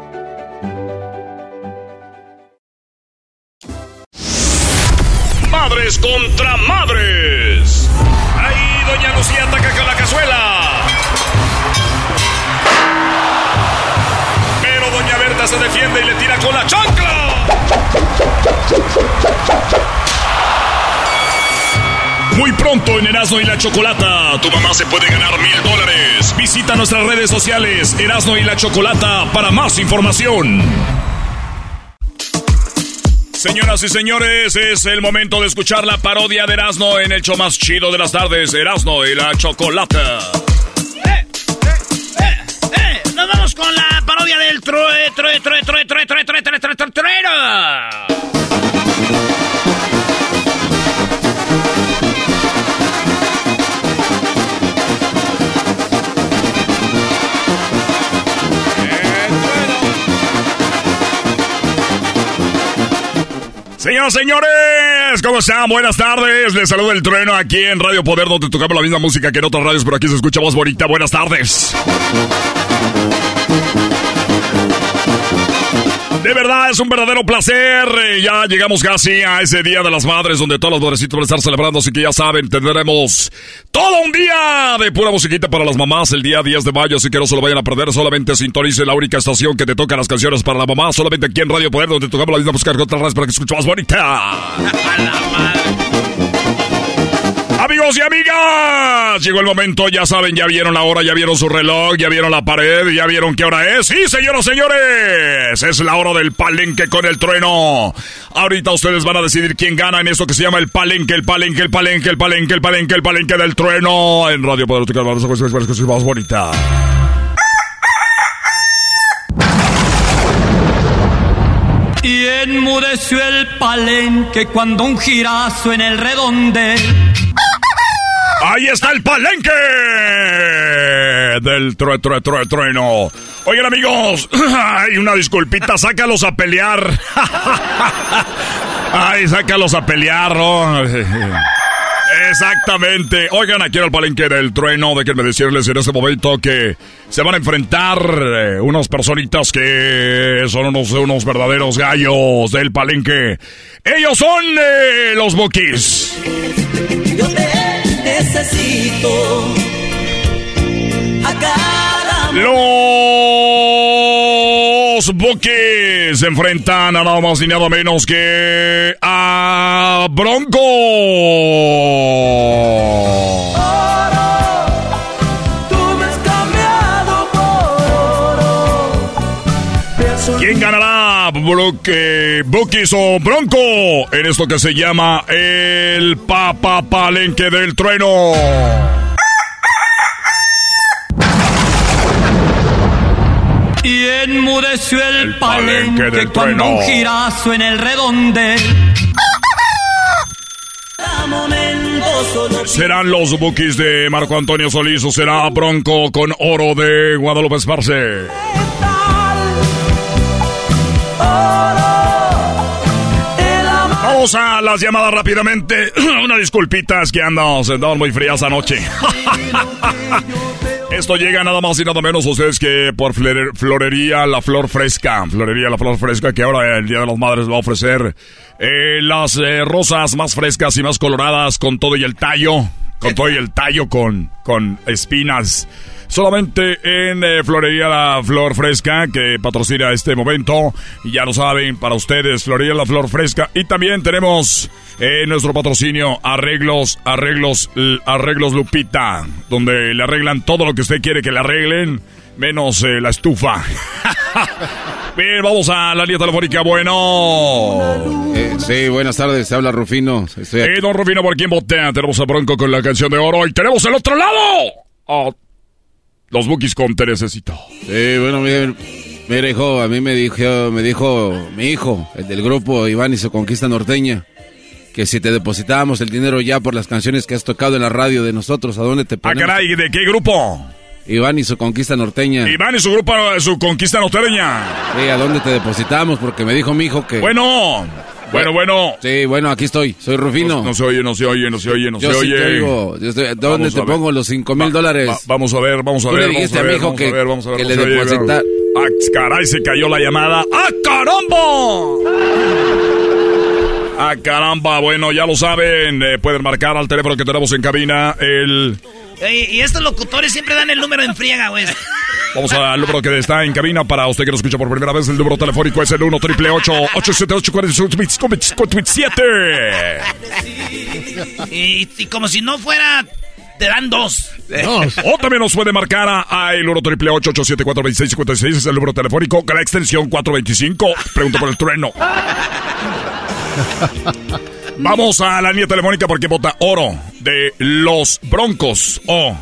Erasmo y la Chocolata, tu mamá se puede ganar mil dólares. Visita nuestras redes sociales Erasmo y la Chocolata para más información. Señoras y señores, es el momento de escuchar la parodia de Erasmo en el show más chido de las tardes, Erasmo y la Chocolata. ¡Eh, eh, eh, Nos vamos con la parodia del true, Señoras, señores, ¿cómo están? Buenas tardes. Les saludo el trueno aquí en Radio Poder, donde tocamos la misma música que en otras radios, pero aquí se escucha más bonita. Buenas tardes. De verdad, es un verdadero placer. Eh, Ya llegamos casi a ese Día de las Madres, donde todos los madrecitos van a estar celebrando, así que ya saben, tendremos todo un día de pura musiquita para las mamás el día 10 de mayo, así que no se lo vayan a perder. Solamente sintonice la única estación que te toca las canciones para la mamá, solamente aquí en Radio Poder, donde tocamos la misma música que otras radios para que escuche más bonita. Amigos y amigas, llegó el momento, ya saben, ya vieron la hora, ya vieron su reloj, ya vieron la pared, ya vieron qué hora es. Sí, señoras, señores, es la hora del palenque con el trueno. Ahorita ustedes van a decidir quién gana en esto que se llama el palenque, el palenque, el palenque, el palenque, el palenque, el palenque del trueno. En Radio Poder, más bonita. Y enmudeció el palenque cuando un girazo en el redondel. Ahí está el palenque del true, true, true, trueno. Oigan amigos, [clears throat] ay, una disculpita, sácalos a pelear. [laughs] Ay, sácalos a pelear. [laughs] Exactamente. Oigan, aquí en el palenque del trueno, déjenme decirles en este momento que se van a enfrentar eh, unas personitas que son unos, unos verdaderos gallos del palenque. Ellos son eh, los Bookies. Necesito. A Los Bookies se enfrentan a nada más y nada menos que a Bronco. ¿Quién Broque, Bookies o Bronco? En esto que se llama el Papa Palenque del Trueno. Y enmudeció el, palenque, del cuando trueno. un girazo en el redonde. ¿Serán los Bookies de Marco Antonio Solís o será Bronco con oro de Guadalupe Esparce? Vamos a las llamadas rápidamente. [clears throat] Una disculpita, es que andamos, andamos muy frías anoche. [laughs] Esto llega nada más y nada menos a ustedes que por Flore- Florería La Flor Fresca. Florería La Flor Fresca que ahora el Día de las Madres va a ofrecer eh, las eh, rosas más frescas y más coloradas con todo y el tallo. Con todo y el tallo con, con espinas. Solamente en eh, Florería La Flor Fresca, que patrocina este momento. Y ya lo saben, para ustedes, Florería La Flor Fresca. Y también tenemos eh, nuestro patrocinio, Arreglos, Arreglos, Arreglos Lupita, donde le arreglan todo lo que usted quiere que le arreglen, menos eh, la estufa. [laughs] Bien, vamos a la línea telefónica. Bueno. Eh, sí, buenas tardes, se habla Rufino. Estoy aquí. Eh, don Rufino, ¿por quién botea? Tenemos a Bronco con la canción de oro. Y tenemos el otro lado. Los Bookies con Te Necesito. Sí, bueno, mire, mire, hijo, a mí me dijo, me dijo mi hijo, el del grupo Iván y su conquista norteña, que si te depositábamos el dinero ya por las canciones que has tocado en la radio de nosotros, ¿a dónde te Ah, ponemos? caray, ¿de qué grupo? Iván y su conquista norteña. Iván y su grupo, su conquista norteña. Sí, ¿a dónde te depositamos? Porque me dijo mi hijo que... Bueno, bueno, bueno. Sí, bueno, aquí estoy, soy Rufino. No, no se oye, no se oye, no se oye, no Yo se sí oye. te. Yo estoy- ¿Dónde Vamos te pongo los cinco mil Va- dólares? va- vamos a ver, vamos a ver. vamos a ver, hijo vamos que- a ver, vamos a ver, que le a ver. deposita- Ah, caray, se cayó la llamada. ¡Ah, caramba! [laughs] Ah, caramba, bueno, ya lo saben, eh, pueden marcar al teléfono que tenemos en cabina el... Ey, y estos locutores siempre dan el número en friega, güey. Vamos al número que está en cabina para usted que nos escucha por primera vez. El número telefónico es el 1 triple 878 47 Y, y como si no fuera, te dan dos. O también nos puede marcar a, a el 1 triple 874 2656 Es el número telefónico con la extensión 425. Pregunta por el trueno. Vamos a la línea telefónica porque vota oro de los Broncos o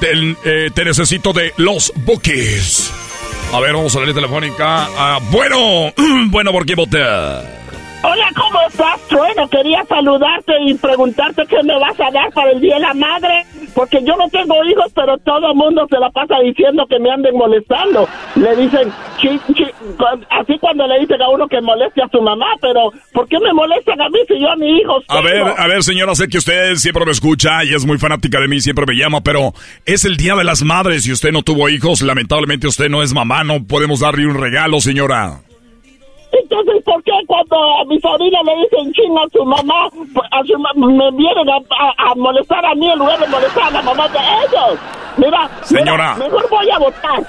del, eh, te necesito de los Bookies. A ver, vamos a la línea telefónica. Ah, bueno, [clears throat] bueno, ¿por qué vota? Hola, ¿cómo estás, Trueno? Quería saludarte y preguntarte qué me vas a dar para el Día de la Madre, porque yo no tengo hijos, pero todo el mundo se la pasa diciendo que me anden molestando. Le dicen, chi, chi, así cuando le dicen a uno que moleste a su mamá, pero ¿por qué me molestan a mí si yo ni hijos A ver, a ver, señora, sé que usted siempre me escucha y es muy fanática de mí, siempre me llama, pero es el Día de las Madres y usted no tuvo hijos, lamentablemente usted no es mamá, no podemos darle un regalo, señora. Entonces, ¿por qué cuando a mi sobrina le dicen chino a su mamá, a su ma- me vienen a, a- a molestar a mí en lugar de molestar a la mamá de ellos? Mira, Señora. mira, mejor voy a votar.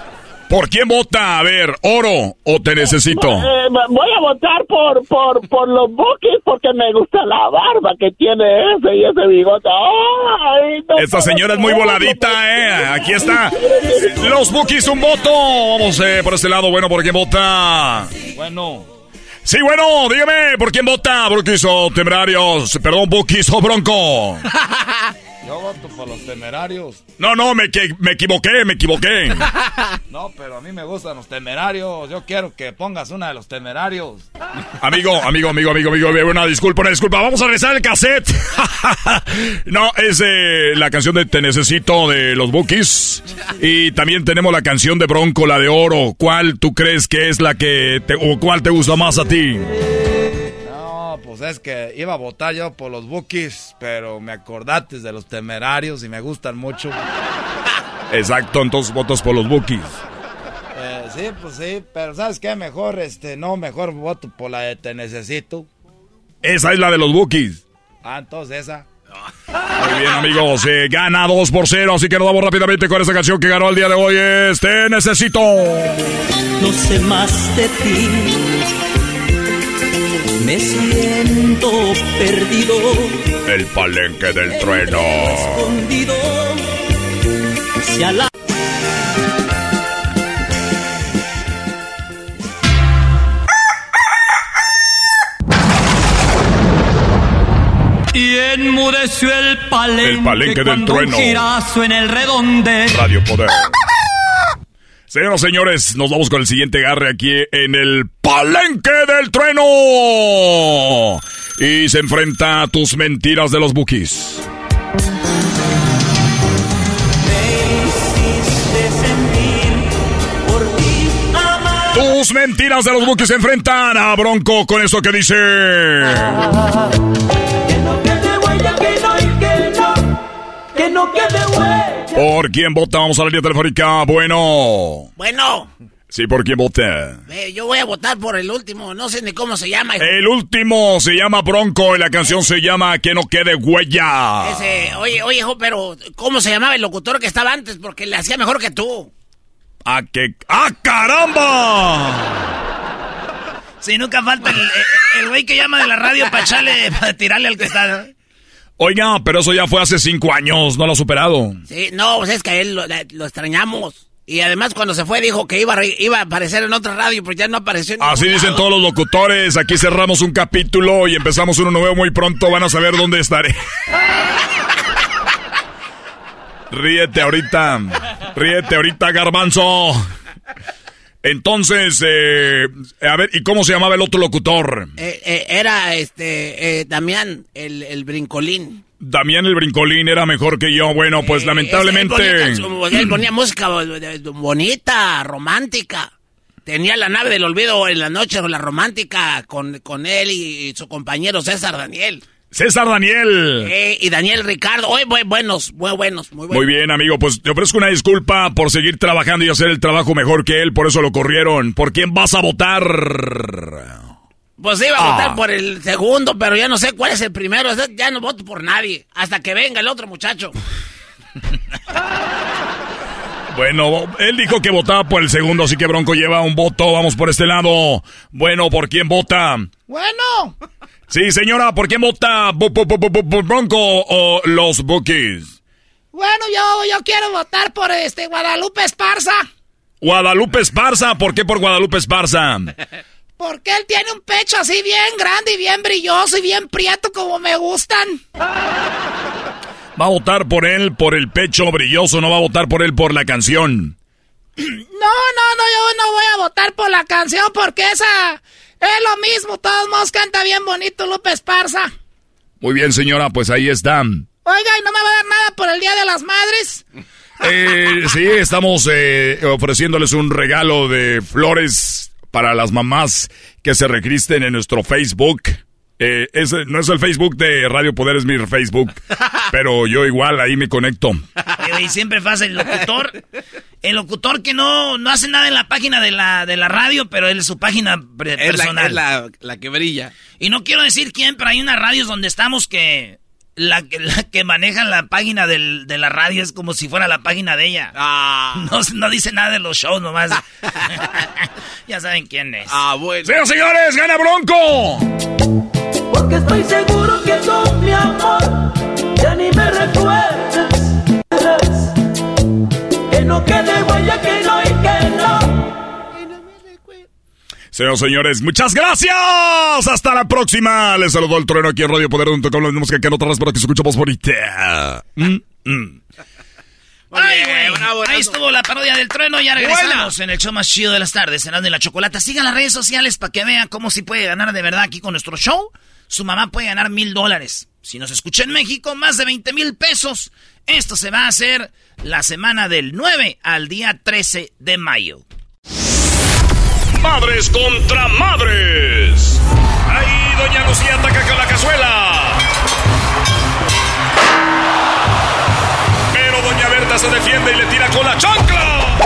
¿Por quién vota? A ver, oro o te necesito. Eh, voy a votar por, por, por los Bookies porque me gusta la barba que tiene ese y ese bigote. Ay, no Esta señora es muy voladita, ¿eh? Aquí está. Los Bookies, un voto. Vamos eh, por este lado. Bueno, ¿por quién vota? Bueno. Sí, bueno, dígame, ¿por quién vota? ¿Bookies o temerarios? Perdón, Bookies o Bronco. [laughs] Yo voto por los temerarios. No, no, me, me equivoqué, me equivoqué. [laughs] No, pero a mí me gustan los temerarios. Yo quiero que pongas una de los temerarios. Amigo, amigo, amigo, amigo, amigo, una disculpa, una disculpa. Vamos a regresar el cassette. [laughs] no, es eh, la canción de Te Necesito de los Bookies. Y también tenemos la canción de Bronco, la de Oro. ¿Cuál tú crees que es la que te, o cuál te gusta más a ti? Pues pues es que iba a votar yo por los Bookies, pero me acordaste de los temerarios y me gustan mucho. Exacto, entonces votos por los Bookies. Eh, sí, pues sí, pero ¿sabes qué? Mejor, este, no, mejor voto por la de Te Necesito. Esa es la de los Bookies. Ah, entonces esa. Muy bien, amigos. Eh, gana 2 por 0. Así que nos vamos rápidamente con esta canción que ganó el día de hoy. Es Te Necesito. No sé más de ti. Me siento perdido. El palenque del trueno. Escondido. Hacia la. Y enmudeció el palenque, El palenque del cuando trueno. un girazo en el redonde. Radio Poder. Señoras y señores, nos vamos con el siguiente agarre aquí en el Palenque del Trueno. Y se enfrenta a tus mentiras de los bookies. Tus mentiras de los bookies se enfrentan a Bronco con eso que dice. [laughs] Huella, que no que. ¿Por quién vota? Vamos a la línea telefónica. Bueno. Bueno, Sí, ¿por quién vota? eh, yo voy a votar por el último, no sé ni cómo se llama. hijo. El último se llama Bronco y la canción se llama Que no quede huella. Ese, oye, oye, hijo, pero ¿cómo se llamaba el locutor que estaba antes? Porque le hacía mejor que tú. ¡Ah, que... ¡Ah, caramba! Sí, nunca falta el el güey que llama de la radio para echarle, para tirarle al que está. Oiga, pero eso ya fue hace cinco años, no lo ha superado. Sí, no, pues es que a él lo, lo extrañamos. Y además cuando se fue dijo que iba a, re- iba a aparecer en otra radio, pero ya no apareció en Así dicen lado. todos los locutores. Aquí cerramos un capítulo y empezamos uno nuevo muy pronto. Van a saber dónde estaré. [laughs] Ríete ahorita. Ríete ahorita, garbanzo. Entonces, eh, a ver, ¿y cómo se llamaba el otro locutor? Eh, eh, era este eh, Damián, el, el brincolín. Damián el Brincolín era mejor que yo. Bueno, pues Él lamentablemente... ponía, él ponía música bonita, romántica. Tenía la nave del olvido en la noche, la romántica, con, con él y su compañero César Daniel. César Daniel. Eh, y Daniel Ricardo. Hoy muy buenos, muy buenos, muy buenos. Muy bien, amigo, pues te ofrezco una disculpa por seguir trabajando y hacer el trabajo mejor que él, por eso lo corrieron. ¿Por quién vas a votar? Pues iba a Ah. votar por el segundo, pero ya no sé cuál es el primero. Ya no voto por nadie. Hasta que venga el otro muchacho. Bueno, él dijo que votaba por el segundo, así que Bronco lleva un voto. Vamos por este lado. Bueno, ¿por quién vota? Bueno. Sí, señora, ¿por quién vota? ¿Bronco o los Bookies? Bueno, yo, yo quiero votar por este Guadalupe Esparza. Guadalupe Esparza, ¿por qué por Guadalupe Esparza? [laughs] Porque él tiene un pecho así bien grande y bien brilloso y bien prieto como me gustan. Va a votar por él por el pecho brilloso, no va a votar por él por la canción. [clears throat] No, no, no, yo no voy a votar por la canción porque esa es lo mismo. Todos modos canta bien bonito Lupe Esparza. Muy bien, señora, pues ahí está. Oiga, ¿y no me va a dar nada por el Día de las Madres? Eh, sí, estamos eh, ofreciéndoles un regalo de flores para las mamás que se recristen en nuestro Facebook. Eh, ese no es el Facebook de Radio Poder, es mi Facebook. Pero yo igual ahí me conecto. Oye, Y siempre pasa el locutor. El locutor que no, no hace nada en la página de la, de la radio, pero él es su página pre- Es la, personal. es la, la que brilla. Y no quiero decir quién, pero hay unas radios donde estamos que la, que- la que maneja la página del- de la radio es como si fuera la página de ella. [laughs] No, no dice nada de los shows nomás. [laughs] ya saben quién es. Ah, bueno. Señoras señores, gana Bronco. Porque estoy seguro que tú, mi amor, ya ni me recuerdas. Que no quede huella, que no y que no. Señoras y señores, muchas gracias. Hasta la próxima. Les saludó el trueno aquí en Radio Poder, donde tocamos la música que en otras para que se escuche más bonita. Mm, mm. Ay, güey. Ahí estuvo la parodia del trueno. Ya regresamos en el show más chido de las tardes, cenando en la chocolata. Sigan las redes sociales para que vean cómo si puede ganar de verdad aquí con nuestro show. Su mamá puede ganar mil dólares. Si nos escucha en México, más de 20 mil pesos. Esto se va a hacer la semana del 9 al día 13 de mayo. Madres contra madres. Ahí doña Lucía ataca con la cazuela. Pero doña Berta se defiende y le tira con la chancla.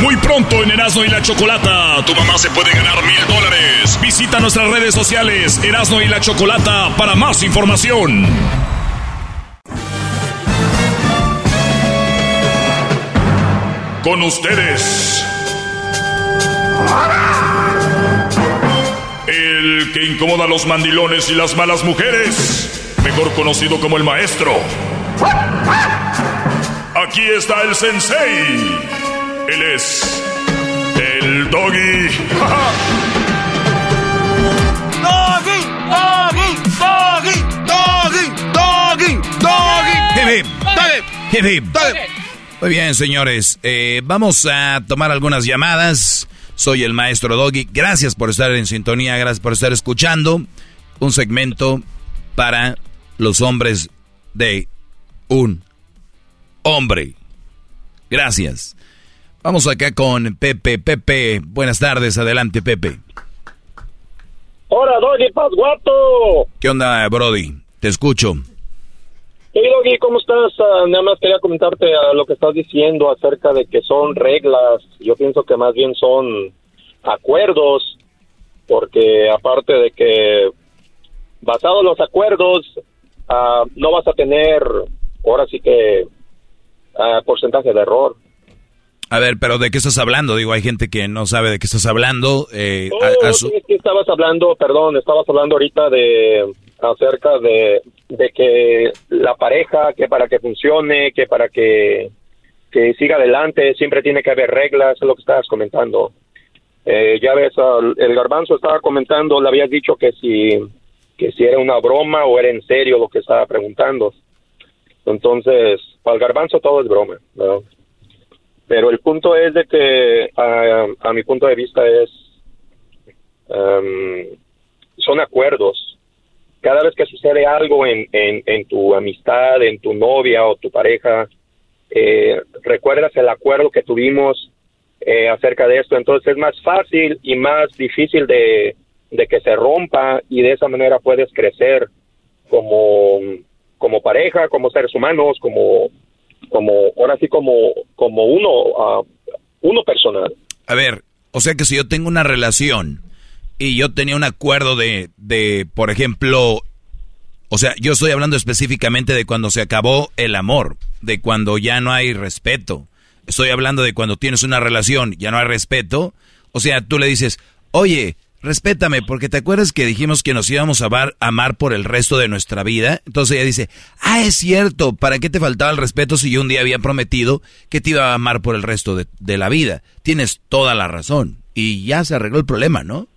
Muy pronto en Erasmo y la Chocolata, tu mamá se puede ganar mil dólares. Visita nuestras redes sociales Erasmo y la Chocolata para más información. Con ustedes. El que incomoda a los mandilones y las malas mujeres, mejor conocido como el maestro. Aquí está el sensei. Él es el [laughs] doggy. Doggy, doggy, doggy, doggy, doggy, doggy. Muy bien, señores. Eh, vamos a tomar algunas llamadas. Soy el maestro Doggy. Gracias por estar en sintonía, gracias por estar escuchando un segmento para los hombres de un hombre. Gracias. Vamos acá con Pepe. Pepe, buenas tardes. Adelante, Pepe. Hola, Doggy Pasguato. ¿Qué onda, Brody? Te escucho. Hey, Doggy, ¿cómo estás? Ah, nada más quería comentarte a lo que estás diciendo acerca de que son reglas. Yo pienso que más bien son acuerdos, porque aparte de que basado en los acuerdos, ah, no vas a tener, ahora sí que, porcentaje de error. A ver, pero ¿de qué estás hablando? Digo, hay gente que no sabe de qué estás hablando. Eh, Oh, es que estabas hablando, perdón, estabas hablando ahorita de acerca de, de que la pareja, que para que funcione, que para que, que siga adelante, siempre tiene que haber reglas, es lo que estabas comentando. Eh, ya ves, al- el garbanzo estaba comentando, le habías dicho que si, que si era una broma o era en serio lo que estaba preguntando. Entonces, para el garbanzo todo es broma, ¿no? Pero el punto es de que, a, mi punto de vista, es em, son acuerdos. Cada vez que sucede algo en, en, en tu amistad, en tu novia o tu pareja, eh, recuerdas el acuerdo que tuvimos eh, acerca de esto. Entonces es más fácil y más difícil de, de que se rompa y de esa manera puedes crecer como, como pareja, como seres humanos, como, como ahora sí como, como uno, ah, uno personal. A ver, o sea que si yo tengo una relación y yo tenía un acuerdo de, de, por ejemplo, o sea, yo estoy hablando específicamente de cuando se acabó el amor, de cuando ya no hay respeto. Estoy hablando de cuando tienes una relación, ya no hay respeto. O sea, tú le dices, oye, respétame, porque te acuerdas que dijimos que nos íbamos a amar, amar por el resto de nuestra vida. Entonces ella dice, ah, es cierto, ¿para qué te faltaba el respeto si yo un día había prometido que te iba a amar por el resto de, de la vida? Tienes toda la razón. Y ya se arregló el problema, ¿no?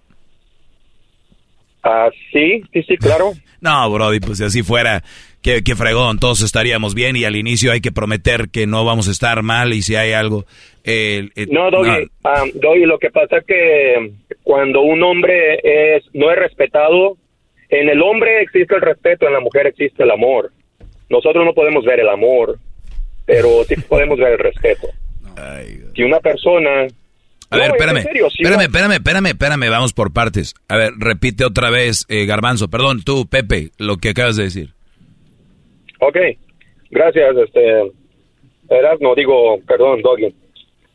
Ah, sí, sí, sí, claro. [laughs] No, Brody, pues si así fuera, qué, qué fregón, todos estaríamos bien y al inicio hay que prometer que no vamos a estar mal y si hay algo... eh, eh, No, Doggy, ah, Doggy, lo que pasa es que cuando un hombre es no es respetado, en el hombre existe el respeto, en la mujer existe el amor. Nosotros no podemos ver el amor, pero sí podemos ver el respeto. Si una persona... A ver, No, espérame, en serio, sí, espérame, va- espérame, espérame, espérame, vamos por partes. A ver, repite otra vez, eh, Garbanzo, perdón, tú, Pepe, lo que acabas de decir. Ok, gracias, este... No digo, perdón, Doggy.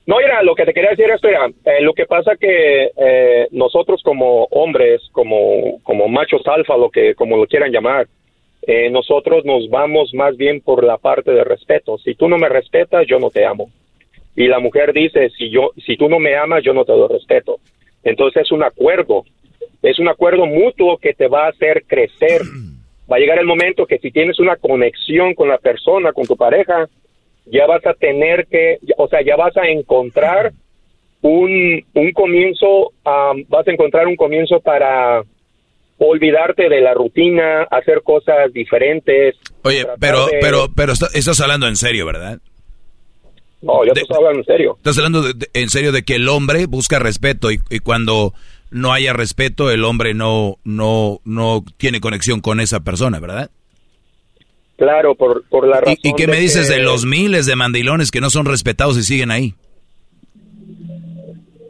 No, mira, lo que te quería decir esto era, eh, lo que pasa que eh, nosotros como hombres, como, como machos alfa, lo que, como lo quieran llamar, eh, nosotros nos vamos más bien por la parte de respeto. Si tú no me respetas, yo no te amo. Y la mujer dice, si yo, si tú no me amas, yo no te doy respeto. Entonces es un acuerdo, es un acuerdo mutuo que te va a hacer crecer. [clears throat] Va a llegar el momento que si tienes una conexión con la persona, con tu pareja, ya vas a tener que, o sea, ya vas a encontrar un, un comienzo, vas a encontrar un comienzo para olvidarte de la rutina, hacer cosas diferentes. Oye, pero, pero, pero está- estás hablando en serio, ¿verdad? No, yo te estoy hablando en serio. Estás hablando de- de- en serio de que el hombre busca respeto y, y cuando no haya respeto, el hombre no, no, no tiene conexión con esa persona, ¿verdad? Claro, por, por la razón. ¿Y, y qué me dices que- de los miles de mandilones que no son respetados y siguen ahí?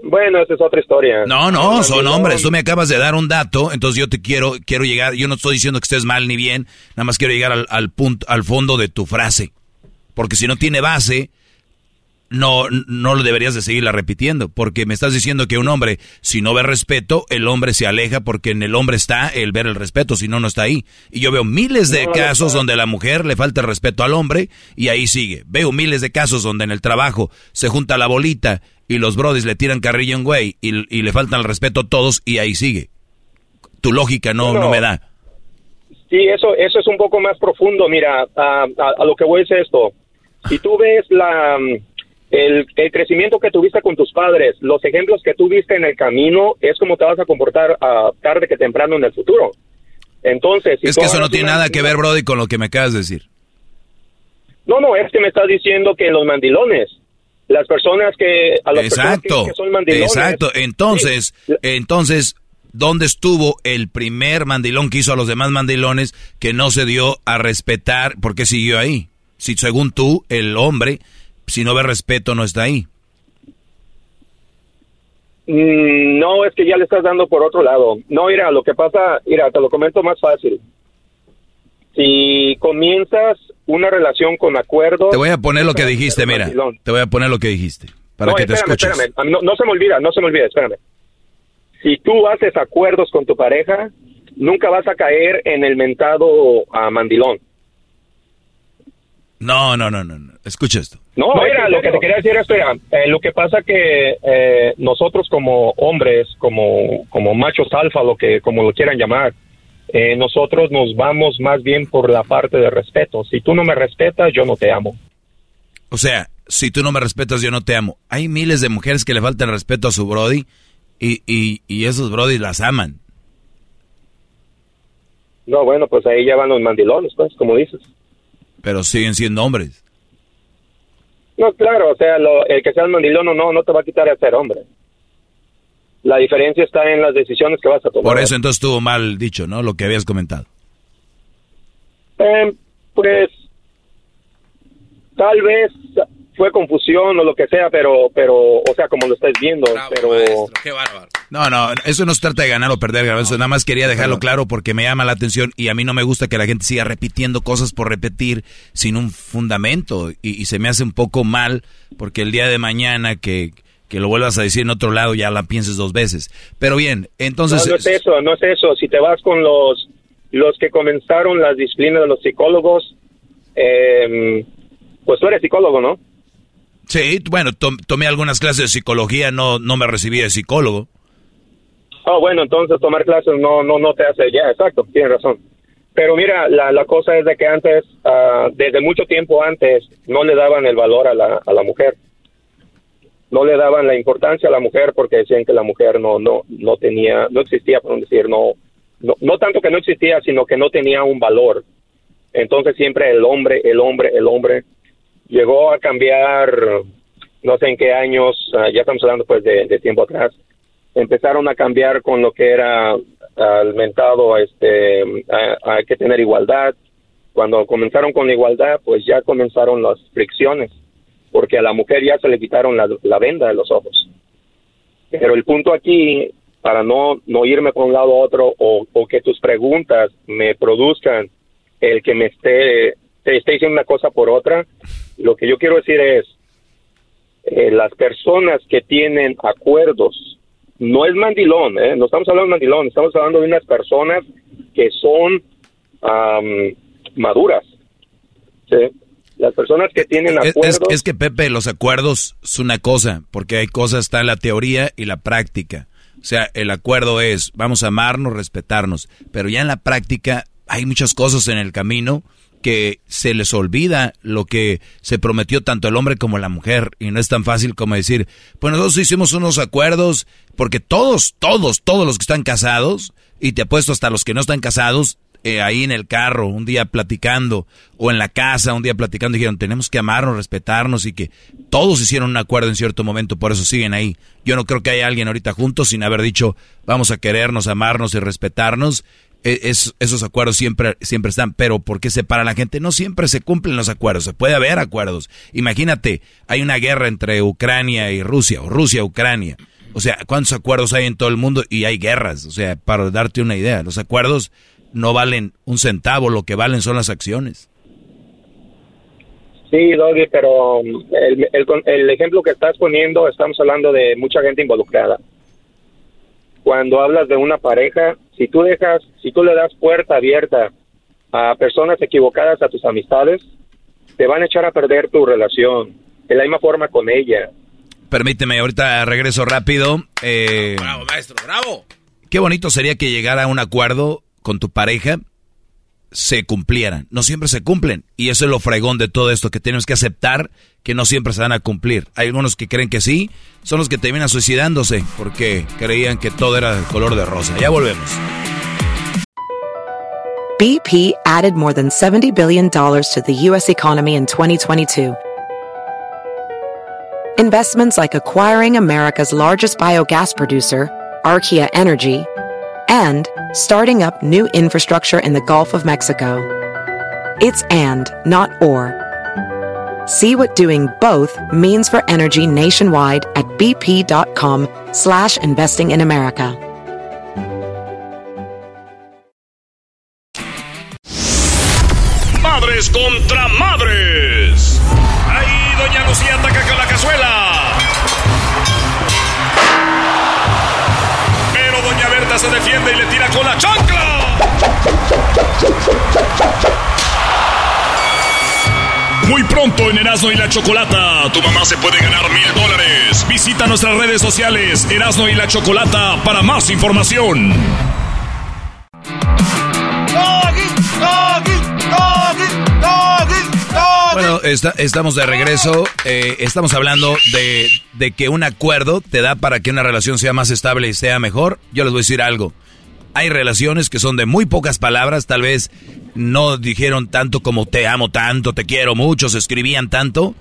Bueno, esa es otra historia. No, no, son hombres. Tú me acabas de dar un dato, entonces yo te quiero, quiero llegar. Yo no estoy diciendo que estés mal ni bien, nada más quiero llegar al, al punto, al fondo de tu frase, porque si no tiene base, no, no lo deberías de seguirla repitiendo, porque me estás diciendo que un hombre, si no ve respeto, el hombre se aleja porque en el hombre está el ver el respeto, si no, no está ahí. Y yo veo miles de casos donde a la mujer le falta el respeto al hombre y ahí sigue. Veo miles de casos donde en el trabajo se junta la bolita y los brodis le tiran carrillo en güey y, le faltan el respeto a todos y ahí sigue. Tu lógica no, no, me da. Sí, eso, eso es un poco más profundo. Mira, a, a lo que voy es esto. Si tú ves la el, crecimiento que tuviste con tus padres, los ejemplos que tuviste en el camino, es como te vas a comportar uh, tarde que temprano en el futuro. Entonces, es que eso no tiene nada que ver, Brody, con lo que me acabas de decir. No, no, es que me estás diciendo que los mandilones, las personas que a las exacto, que son mandilones, exacto. Entonces, entonces, ¿dónde estuvo el primer mandilón que hizo a los demás mandilones que no se dio a respetar? ¿Por qué siguió ahí? Si según tú, el hombre si no ve respeto, no está ahí. Mm, no, es que ya le estás dando por otro lado. No, mira, lo que pasa, mira, te lo comento más fácil. Si comienzas una relación con acuerdo... Te voy a poner lo que dijiste, mira. Te voy a poner lo que dijiste, para que te escuches. Espérame. No, no se me olvida, no se me olvida, espérame. Si tú haces acuerdos con tu pareja, nunca vas a caer en el mentado a mandilón. No, no, no, no. Escucha esto. No, mira, lo que te quería decir es, eh, lo que pasa que eh, nosotros como hombres, como, como machos alfa, lo que, como lo quieran llamar, eh, nosotros nos vamos más bien por la parte de respeto. Si tú no me respetas, yo no te amo. O sea, si tú no me respetas, yo no te amo. Hay miles de mujeres que le faltan respeto a su Brody y, y, y esos Brody las aman. No, bueno, pues ahí ya van los mandilones, pues, como dices pero siguen siendo hombres. No, claro, o sea, el que sea el mandilón o no, no te va a quitar el ser hombre. La diferencia está en las decisiones que vas a tomar. Por eso entonces estuvo mal dicho, ¿no? Lo que habías comentado. Eh, pues tal vez fue confusión o lo que sea, pero, pero, o sea, como lo estáis viendo, pero... qué bárbaro. No, no, eso no se trata de ganar o perder, Garbanzo. Nada más quería dejarlo claro porque me llama la atención y a mí no me gusta que la gente siga repitiendo cosas por repetir sin un fundamento. Y, se me hace un poco mal porque el día de mañana que, que lo vuelvas a decir en otro lado ya la pienses dos veces. Pero bien, entonces... No, no es eso, no es eso. Si te vas con los, los que comenzaron las disciplinas de los psicólogos, eh, pues tú eres psicólogo, ¿no? Sí, bueno, tomé algunas clases de psicología, no, no me recibí de psicólogo. Oh, bueno, entonces tomar clases no, no, no te hace, ya, exacto, tienes razón. Pero mira, la, la cosa es de que antes, uh, desde mucho tiempo antes, no le daban el valor a la, a la mujer. No le daban la importancia a la mujer porque decían que la mujer no, no, no tenía, no existía, por decir, no, no, no tanto que no existía, sino que no tenía un valor. Entonces siempre el hombre, el hombre, el hombre, llegó a cambiar, no sé en qué años, ah, ya estamos hablando pues de, tiempo atrás, empezaron a cambiar con lo que era al mentado, este, hay que tener igualdad. Cuando comenzaron con la igualdad, pues ya comenzaron las fricciones, porque a la mujer ya se le quitaron la, venda de los ojos. Pero el punto aquí, para no, no irme por un lado a otro, o, o que tus preguntas me produzcan el que me esté, te esté diciendo una cosa por otra, lo que yo quiero decir es, eh, las personas que tienen acuerdos, no es mandilón, ¿eh? no estamos hablando de mandilón, estamos hablando de unas personas que son maduras. Las personas que tienen acuerdos... Es, que Pepe, los acuerdos es una cosa, porque hay cosas, está la teoría y la práctica. O sea, el acuerdo es, vamos a amarnos, respetarnos, pero ya en la práctica hay muchas cosas en el camino que se les olvida lo que se prometió tanto el hombre como la mujer y no es tan fácil como decir, pues nosotros hicimos unos acuerdos porque todos, todos, todos los que están casados y te apuesto hasta los que no están casados eh, ahí en el carro un día platicando o en la casa un día platicando dijeron tenemos que amarnos, respetarnos y que todos hicieron un acuerdo en cierto momento, por eso siguen ahí. Yo no creo que haya alguien ahorita juntos sin haber dicho vamos a querernos, amarnos y respetarnos e, esos acuerdos siempre, siempre están, pero ¿por qué se para la gente? No siempre se cumplen los acuerdos, se puede haber acuerdos. Imagínate, hay una guerra entre Ucrania y Rusia, o Rusia-Ucrania. O sea, ¿cuántos acuerdos hay en todo el mundo? Y hay guerras. O sea, para darte una idea, los acuerdos no valen un centavo, lo que valen son las acciones. Sí, Doggy, pero um, el, el, ejemplo que estás poniendo, estamos hablando de mucha gente involucrada. Cuando hablas de una pareja, si tú dejas, si tú le das puerta abierta a personas equivocadas a tus amistades, te van a echar a perder tu relación. De la misma forma con ella. Permíteme, ahorita regreso rápido. Eh, bravo, maestro, bravo. Qué bonito sería que llegara a un acuerdo con tu pareja se cumplieran. No siempre se cumplen. Y eso es lo fregón de todo esto, que tenemos que aceptar que no siempre se van a cumplir. Hay algunos que creen que sí, son los que terminan suicidándose porque creían que todo era color de rosa. Ya volvemos. BP added more than $70 billion to the U.S. economy in 2022. Investments like acquiring America's largest biogas producer, Archaea Energy, and starting up new infrastructure in the Gulf of Mexico. It's and, not or. See what doing both means for energy nationwide at bp.com slash investing in America. Madres contra madres. Ahí doña Lucía ataca con la cazuela. Se defiende y le tira con la chancla. Muy pronto en Erasmo y la Chocolata, tu mamá se puede ganar mil dólares. Visita nuestras redes sociales, Erasmo y la Chocolata, para más información. Bueno, estamos de regreso. Eh, estamos hablando de, de, que un acuerdo te da para que una relación sea más estable y sea mejor. Yo les voy a decir algo. Hay relaciones que son de muy pocas palabras, tal vez no dijeron tanto como te amo tanto, te quiero mucho, se escribían tanto.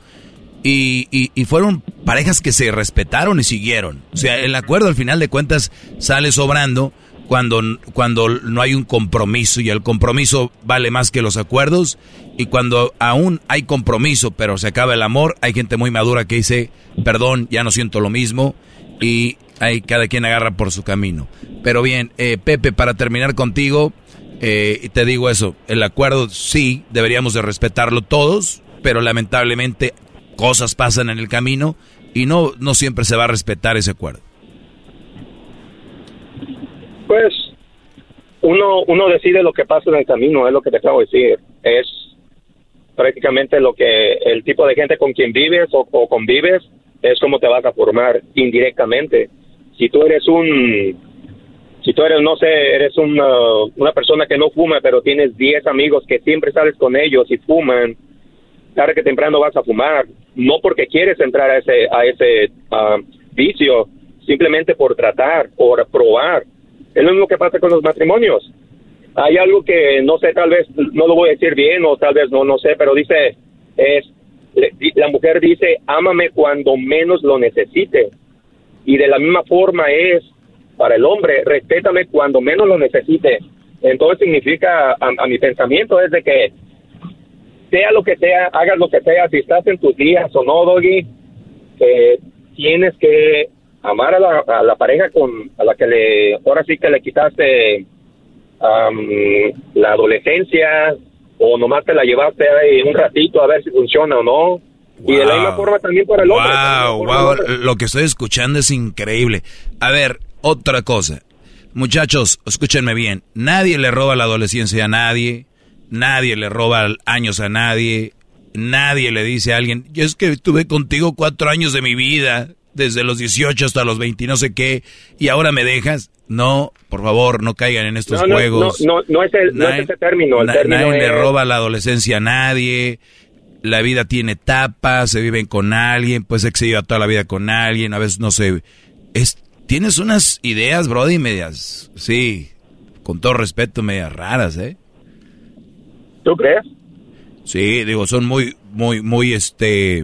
Y, y, fueron parejas que se respetaron y siguieron. O sea, el acuerdo al final de cuentas sale sobrando cuando, cuando no hay un compromiso y el compromiso vale más que los acuerdos y cuando aún hay compromiso pero se acaba el amor, hay gente muy madura que dice, perdón, ya no siento lo mismo y hay cada quien agarra por su camino. Pero bien, eh, Pepe, para terminar contigo, eh, te digo eso, el acuerdo sí, deberíamos de respetarlo todos, pero lamentablemente cosas pasan en el camino y no, no siempre se va a respetar ese acuerdo. Pues uno, uno decide lo que pasa en el camino, es lo que te acabo de decir. Es prácticamente lo que el tipo de gente con quien vives o, convives es como te vas a formar indirectamente. Si tú eres un, si tú eres, no sé, eres una, una persona que no fuma, pero tienes 10 amigos que siempre sales con ellos y fuman, tarde que temprano vas a fumar, no porque quieres entrar a ese, a ese ah, vicio, simplemente por tratar, por probar es lo mismo que pasa con los matrimonios. Hay algo que no sé, tal vez no lo voy a decir bien o tal vez no, no sé, pero dice, es, la mujer dice, ámame cuando menos lo necesite. Y de la misma forma es para el hombre, respétame cuando menos lo necesite. Entonces significa, a, mi pensamiento es de que sea lo que sea, hagas lo que sea, si estás en tus días o no, Doggy, eh, tienes que amar a la, a la pareja con a la que le ahora sí que le quitaste la adolescencia o nomás te la llevaste ahí un ratito a ver si funciona o no y de la misma forma también para el hombre. Wow, wow, lo que estoy escuchando es increíble. A ver, otra cosa. Muchachos, escúchenme bien. Nadie le roba la adolescencia a nadie. Nadie le roba años a nadie. Nadie le dice a alguien, yo es que estuve contigo cuatro años de mi vida desde los 18 hasta los 20 no sé qué, y ahora me dejas. No, por favor, no caigan en estos juegos. No, no, es, el, ese término. El término nadie le roba la adolescencia a nadie. La vida tiene etapas, se viven con alguien, pues se lleva toda la vida con alguien, a veces no sé. Es, tienes unas ideas, Brody, medias, sí, con todo respeto, medias raras, ¿eh? ¿Tú crees? Sí, digo, son muy, muy, muy, este,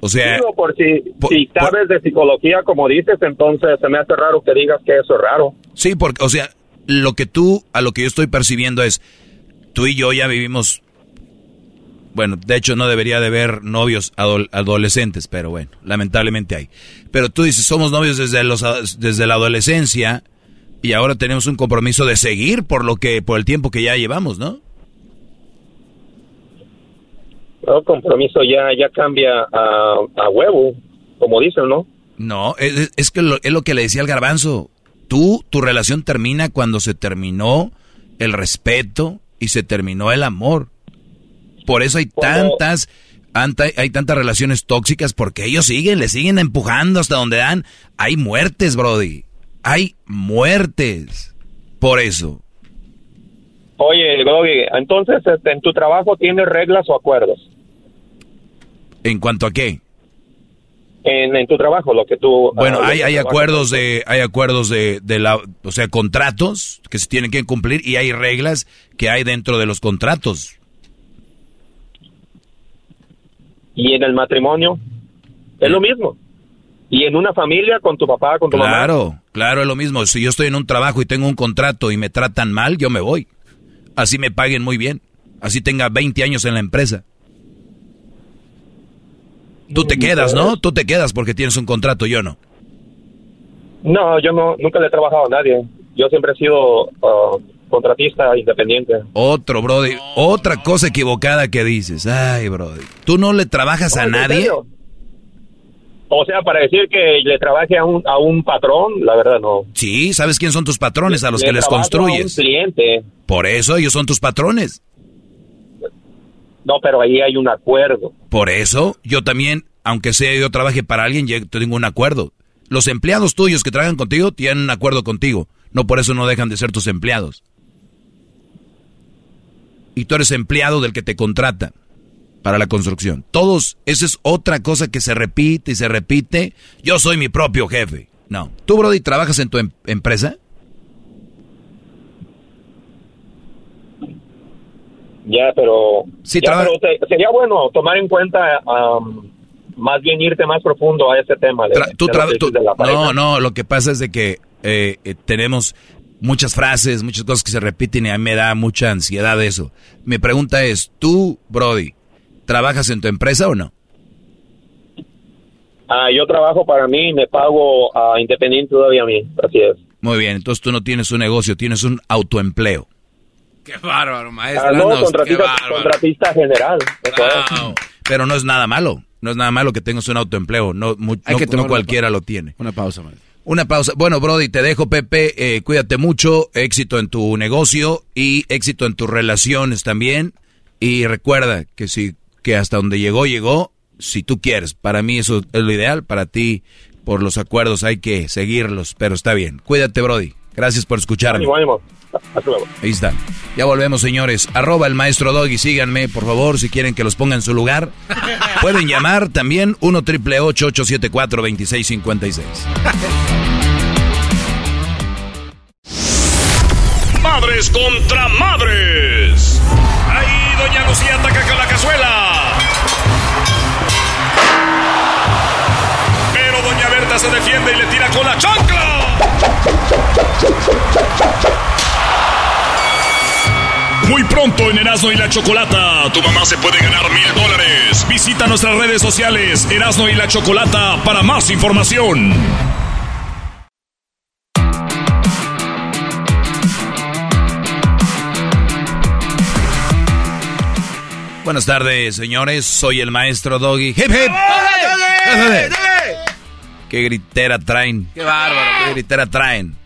o sea, por si, si sabes de psicología, como dices, entonces se me hace raro que digas que eso es raro. Sí, porque, o sea, lo que tú, a lo que yo estoy percibiendo es, tú y yo ya vivimos Bueno, de hecho no debería de haber novios adolescentes, pero bueno, lamentablemente hay. Pero tú dices, somos novios desde, los, desde la adolescencia y ahora tenemos un compromiso de seguir por lo que por el tiempo que ya llevamos, ¿no? El compromiso ya ya cambia a, a huevo, como dicen, ¿no? No, es, que es lo que le decía al garbanzo. Tú, tu relación termina cuando se terminó el respeto y se terminó el amor. Por eso hay tantas, hay tantas relaciones tóxicas porque ellos siguen, le siguen empujando hasta donde dan. Hay muertes, Brody. Hay muertes. Por eso. Oye, Brody, entonces este, en tu trabajo tienes reglas o acuerdos. ¿En cuanto a qué? En, tu trabajo, lo que tú... Bueno, hay, hay acuerdos de, hay acuerdos de, de la, o sea, contratos que se tienen que cumplir y hay reglas que hay dentro de los contratos. Y en el matrimonio es lo mismo. Y en una familia con tu papá, con tu mamá. Claro, claro, es lo mismo. Si yo estoy en un trabajo y tengo un contrato y me tratan mal, yo me voy. Así me paguen muy bien. Así tenga 20 años en la empresa. Tú te quedas, ¿no? Tú te quedas porque tienes un contrato, yo no. No, yo no, nunca le he trabajado a nadie. Yo siempre he sido uh, contratista independiente. Otro, Brody. Otra cosa equivocada que dices. Ay, Brody. ¿Tú no le trabajas a nadie? O sea, para decir que le trabaje a un, a un patrón, la verdad no. Sí, ¿sabes quién son tus patrones a los que les construyes? A un cliente. Por eso ellos son tus patrones. No, pero ahí hay un acuerdo. Por eso, yo también, aunque sea yo trabaje para alguien, yo tengo un acuerdo. Los empleados tuyos que trabajan contigo tienen un acuerdo contigo. No por eso no dejan de ser tus empleados. Y tú eres empleado del que te contrata para la construcción. Todos, esa es otra cosa que se repite y se repite. Yo soy mi propio jefe. No. ¿Tú, Brody, trabajas en tu em-, empresa? Ya, pero, sería bueno tomar en cuenta, más bien irte más profundo a ese tema. no, no, lo que pasa es de que eh, eh, tenemos muchas frases, muchas cosas que se repiten y a mí me da mucha ansiedad eso. Mi pregunta es, tú, Brody, ¿trabajas en tu empresa o no? Ah, yo trabajo para mí, me pago a independiente todavía a mí, así es. Muy bien, entonces tú no tienes un negocio, tienes un autoempleo. [laughs] Qué bárbaro, maestro. Ah, no, contratista, general. Pero no es nada malo. No es nada malo que tengas un autoempleo. No, Hay que no cualquiera lo tiene. Una pausa, maestro. Una pausa. Bueno, Brody, te dejo, Pepe. Eh, cuídate mucho. Éxito en tu negocio y éxito en tus relaciones también. Y recuerda que si que hasta donde llegó, llegó. Si tú quieres. Para mí eso es lo ideal. Para ti, por los acuerdos, hay que seguirlos. Pero está bien. Cuídate, Brody. Gracias por escucharme. Ahí está. Ya volvemos, señores. Arroba el maestro Doggy. Síganme, por favor, si quieren que los ponga en su lugar. [laughs] Pueden llamar también 1 triple 874 2656. Madres contra madres. Ahí, doña Lucía ataca con la cazuela. Pero doña Berta se defiende y le tira con la chancla. Muy pronto en Erasmo y la Chocolata, tu mamá se puede ganar mil dólares. Visita nuestras redes sociales, Erasmo y la Chocolata, para más información. Buenas tardes, señores. Soy el maestro Doggy. ¡Hip, hip! ¡Qué gritera traen! ¡Qué bárbaro! ¡Qué gritera traen!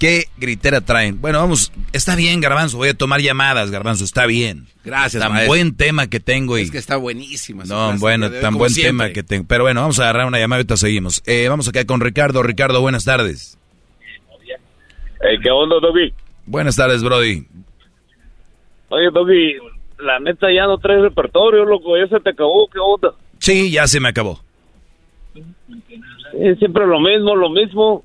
¿Qué gritera traen? Bueno, vamos, está bien, Garbanzo, voy a tomar llamadas, Garbanzo, está bien. Gracias, Tan buen tema que tengo y... Es que está buenísima. No, bueno, tan buen tema que tengo. Pero bueno, vamos a agarrar una llamada y ahorita seguimos. Eh, vamos acá con Ricardo. Ricardo, buenas tardes. ¿Qué onda, Doggy? Buenas tardes, Brody. Oye, Doggy, la neta ya no traes repertorio, loco, ya se te acabó, ¿qué onda? Sí, ya se me acabó. siempre lo mismo, lo mismo.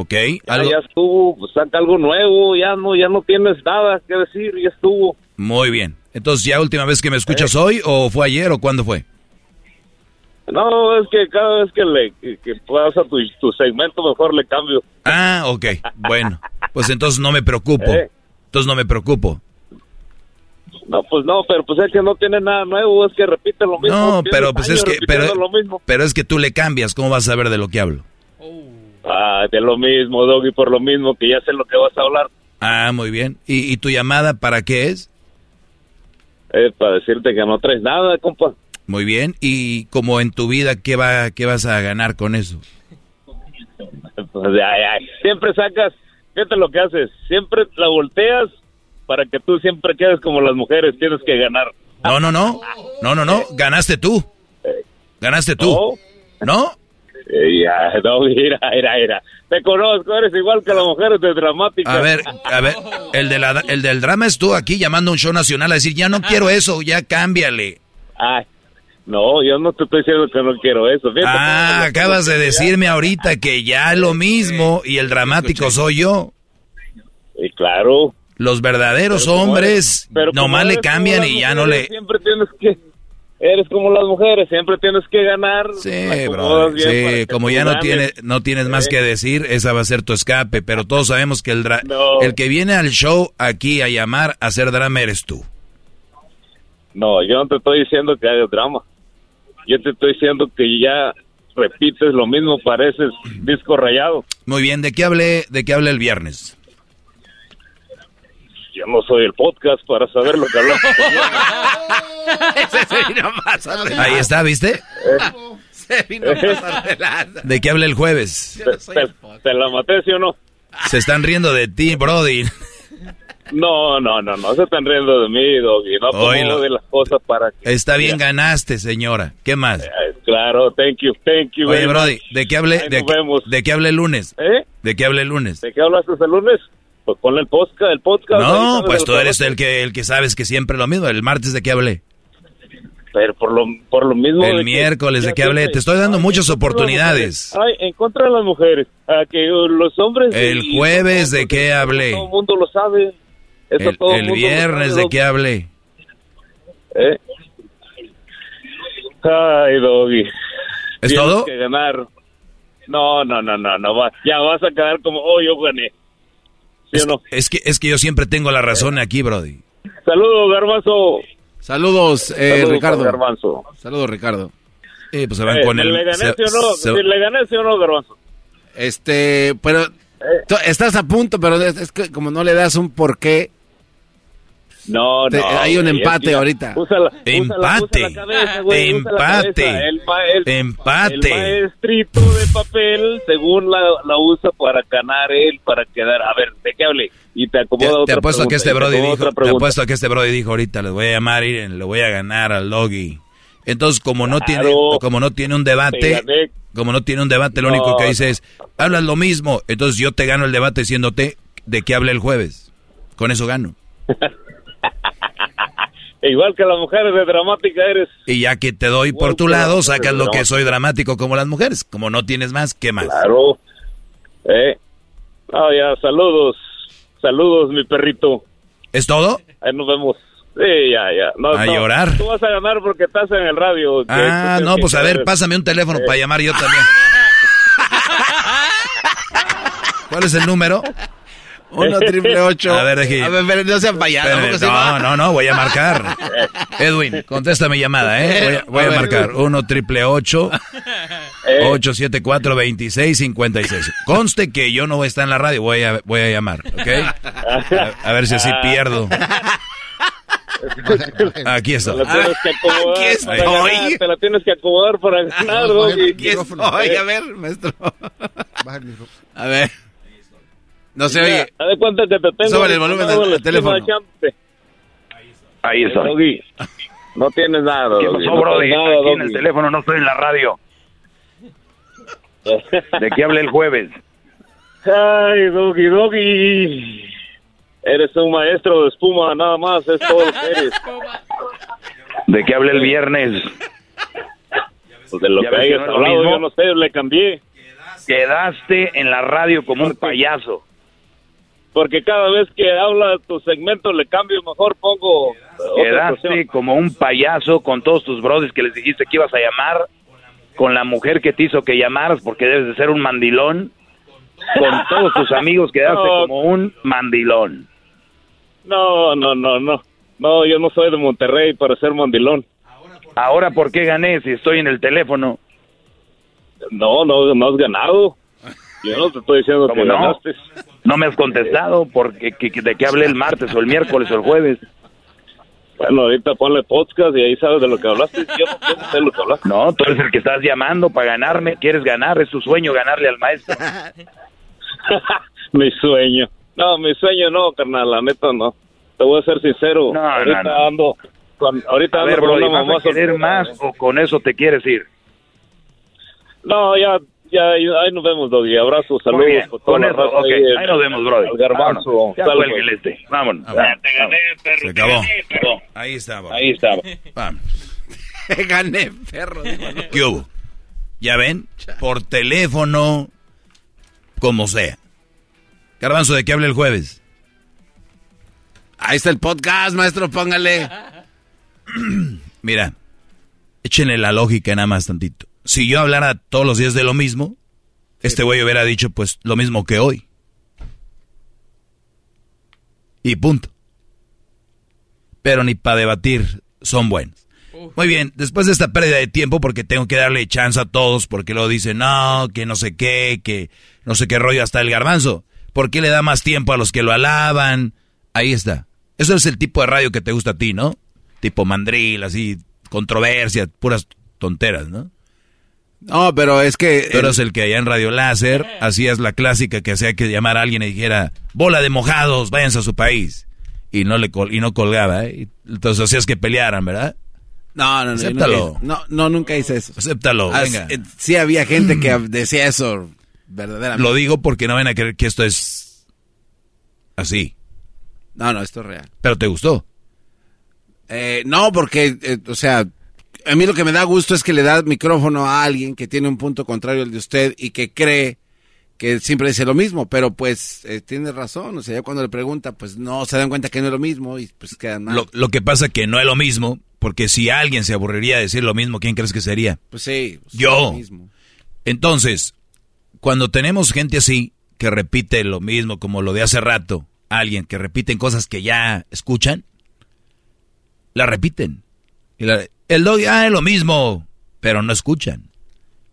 Ok. Ya, estuvo, pues, saca algo nuevo, ya no, ya no tienes nada que decir, ya estuvo. Muy bien. Entonces, ¿ya última vez que me escuchas eh. hoy o fue ayer o cuándo fue? No, es que cada vez que le que, pasa tu, tu, segmento mejor le cambio. Ah, ok. Bueno, pues entonces no me preocupo. Eh. Entonces no me preocupo. No, pues no, pero pues es que no tiene nada nuevo, es que repite lo mismo. No, pero pues es que, pero, pero es que tú le cambias, ¿cómo vas a saber de lo que hablo? Ah, de lo mismo, Doggy, por lo mismo, que ya sé lo que vas a hablar. Ah, muy bien. ¿Y, y tu llamada para qué es? Es para decirte que no traes nada, compa. Muy bien. ¿Y como en tu vida, qué, va, qué vas a ganar con eso? Pues, ay, ay, Siempre sacas, fíjate lo que haces, siempre la volteas para que tú siempre quedes como las mujeres, tienes que ganar. No, no, no. No, no, no. Ganaste tú. Ganaste tú. ¿No? [laughs] Ya, no, mira, mira, mira. Te conozco, eres igual que las mujeres de dramática. A ver, a ver, el, de la, el del drama es tú aquí llamando a un show nacional a decir, ya no quiero eso, ya cámbiale. Ay, no, yo no te estoy diciendo que no quiero eso. Fíjate Ah, acabas de decirme ahorita que ya lo mismo y el dramático soy yo. Y claro. Los verdaderos Pero hombres eres- pero nomás le las y ya no le... Siempre tienes que... Eres como las mujeres, siempre tienes que ganar. Sí, bro. Sí, como ya no, tiene, no tienes más que decir, esa va a ser tu escape. Pero todos sabemos que el, dra- No. el que viene al show aquí a llamar a hacer drama eres tú. No, yo no te estoy diciendo que hagas drama. Yo te estoy diciendo que ya repites lo mismo, pareces disco rayado. Muy bien, ¿de qué hablé, de qué hablé el viernes? Yo no soy el podcast para saber lo que hablamos. [laughs] Ahí está, ¿viste? Se vino a pasar de lanza. ¿De qué hablé el jueves? ¿Te, te- te la maté, sí o no? Se están riendo de ti, Brody. No, no, no, no se están riendo de mí, Doggy. No Oílo. acomodo de las cosas para que... Está bien, ganaste, señora. ¿Qué más? Eh, Claro, thank you, thank you. Oye, Brody, much. ¿de qué hablé, de, nos vemos. de qué hablé el lunes? ¿Eh? ¿De qué hablé el lunes? ¿De qué hablaste el lunes? Pues ponle el podcast, el podcast. No, pues tú eres el que, el que sabes que siempre lo mismo. El martes, ¿de qué hablé? Pero por lo, por lo mismo... de El que- miércoles, ¿de qué hablé? siempre- Te estoy dando Ay, muchas oportunidades. Ay, en contra de las mujeres. A que los hombres... El y- jueves, ¿de qué hablé? Todo el mundo lo sabe. Eso El, todo el mundo lo viernes, sabe, ¿de qué hablé? ¿Eh? Ay, Doggy. ¿Es Tienes todo? que ganar. No, no, no, no, no. Ya vas a quedar como, oh, yo gané. ¿Sí o no? Es que, es que yo siempre tengo la razón aquí, Brody. Saludos, Garbanzo. Saludos, eh, Saludos, Ricardo. Garbanzo. Saludos, Ricardo. Eh, pues se van Eh, con el... ¿Le gané se- sí o no? se- ¿Sí ¿Le gané sí o no, Garbanzo? Este, pero tú estás a punto, pero es, es que como no le das un porqué, No, Te- no. hay un empate que- ahorita. Empate. Empate. Empate. El maestrito de papel, según la, la usa para ganar él, para quedar. A ver, ¿de qué hable? Y te Te, acomoda te otra apuesto a que pregunta, este y te Brody dijo, te apuesto a que este Brody dijo ahorita, les voy a llamar y le voy a ganar al Logi. Entonces, como no tiene, como no tiene un Te debate, como no tiene un debate, lo No, único que dice es, hablas lo mismo. Entonces yo te gano el debate diciéndote de qué hablé el jueves. Con eso gano. [laughs] Igual que las mujeres de dramática eres. Y ya que te doy por tu lado, sacas lo que soy dramático como las mujeres. Como no tienes más, ¿qué más? Claro. Eh. Ah, ya, saludos. Saludos, mi perrito. ¿Es todo? Ahí nos vemos. Sí, ya, ya. No, A no, llorar. Tú vas a ganar porque estás en el radio. Ah, no, pues a ver, pásame un teléfono Eh. para llamar yo también. [laughs] ¿Cuál es el número? Uno [laughs] triple ocho. A ver, deje. A ver, pero no sean payasos. No, no, no, voy a marcar. [laughs] Edwin, contesta mi llamada, ¿eh? Voy a, voy a A marcar. 1 triple 8 874 2656 Conste que yo no voy a estar en la radio, voy a, voy a llamar, ¿ok? A, a ver si así pierdo. Aquí Te estoy. la tienes que acomodar Aquí para estoy. ganar, Te la tienes que acomodar para ganar. Aquí estoy, a ver, maestro. A ver. No se oye. de cuenta que te tengo. Súbale el volumen al teléfono. Ahí está. Doggy. No tienes nada, ¿Qué Doggy. pasó, no Brody? nada, Aquí en el teléfono, no estoy en la radio. [laughs] ¿De qué hablé el jueves? Ay, Doggy, Doggy. Eres un maestro de espuma, nada más, es todo lo que eres. ¿De qué hablé el viernes? Pues de lo ¿Ya que hayas hablado, yo no sé, le cambié. Quedaste en la radio como un payaso. Porque cada vez que habla tu segmento le cambio, mejor pongo eh, Quedaste como un payaso con todos tus brothers que les dijiste que ibas a llamar, con la mujer que te hizo que llamaras porque debes de ser un mandilón, con todos tus [laughs] amigos quedaste No. como un mandilón. No, no, no, no. No, yo no soy de Monterrey para ser mandilón. Ahora, ¿por qué gané si estoy en el teléfono? No, no, no has ganado. Yo no te estoy diciendo que ¿Cómo no? ganaste. No me has contestado porque que- que- de qué hablé el martes o el miércoles o el jueves. Bueno, ahorita ponle podcast y ahí sabes de lo que hablaste. Yo no, sé lo que hablaste. No, tú eres el que estás llamando para ganarme. ¿Quieres ganar? Es tu sueño ganarle al maestro. [laughs] mi sueño. No, mi sueño no, carnal, la neta no. Te voy a ser sincero. No, ahorita no, no. ando con, ahorita A ando ver, con Brody, una ¿vas mamá a querer más o con eso te quieres ir? No, ya, ya, ahí nos vemos, Doggy. Abrazos, saludos. Bien, por toda con la eso, raza ok. ahí, nos vemos, Brody. el garbanzo. Pues. el este. Vámonos. Te gané, perro. Se acabó. Ahí estaba. Ahí estaba. [laughs] Vamos. Gané, perro. ¿Qué hubo? ¿Ya ven? Por teléfono, como sea. Garbanzo, ¿de qué habla el jueves? Ahí está el podcast, maestro, póngale. [clears throat] Mira, échenle la lógica nada más tantito. Si yo hablara todos los días de lo mismo, este güey hubiera dicho pues lo mismo que hoy. Y punto. Pero ni para debatir son buenos. Muy bien, después de esta pérdida de tiempo, porque tengo que darle chance a todos, porque luego dicen, no, que no sé qué, que no sé qué rollo hasta el garbanzo. ¿Por qué le da más tiempo a los que lo alaban? Ahí está. Eso es el tipo de radio que te gusta a ti, ¿no? Tipo mandril, así, controversia, puras tonteras, ¿no? No, pero es que... Tú eras el que allá en Radio Láser hacías la clásica que hacía que llamar a alguien y dijera, bola de mojados, váyanse a su país. Y no, le col- y no colgaba, ¿eh? Entonces hacías que pelearan, ¿verdad? No, no, no. Acéptalo. hice- No, no, nunca hice eso. Acéptalo, Ah, venga. eh, Sí había gente que decía eso, verdaderamente. Lo digo porque no van a creer que esto es así. No, no, esto es real. Pero te gustó. Eh, no, porque, eh, o sea, a mí lo que me da gusto es que le da micrófono a alguien que tiene un punto contrario al de usted y que cree que siempre dice lo mismo, pero pues eh, tiene razón, o sea, ya cuando le pregunta, pues no se dan cuenta que no es lo mismo y pues quedan mal. Lo, lo que pasa que no es lo mismo, porque si alguien se aburriría de decir lo mismo, ¿quién crees que sería? Pues sí, pues, Yo. mismo. Entonces, cuando tenemos gente así, que repite lo mismo como lo de hace rato, alguien que repiten cosas que ya escuchan, la repiten. Y la- el dog, ah, es lo mismo, pero no escuchan.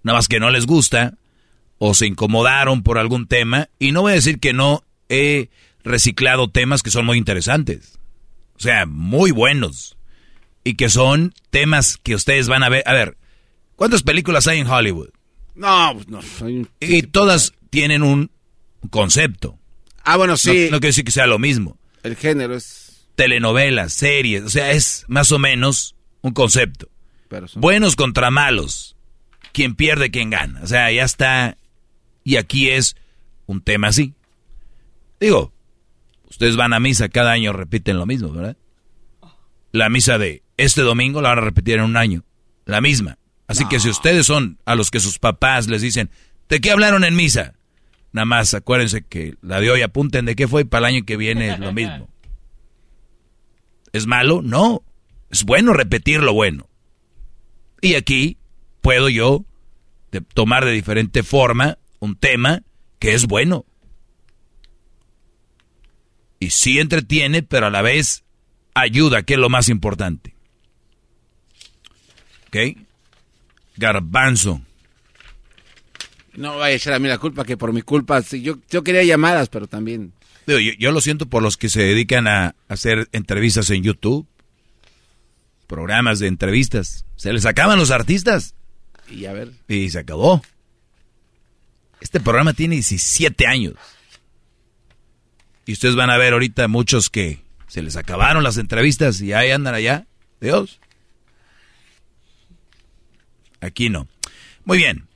Nada más que no les gusta o se incomodaron por algún tema. Y no voy a decir que no he reciclado temas que son muy interesantes. O sea, muy buenos. Y que son temas que ustedes van a ver. A ver, ¿cuántas películas hay en Hollywood? No, pues no, soy Y todas tienen un concepto. Ah, bueno, No, sí, no quiere decir que sea lo mismo. el género es... Telenovelas, series, o sea, es más o menos un concepto. Pero son- Buenos contra malos. Quien pierde, quien gana. O sea, ya está. Y aquí es un tema así. Digo, ustedes van a misa cada año, repiten lo mismo, ¿verdad? La misa de este domingo la van a repetir en un año. La misma. Así que si ustedes son a los que sus papás les dicen, ¿de qué hablaron en misa? Nada más acuérdense que la de hoy apunten de qué fue y para el año que viene es lo mismo. ¿Es malo? No. Es bueno repetir lo bueno. Y aquí puedo yo de- tomar de diferente forma un tema que es bueno. Y sí entretiene, pero a la vez ayuda, que es lo más importante. ¿Ok? Garbanzo. No vaya a echar a mí la culpa, que por mi culpa, yo, yo quería llamadas, pero también... Yo, yo lo siento por los que se dedican a hacer entrevistas en YouTube, programas de entrevistas. Se les acaban los artistas Y a ver... y se acabó. Este programa tiene 17 años. Y ustedes van a ver ahorita muchos que se les acabaron las entrevistas y ahí andan allá. Dios. Aquí no. Muy bien.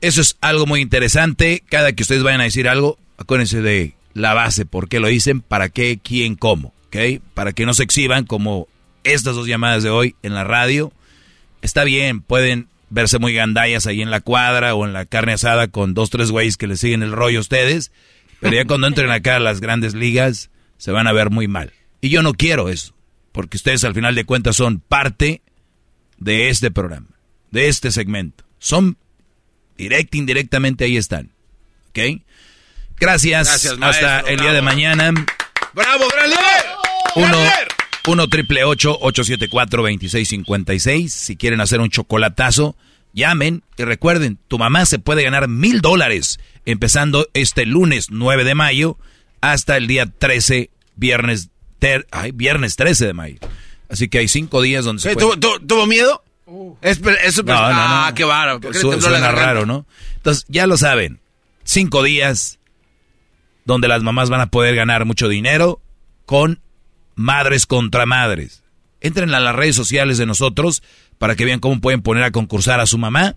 Eso es algo muy interesante. Cada que ustedes vayan a decir algo, acuérdense de la base, por qué lo dicen, para qué, quién, cómo. ¿Ok? Para que no se exhiban como estas dos llamadas de hoy en la radio. Está bien, pueden verse muy gandallas ahí en la cuadra o en la carne asada con dos, tres güeyes que les siguen el rollo a ustedes. Pero ya cuando entren acá a las grandes ligas, se van a ver muy mal. Y yo no quiero eso, porque ustedes al final de cuentas son parte de este programa, de este segmento. Son directa, indirectamente ahí están. ¿Ok? Gracias. Gracias, Hasta maestro, el día de mañana. ¡Bravo, gran líder! Uno, 1 triple 874 2656. Si quieren hacer un chocolatazo, llamen y recuerden, tu mamá se puede ganar mil dólares empezando este lunes 9 de mayo hasta el día 13, viernes, ay, viernes 13 de mayo. Así que hay cinco días donde se puede... ¿Tuvo, miedo? Es, es no, ah, qué baro. suena raro, ¿no? Entonces, ya lo saben. Cinco días donde las mamás van a poder ganar mucho dinero con madres contra madres. Entren a las redes sociales de nosotros para que vean cómo pueden poner a concursar a su mamá.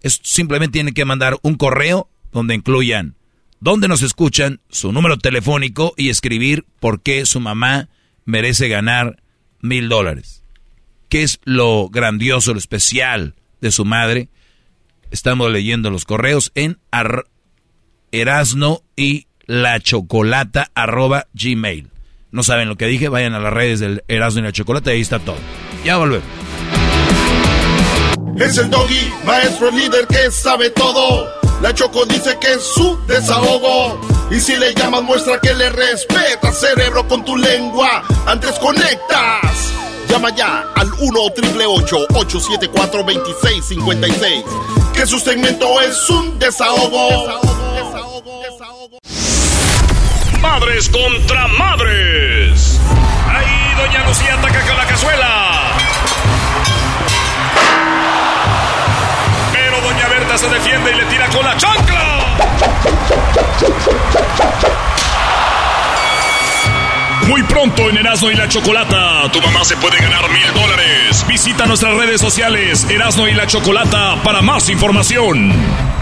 Es, simplemente tienen que mandar un correo donde incluyan dónde nos escuchan, su número telefónico y escribir por qué su mamá merece ganar mil dólares. ¿Qué es lo grandioso, lo especial de su madre? Estamos leyendo los correos en Erasno y la chocolata arroba gmail. No saben lo que dije, vayan a las redes del Erasmo y la chocolata y ahí está todo. Ya volvemos. Es el doggy, maestro líder que sabe todo. La Choco dice que es su desahogo. Y si le llamas, muestra que le respeta, cerebro, con tu lengua. Antes conectas. Llama ya al 1-888-874-2656. Que su segmento es un desahogo. desahogo, desahogo, desahogo. Madres contra madres. Ahí, doña Lucía ataca con la cazuela. Pero doña Berta se defiende y le tira con la chancla. Muy pronto en Erasmo y la Chocolata, tu mamá se puede ganar mil dólares. Visita nuestras redes sociales Erasmo y la Chocolata para más información.